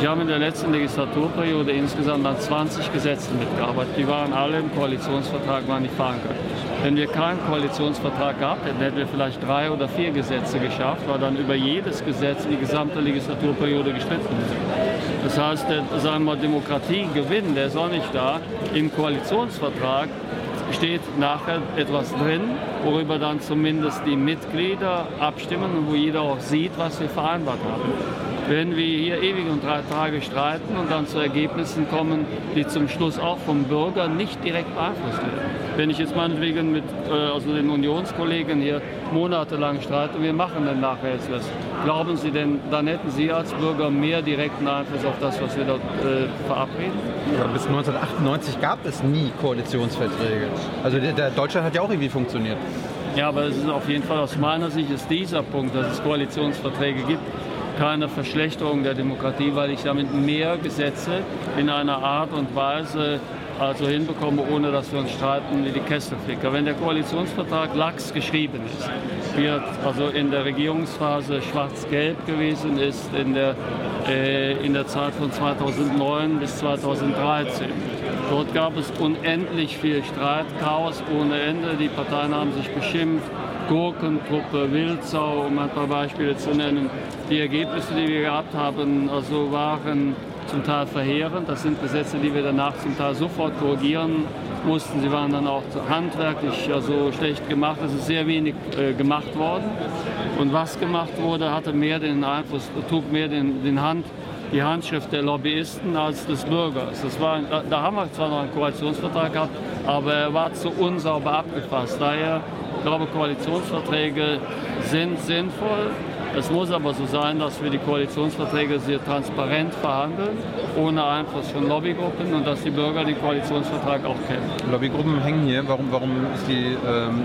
Ich habe in der letzten Legislaturperiode insgesamt an 20 Gesetzen mitgearbeitet. Die waren alle im Koalitionsvertrag, waren nicht verankert. Wenn wir keinen Koalitionsvertrag gehabt hätten, hätten wir vielleicht drei oder vier Gesetze geschafft, weil dann über jedes Gesetz die gesamte Legislaturperiode gestritten wird. Das heißt, der, sagen wir, Demokratiegewinn, der ist auch nicht da. Im Koalitionsvertrag steht nachher etwas drin, worüber dann zumindest die Mitglieder abstimmen und wo jeder auch sieht, was wir vereinbart haben. Wenn wir hier ewig und drei Tage streiten und dann zu Ergebnissen kommen, die zum Schluss auch vom Bürger nicht direkt beeinflusst werden. Wenn ich jetzt meinetwegen mit äh, also den Unionskollegen hier monatelang streite und wir machen dann nachher jetzt was, glauben Sie denn, dann hätten Sie als Bürger mehr direkten Einfluss auf das, was wir dort äh, verabreden? Ja, bis 1998 gab es nie Koalitionsverträge. Also der, der Deutschland hat ja auch irgendwie funktioniert. Ja, aber es ist auf jeden Fall aus meiner Sicht ist dieser Punkt, dass es Koalitionsverträge gibt, keine Verschlechterung der Demokratie, weil ich damit mehr Gesetze in einer Art und Weise also hinbekomme, ohne dass wir uns streiten wie die Kesselflicker. Wenn der Koalitionsvertrag lax geschrieben ist, wird also in der Regierungsphase schwarz-gelb gewesen ist, in der, äh, in der Zeit von 2009 bis 2013. Dort gab es unendlich viel Streit, Chaos ohne Ende. Die Parteien haben sich beschimpft. Gurkentruppe, Wildsau, um ein paar Beispiele zu nennen. Die Ergebnisse, die wir gehabt haben, also waren zum Teil verheerend. Das sind Gesetze, die wir danach zum Teil sofort korrigieren mussten. Sie waren dann auch handwerklich also schlecht gemacht. Es ist sehr wenig äh, gemacht worden. Und was gemacht wurde, hatte mehr den Einfluss, trug mehr den, den Hand, die Handschrift der Lobbyisten als des Bürgers. Das war, da, da haben wir zwar noch einen Koalitionsvertrag gehabt, aber er war zu unsauber abgefasst. Daher ich glaube Koalitionsverträge sind sinnvoll. Es muss aber so sein, dass wir die Koalitionsverträge sehr transparent verhandeln, ohne Einfluss von Lobbygruppen und dass die Bürger den Koalitionsvertrag auch kennen. Lobbygruppen hängen hier. Warum, warum ist die ähm,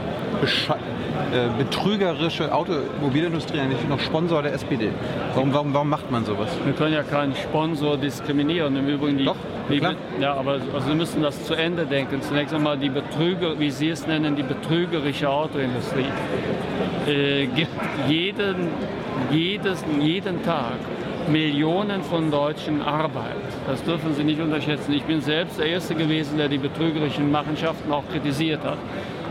äh, betrügerische Automobilindustrie eigentlich noch Sponsor der SPD? Warum, warum, warum macht man sowas? Wir können ja keinen Sponsor diskriminieren. Im Übrigen die, Doch, die ja, aber also wir müssen das zu Ende denken. Zunächst einmal die Betrüger, wie Sie es nennen, die betrügerische Autoindustrie äh, gibt jeden, jedes, jeden Tag Millionen von Deutschen Arbeit. Das dürfen Sie nicht unterschätzen. Ich bin selbst der Erste gewesen, der die betrügerischen Machenschaften auch kritisiert hat.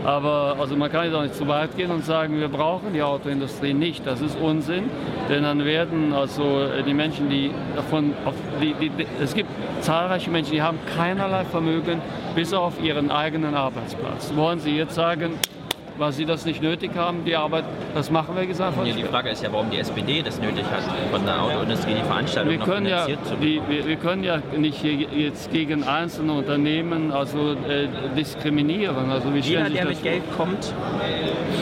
Aber also man kann jetzt auch nicht zu weit gehen und sagen, wir brauchen die Autoindustrie nicht. Das ist Unsinn, denn dann werden also äh, die Menschen, die davon, auf, die, die, es gibt zahlreiche Menschen, die haben keinerlei Vermögen bis auf ihren eigenen Arbeitsplatz. Wollen Sie jetzt sagen, weil Sie das nicht nötig haben, die Arbeit, das machen wir einfach Ja, die Frage ist ja, warum die SPD das nötig hat, von der Autoindustrie die Veranstaltung Wir können, ja, zu die, wir, wir können ja nicht jetzt gegen einzelne Unternehmen also äh, diskriminieren. Also wie Jeder, der mit Geld kommt,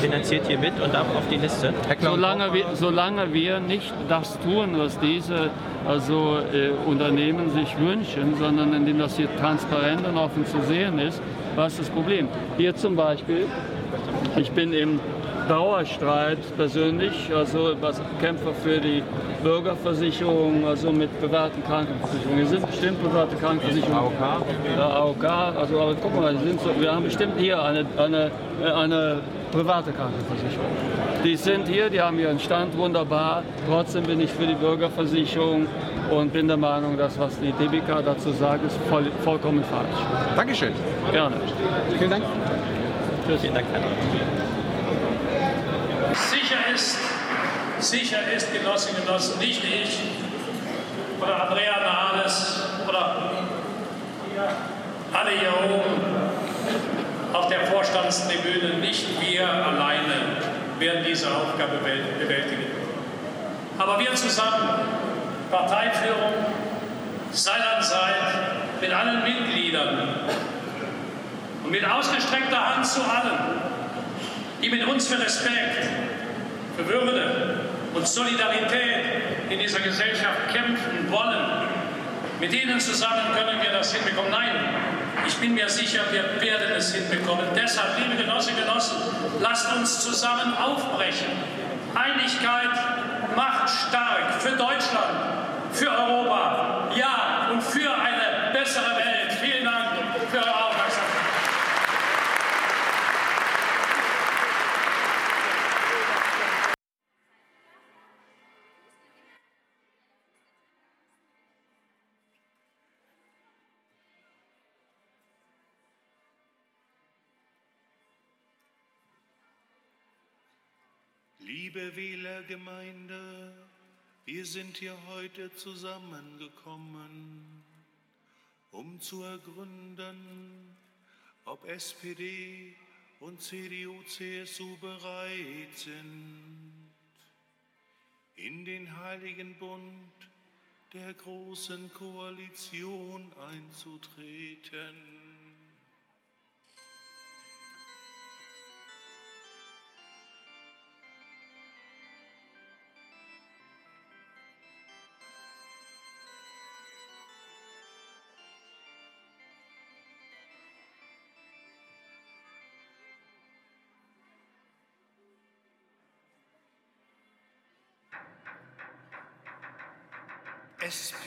finanziert hier mit und darf auf die Liste. Solange wir, solange wir nicht das tun, was diese also, äh, Unternehmen sich wünschen, sondern indem das hier transparent und offen zu sehen ist, was ist das Problem? Hier zum Beispiel, ich bin im Dauerstreit persönlich, also was Kämpfer für die Bürgerversicherung, also mit privaten Krankenversicherungen. Wir sind bestimmt private Krankenversicherungen. AOK? Ja, AOK, also aber guck mal, so, wir haben bestimmt hier eine, eine, eine private Krankenversicherung. Die sind hier, die haben ihren Stand wunderbar. Trotzdem bin ich für die Bürgerversicherung und bin der Meinung, dass was die DBK dazu sagt, ist voll, vollkommen falsch. Dankeschön. Gerne. Vielen Dank. Tschüss. Vielen Dank, Herr Sicher ist, sicher ist, Genossinnen und Genossen, nicht ich oder Andrea Nahles oder alle hier oben auf der Vorstandstribüne, nicht wir alleine werden diese Aufgabe bewält- bewältigen. Aber wir zusammen, Parteiführung, Seite an Seite, mit allen Mitgliedern mit ausgestreckter Hand zu allen, die mit uns für Respekt, für Würde und Solidarität in dieser Gesellschaft kämpfen wollen. Mit ihnen zusammen können wir das hinbekommen. Nein, ich bin mir sicher, wir werden es hinbekommen. Deshalb, liebe Genossinnen und Genossen, lasst uns zusammen aufbrechen. Einigkeit macht stark für Deutschland, für Europa, ja, Liebe Wählergemeinde, wir sind hier heute zusammengekommen, um zu ergründen, ob SPD und CDU-CSU bereit sind, in den heiligen Bund der großen Koalition einzutreten.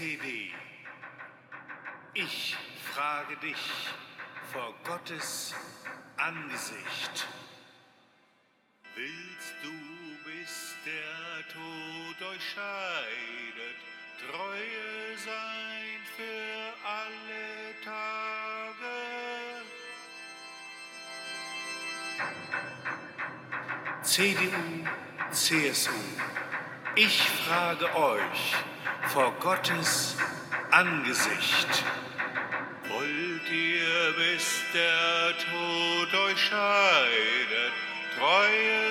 SPD, ich frage dich vor Gottes Angesicht. Willst du, bis der Tod euch scheidet, Treue sein für alle Tage? CDU, CSU, ich frage euch vor Gottes Angesicht. Wollt ihr, bis der Tod euch scheidet, Treue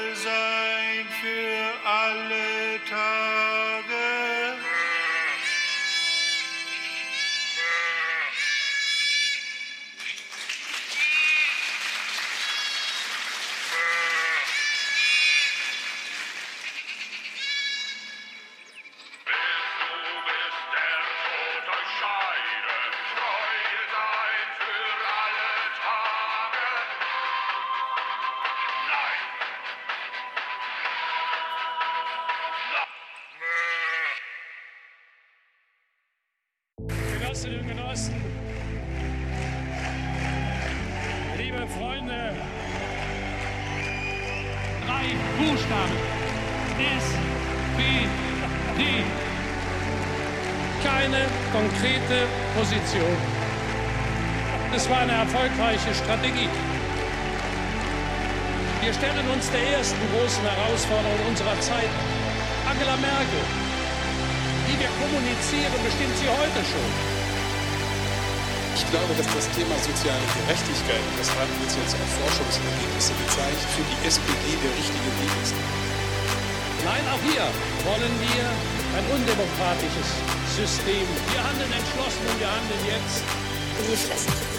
SPD der richtige Weg ist. Nein, auch hier wollen wir ein undemokratisches System. Wir handeln entschlossen und wir handeln jetzt. In die Fresse.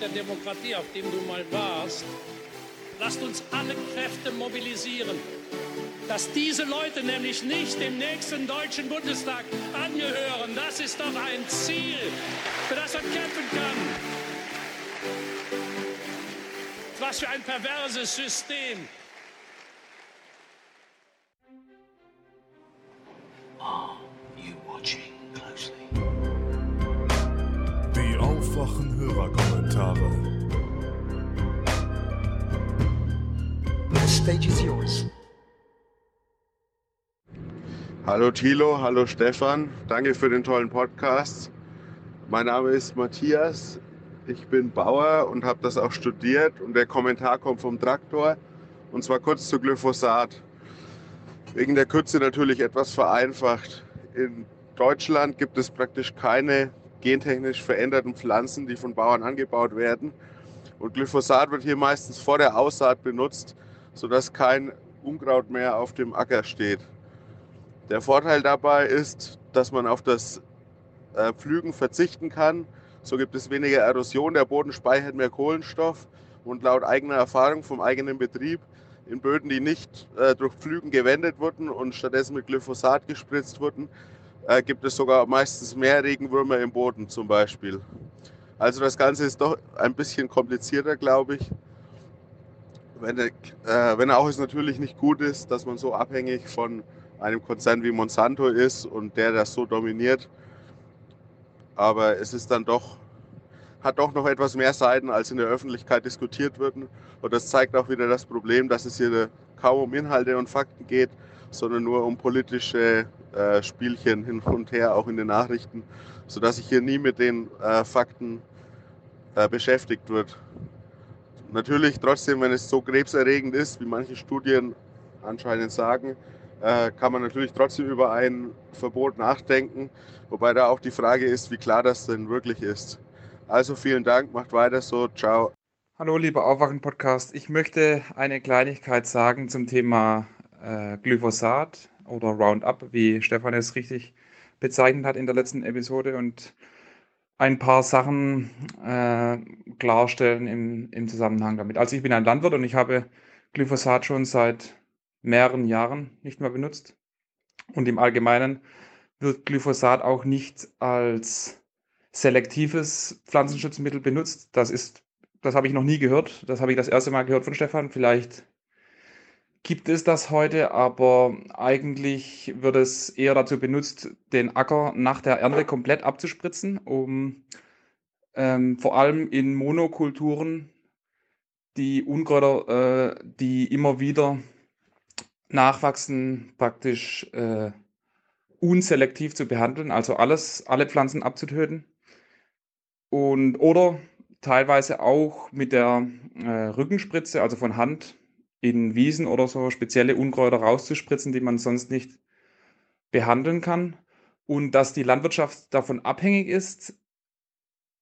Der Demokratie, auf dem du mal warst. Lasst uns alle Kräfte mobilisieren, dass diese Leute nämlich nicht dem nächsten Deutschen Bundestag angehören. Das ist doch ein Ziel, für das man kämpfen kann. Was für ein perverses System. The stage is yours. Hallo Thilo, hallo Stefan, danke für den tollen Podcast. Mein Name ist Matthias, ich bin Bauer und habe das auch studiert und der Kommentar kommt vom Traktor und zwar kurz zu Glyphosat. Wegen der Kürze natürlich etwas vereinfacht. In Deutschland gibt es praktisch keine gentechnisch veränderten Pflanzen, die von Bauern angebaut werden. Und Glyphosat wird hier meistens vor der Aussaat benutzt, sodass kein Unkraut mehr auf dem Acker steht. Der Vorteil dabei ist, dass man auf das äh, Pflügen verzichten kann. So gibt es weniger Erosion, der Boden speichert mehr Kohlenstoff und laut eigener Erfahrung vom eigenen Betrieb in Böden, die nicht äh, durch Pflügen gewendet wurden und stattdessen mit Glyphosat gespritzt wurden, äh, gibt es sogar meistens mehr Regenwürmer im Boden zum Beispiel. Also das Ganze ist doch ein bisschen komplizierter, glaube ich. Wenn, äh, wenn auch es natürlich nicht gut ist, dass man so abhängig von einem Konzern wie Monsanto ist und der das so dominiert. Aber es ist dann doch, hat doch noch etwas mehr Seiten, als in der Öffentlichkeit diskutiert wird. Und das zeigt auch wieder das Problem, dass es hier kaum um Inhalte und Fakten geht, sondern nur um politische äh, Spielchen hin und her, auch in den Nachrichten, sodass sich hier nie mit den äh, Fakten äh, beschäftigt wird. Natürlich trotzdem, wenn es so krebserregend ist, wie manche Studien anscheinend sagen, äh, kann man natürlich trotzdem über ein Verbot nachdenken, wobei da auch die Frage ist, wie klar das denn wirklich ist. Also vielen Dank, macht weiter so, ciao. Hallo, lieber Aufwachen-Podcast. Ich möchte eine Kleinigkeit sagen zum Thema äh, Glyphosat oder Roundup, wie Stefan es richtig bezeichnet hat in der letzten Episode und ein paar Sachen äh, klarstellen im, im Zusammenhang damit. Also ich bin ein Landwirt und ich habe Glyphosat schon seit mehreren Jahren nicht mehr benutzt. Und im Allgemeinen wird Glyphosat auch nicht als selektives Pflanzenschutzmittel benutzt. Das ist, das habe ich noch nie gehört. Das habe ich das erste Mal gehört von Stefan. Vielleicht gibt es das heute, aber eigentlich wird es eher dazu benutzt, den Acker nach der Ernte komplett abzuspritzen, um ähm, vor allem in Monokulturen die Unkräuter, äh, die immer wieder nachwachsen, praktisch äh, unselektiv zu behandeln, also alles, alle Pflanzen abzutöten. Und, oder teilweise auch mit der äh, Rückenspritze, also von Hand in Wiesen oder so, spezielle Unkräuter rauszuspritzen, die man sonst nicht behandeln kann. Und dass die Landwirtschaft davon abhängig ist,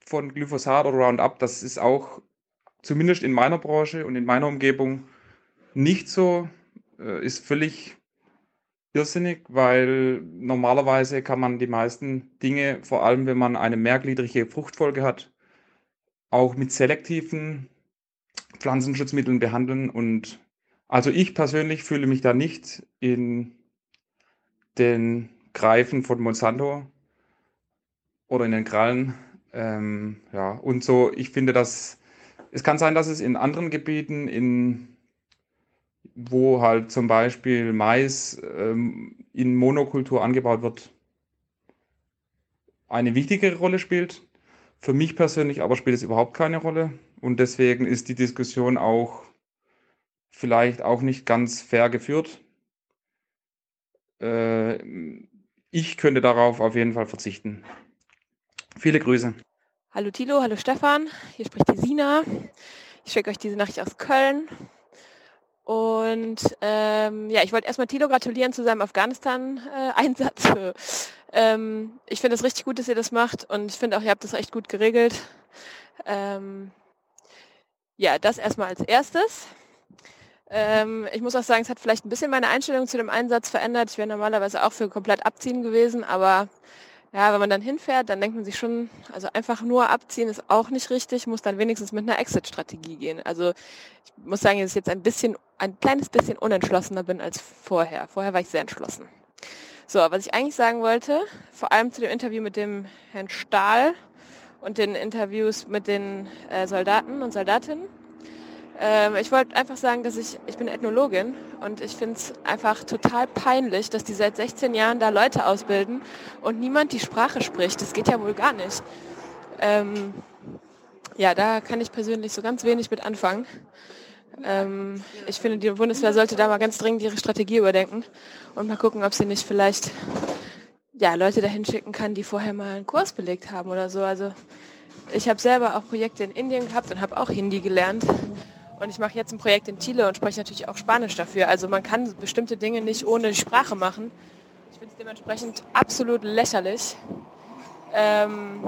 von Glyphosat oder Roundup, das ist auch zumindest in meiner Branche und in meiner Umgebung nicht so, äh, ist völlig irrsinnig, weil normalerweise kann man die meisten Dinge, vor allem wenn man eine mehrgliedrige Fruchtfolge hat, auch mit selektiven Pflanzenschutzmitteln behandeln. Und also ich persönlich fühle mich da nicht in den Greifen von Monsanto oder in den Krallen. Ähm, ja, und so, ich finde, dass es kann sein, dass es in anderen Gebieten, in wo halt zum Beispiel Mais ähm, in Monokultur angebaut wird, eine wichtigere Rolle spielt. Für mich persönlich aber spielt es überhaupt keine Rolle. Und deswegen ist die Diskussion auch vielleicht auch nicht ganz fair geführt. Äh, ich könnte darauf auf jeden Fall verzichten. Viele Grüße. Hallo Tilo, hallo Stefan, hier spricht die Sina. Ich schicke euch diese Nachricht aus Köln. Und ähm, ja, ich wollte erstmal Tilo gratulieren zu seinem Afghanistan-Einsatz. ähm, ich finde es richtig gut, dass ihr das macht und ich finde auch, ihr habt das echt gut geregelt. Ähm, ja, das erstmal als erstes. Ähm, ich muss auch sagen, es hat vielleicht ein bisschen meine Einstellung zu dem Einsatz verändert. Ich wäre normalerweise auch für komplett abziehen gewesen, aber ja, wenn man dann hinfährt, dann denkt man sich schon, also einfach nur abziehen ist auch nicht richtig, muss dann wenigstens mit einer Exit-Strategie gehen. Also ich muss sagen, dass ich jetzt ein bisschen, ein kleines bisschen unentschlossener bin als vorher. Vorher war ich sehr entschlossen. So, was ich eigentlich sagen wollte, vor allem zu dem Interview mit dem Herrn Stahl und den Interviews mit den äh, Soldaten und Soldatinnen, ähm, ich wollte einfach sagen, dass ich, ich bin Ethnologin und ich finde es einfach total peinlich, dass die seit 16 Jahren da Leute ausbilden und niemand die Sprache spricht. Das geht ja wohl gar nicht. Ähm, ja, da kann ich persönlich so ganz wenig mit anfangen. Ähm, ich finde, die Bundeswehr sollte da mal ganz dringend ihre Strategie überdenken und mal gucken, ob sie nicht vielleicht ja, Leute dahin schicken kann, die vorher mal einen Kurs belegt haben oder so. Also ich habe selber auch Projekte in Indien gehabt und habe auch Hindi gelernt. Und ich mache jetzt ein Projekt in Chile und spreche natürlich auch Spanisch dafür. Also man kann bestimmte Dinge nicht ohne die Sprache machen. Ich finde es dementsprechend absolut lächerlich. Ähm,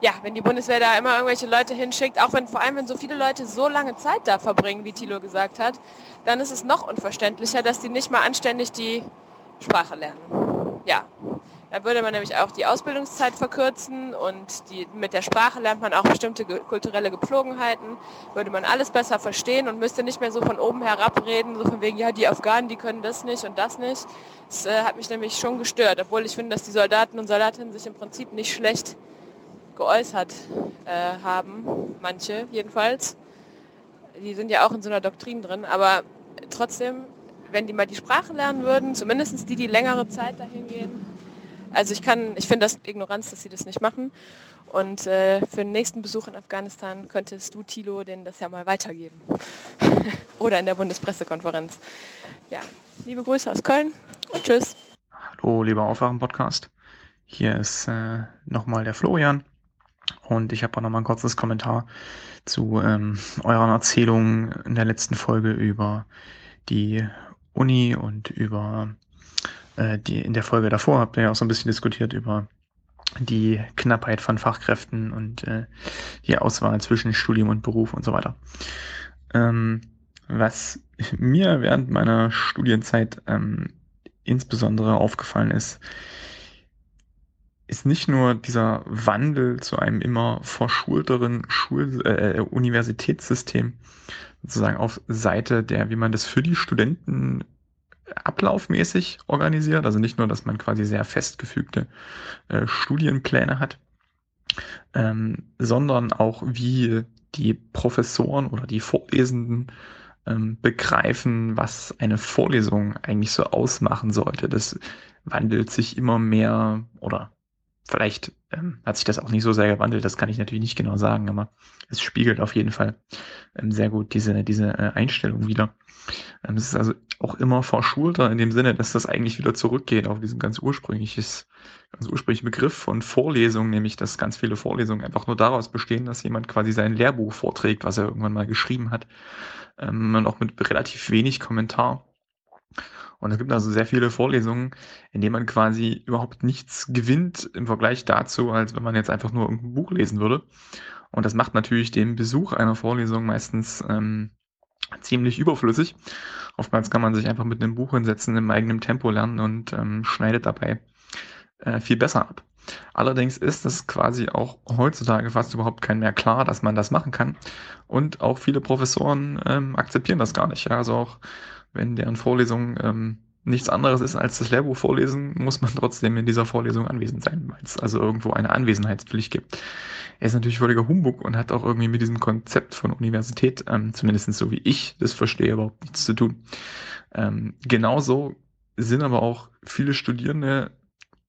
ja, wenn die Bundeswehr da immer irgendwelche Leute hinschickt, auch wenn vor allem wenn so viele Leute so lange Zeit da verbringen, wie Thilo gesagt hat, dann ist es noch unverständlicher, dass die nicht mal anständig die Sprache lernen. Ja, da würde man nämlich auch die Ausbildungszeit verkürzen und die, mit der Sprache lernt man auch bestimmte kulturelle Gepflogenheiten, würde man alles besser verstehen und müsste nicht mehr so von oben herab reden, so von wegen, ja, die Afghanen, die können das nicht und das nicht. Das äh, hat mich nämlich schon gestört, obwohl ich finde, dass die Soldaten und Soldatinnen sich im Prinzip nicht schlecht geäußert äh, haben, manche jedenfalls. Die sind ja auch in so einer Doktrin drin, aber trotzdem, wenn die mal die Sprache lernen würden, zumindest die, die längere Zeit dahin gehen, also ich kann, ich finde das Ignoranz, dass sie das nicht machen. Und äh, für den nächsten Besuch in Afghanistan könntest du, Tilo, denen das ja mal weitergeben. Oder in der Bundespressekonferenz. Ja, liebe Grüße aus Köln und tschüss. Hallo, lieber Aufwachen-Podcast. Hier ist äh, nochmal der Florian. Und ich habe auch nochmal ein kurzes Kommentar zu ähm, euren Erzählungen in der letzten Folge über die Uni und über äh, die, in der Folge davor habt ihr ja auch so ein bisschen diskutiert über die Knappheit von Fachkräften und äh, die Auswahl zwischen Studium und Beruf und so weiter. Ähm, was mir während meiner Studienzeit ähm, insbesondere aufgefallen ist, ist nicht nur dieser Wandel zu einem immer verschulteren Schul äh, Universitätssystem sozusagen auf Seite der, wie man das für die Studenten ablaufmäßig organisiert. Also nicht nur, dass man quasi sehr festgefügte äh, Studienpläne hat, ähm, sondern auch wie die Professoren oder die Vorlesenden ähm, begreifen, was eine Vorlesung eigentlich so ausmachen sollte. Das wandelt sich immer mehr oder vielleicht ähm, hat sich das auch nicht so sehr gewandelt, das kann ich natürlich nicht genau sagen, aber es spiegelt auf jeden Fall ähm, sehr gut diese, diese äh, Einstellung wieder. Ähm, es ist also auch immer verschulter in dem Sinne, dass das eigentlich wieder zurückgeht auf diesen ganz ursprüngliches, ganz ursprünglichen Begriff von Vorlesung, nämlich dass ganz viele Vorlesungen einfach nur daraus bestehen, dass jemand quasi sein Lehrbuch vorträgt, was er irgendwann mal geschrieben hat, ähm, und auch mit relativ wenig Kommentar. Und es gibt also sehr viele Vorlesungen, in denen man quasi überhaupt nichts gewinnt im Vergleich dazu, als wenn man jetzt einfach nur ein Buch lesen würde. Und das macht natürlich den Besuch einer Vorlesung meistens ähm, ziemlich überflüssig. Oftmals kann man sich einfach mit einem Buch hinsetzen, im eigenen Tempo lernen und ähm, schneidet dabei äh, viel besser ab. Allerdings ist es quasi auch heutzutage fast überhaupt kein mehr klar, dass man das machen kann. Und auch viele Professoren ähm, akzeptieren das gar nicht. Ja? Also auch wenn deren Vorlesung ähm, nichts anderes ist als das Lehrbuch vorlesen, muss man trotzdem in dieser Vorlesung anwesend sein, weil es also irgendwo eine Anwesenheitspflicht gibt. Er ist natürlich völliger Humbug und hat auch irgendwie mit diesem Konzept von Universität, ähm, zumindest so wie ich das verstehe, überhaupt nichts zu tun. Ähm, genauso sind aber auch viele Studierende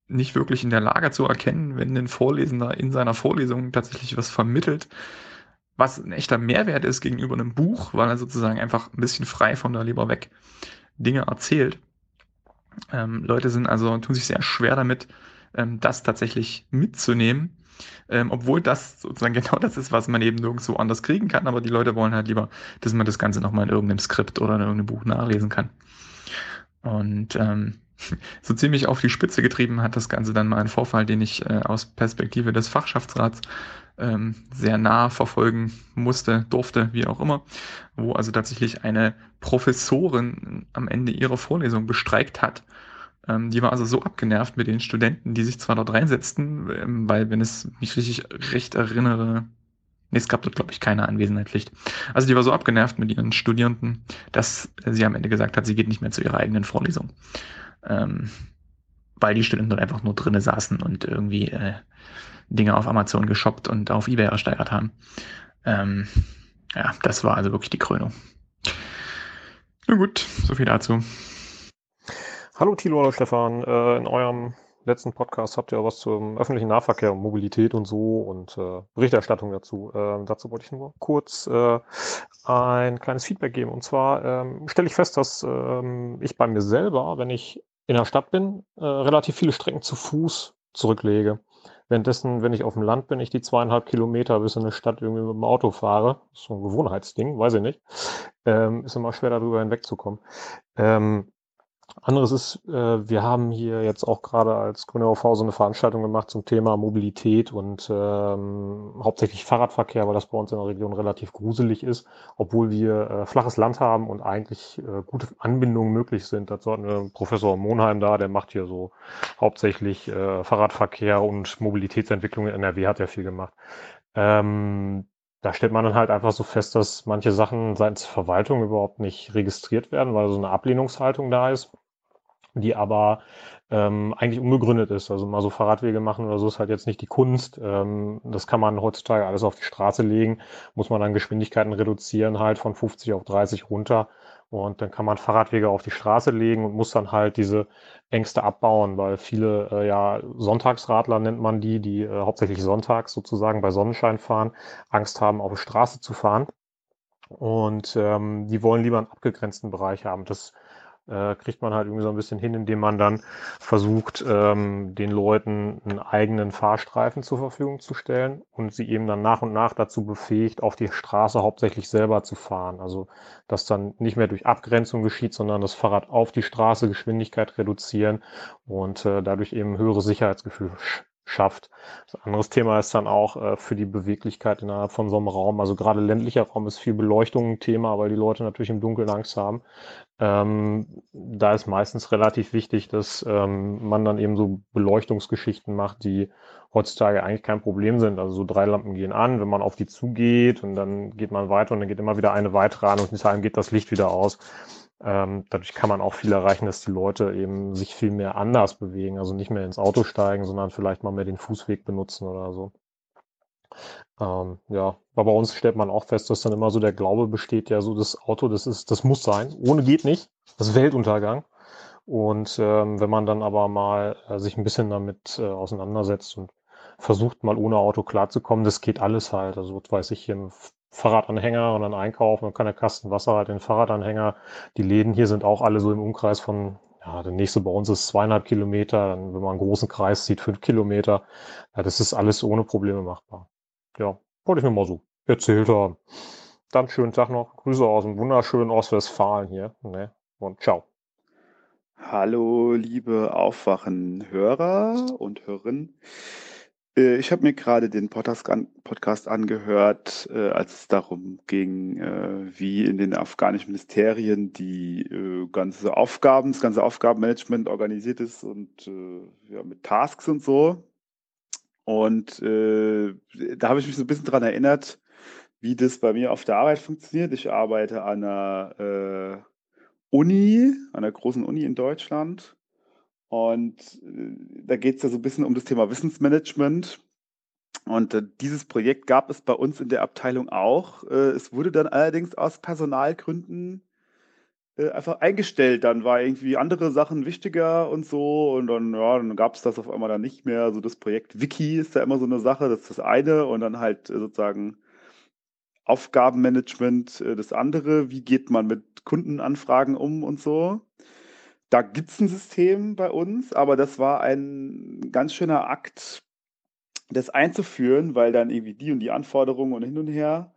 nicht wirklich in der Lage zu erkennen, wenn ein Vorlesender in seiner Vorlesung tatsächlich was vermittelt, was ein echter Mehrwert ist gegenüber einem Buch, weil er sozusagen einfach ein bisschen frei von der Leber weg Dinge erzählt. Ähm, Leute sind also, tun sich sehr schwer damit, ähm, das tatsächlich mitzunehmen. Ähm, obwohl das sozusagen genau das ist, was man eben nirgendwo anders kriegen kann, aber die Leute wollen halt lieber, dass man das Ganze nochmal in irgendeinem Skript oder in irgendeinem Buch nachlesen kann. Und ähm, so ziemlich auf die Spitze getrieben hat das Ganze dann mal ein Vorfall, den ich äh, aus Perspektive des Fachschaftsrats ähm, sehr nah verfolgen musste, durfte, wie auch immer, wo also tatsächlich eine Professorin am Ende ihrer Vorlesung bestreikt hat. Ähm, die war also so abgenervt mit den Studenten, die sich zwar dort reinsetzten, ähm, weil, wenn es mich richtig recht erinnere, Nee, es gab dort, glaube ich, keine Anwesenheitspflicht. Also die war so abgenervt mit ihren Studierenden, dass sie am Ende gesagt hat, sie geht nicht mehr zu ihrer eigenen Vorlesung. Ähm, weil die Studenten dort einfach nur drinnen saßen und irgendwie äh, Dinge auf Amazon geshoppt und auf Ebay ersteigert haben. Ähm, ja, das war also wirklich die Krönung. Na gut, so viel dazu. Hallo Thilo, hallo Stefan. Äh, in eurem letzten Podcast habt ihr was zum öffentlichen Nahverkehr und Mobilität und so und äh, Berichterstattung dazu. Ähm, dazu wollte ich nur kurz äh, ein kleines Feedback geben. Und zwar ähm, stelle ich fest, dass ähm, ich bei mir selber, wenn ich in der Stadt bin, relativ viele Strecken zu Fuß zurücklege. Währenddessen, wenn ich auf dem Land bin, ich die zweieinhalb Kilometer bis in eine Stadt irgendwie mit dem Auto fahre, ist so ein Gewohnheitsding, weiß ich nicht, ähm, ist immer schwer darüber hinwegzukommen. Ähm, anderes ist, äh, wir haben hier jetzt auch gerade als Grüne OV so eine Veranstaltung gemacht zum Thema Mobilität und ähm, hauptsächlich Fahrradverkehr, weil das bei uns in der Region relativ gruselig ist, obwohl wir äh, flaches Land haben und eigentlich äh, gute Anbindungen möglich sind. Dazu hatten wir Professor Monheim da, der macht hier so hauptsächlich äh, Fahrradverkehr und Mobilitätsentwicklung in NRW hat er viel gemacht. Ähm, da stellt man dann halt einfach so fest, dass manche Sachen seitens Verwaltung überhaupt nicht registriert werden, weil so eine Ablehnungshaltung da ist, die aber ähm, eigentlich unbegründet ist. Also mal so Fahrradwege machen oder so ist halt jetzt nicht die Kunst. Ähm, das kann man heutzutage alles auf die Straße legen, muss man dann Geschwindigkeiten reduzieren, halt von 50 auf 30 runter. Und dann kann man Fahrradwege auf die Straße legen und muss dann halt diese Ängste abbauen, weil viele äh, ja Sonntagsradler nennt man die, die äh, hauptsächlich sonntags sozusagen bei Sonnenschein fahren, Angst haben, auf die Straße zu fahren. Und ähm, die wollen lieber einen abgegrenzten Bereich haben. Das äh, kriegt man halt irgendwie so ein bisschen hin, indem man dann versucht, ähm, den Leuten einen eigenen Fahrstreifen zur Verfügung zu stellen und sie eben dann nach und nach dazu befähigt, auf die Straße hauptsächlich selber zu fahren. Also dass dann nicht mehr durch Abgrenzung geschieht, sondern das Fahrrad auf die Straße Geschwindigkeit reduzieren und äh, dadurch eben höhere Sicherheitsgefühl schafft. Das anderes Thema ist dann auch äh, für die Beweglichkeit innerhalb von so einem Raum. Also gerade ländlicher Raum ist viel Beleuchtung ein Thema, weil die Leute natürlich im Dunkeln Angst haben. Ähm, da ist meistens relativ wichtig, dass ähm, man dann eben so Beleuchtungsgeschichten macht, die heutzutage eigentlich kein Problem sind. Also so drei Lampen gehen an, wenn man auf die zugeht und dann geht man weiter und dann geht immer wieder eine weitere an und in Time geht das Licht wieder aus. Ähm, dadurch kann man auch viel erreichen, dass die Leute eben sich viel mehr anders bewegen, also nicht mehr ins Auto steigen, sondern vielleicht mal mehr den Fußweg benutzen oder so. Ähm, ja, aber bei uns stellt man auch fest, dass dann immer so der Glaube besteht, ja, so das Auto, das ist, das muss sein. Ohne geht nicht. Das ist Weltuntergang. Und ähm, wenn man dann aber mal äh, sich ein bisschen damit äh, auseinandersetzt und versucht mal ohne Auto klarzukommen, das geht alles halt. Also weiß ich, hier ein Fahrradanhänger und dann einkaufen, dann kann der Kasten Wasser halt den Fahrradanhänger. Die Läden hier sind auch alle so im Umkreis von, ja, der nächste bei uns ist zweieinhalb Kilometer, dann, wenn man einen großen Kreis sieht, fünf Kilometer. Ja, das ist alles ohne Probleme machbar. Ja, wollte ich mir mal so erzählt haben. Dann schönen Tag noch. Grüße aus dem wunderschönen Ostwestfalen hier. Ne? Und ciao. Hallo, liebe Aufwachen-Hörer und Hörerinnen. Äh, ich habe mir gerade den Podcast, an, Podcast angehört, äh, als es darum ging, äh, wie in den afghanischen Ministerien die ganze Aufgaben, das ganze Aufgabenmanagement organisiert ist und ja, mit Tasks und so. Und äh, da habe ich mich so ein bisschen dran erinnert, wie das bei mir auf der Arbeit funktioniert. Ich arbeite an einer äh, Uni, einer großen Uni in Deutschland. Und äh, da geht es ja so ein bisschen um das Thema Wissensmanagement. Und äh, dieses Projekt gab es bei uns in der Abteilung auch. Äh, es wurde dann allerdings aus Personalgründen äh, einfach eingestellt. Dann war irgendwie andere Sachen wichtiger und so. Und dann, ja, dann gab es das auf einmal dann nicht mehr. So das Projekt Wiki ist ja immer so eine Sache, das ist das eine. Und dann halt äh, sozusagen Aufgabenmanagement äh, das andere. Wie geht man mit Kundenanfragen um und so? Da gibt es ein System bei uns, aber das war ein ganz schöner Akt, das einzuführen, weil dann irgendwie die und die Anforderungen und hin und her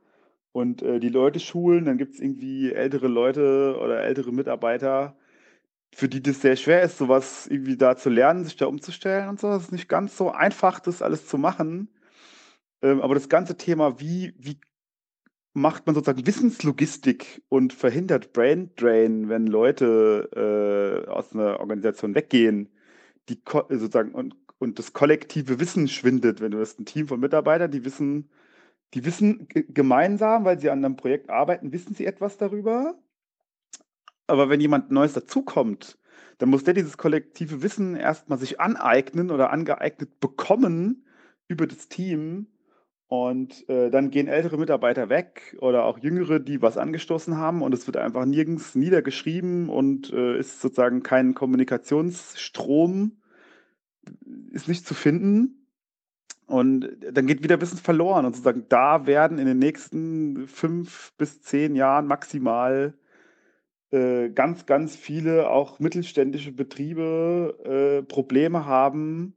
und äh, die Leute schulen, dann gibt es irgendwie ältere Leute oder ältere Mitarbeiter, für die das sehr schwer ist, sowas irgendwie da zu lernen, sich da umzustellen und so. Das ist nicht ganz so einfach, das alles zu machen. Ähm, aber das ganze Thema, wie, wie macht man sozusagen Wissenslogistik und verhindert Brain Drain, wenn Leute äh, aus einer Organisation weggehen, die sozusagen und, und das kollektive Wissen schwindet, wenn du hast ein Team von Mitarbeitern, die wissen, die wissen gemeinsam, weil sie an einem Projekt arbeiten, wissen sie etwas darüber. Aber wenn jemand Neues dazukommt, dann muss der dieses kollektive Wissen erstmal sich aneignen oder angeeignet bekommen über das Team und äh, dann gehen ältere Mitarbeiter weg oder auch jüngere, die was angestoßen haben und es wird einfach nirgends niedergeschrieben und äh, ist sozusagen kein Kommunikationsstrom, ist nicht zu finden. Und dann geht wieder Wissen verloren und sozusagen da werden in den nächsten fünf bis zehn Jahren maximal äh, ganz, ganz viele auch mittelständische Betriebe äh, Probleme haben,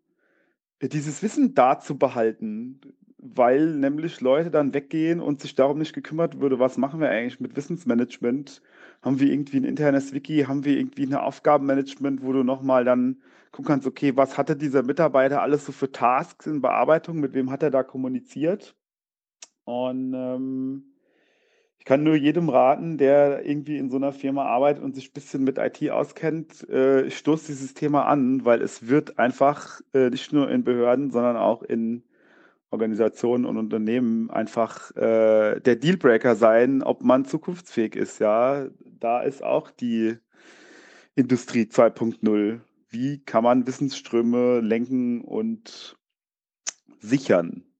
dieses Wissen da zu behalten weil nämlich Leute dann weggehen und sich darum nicht gekümmert würde, was machen wir eigentlich mit Wissensmanagement? Haben wir irgendwie ein internes Wiki? Haben wir irgendwie ein Aufgabenmanagement, wo du nochmal dann gucken kannst, okay, was hatte dieser Mitarbeiter alles so für Tasks in Bearbeitung? Mit wem hat er da kommuniziert? Und ähm, ich kann nur jedem raten, der irgendwie in so einer Firma arbeitet und sich ein bisschen mit IT auskennt, äh, stoßt dieses Thema an, weil es wird einfach äh, nicht nur in Behörden, sondern auch in Organisationen und Unternehmen einfach äh, der Dealbreaker sein, ob man zukunftsfähig ist. Ja, da ist auch die Industrie 2.0. Wie kann man Wissensströme lenken und sichern?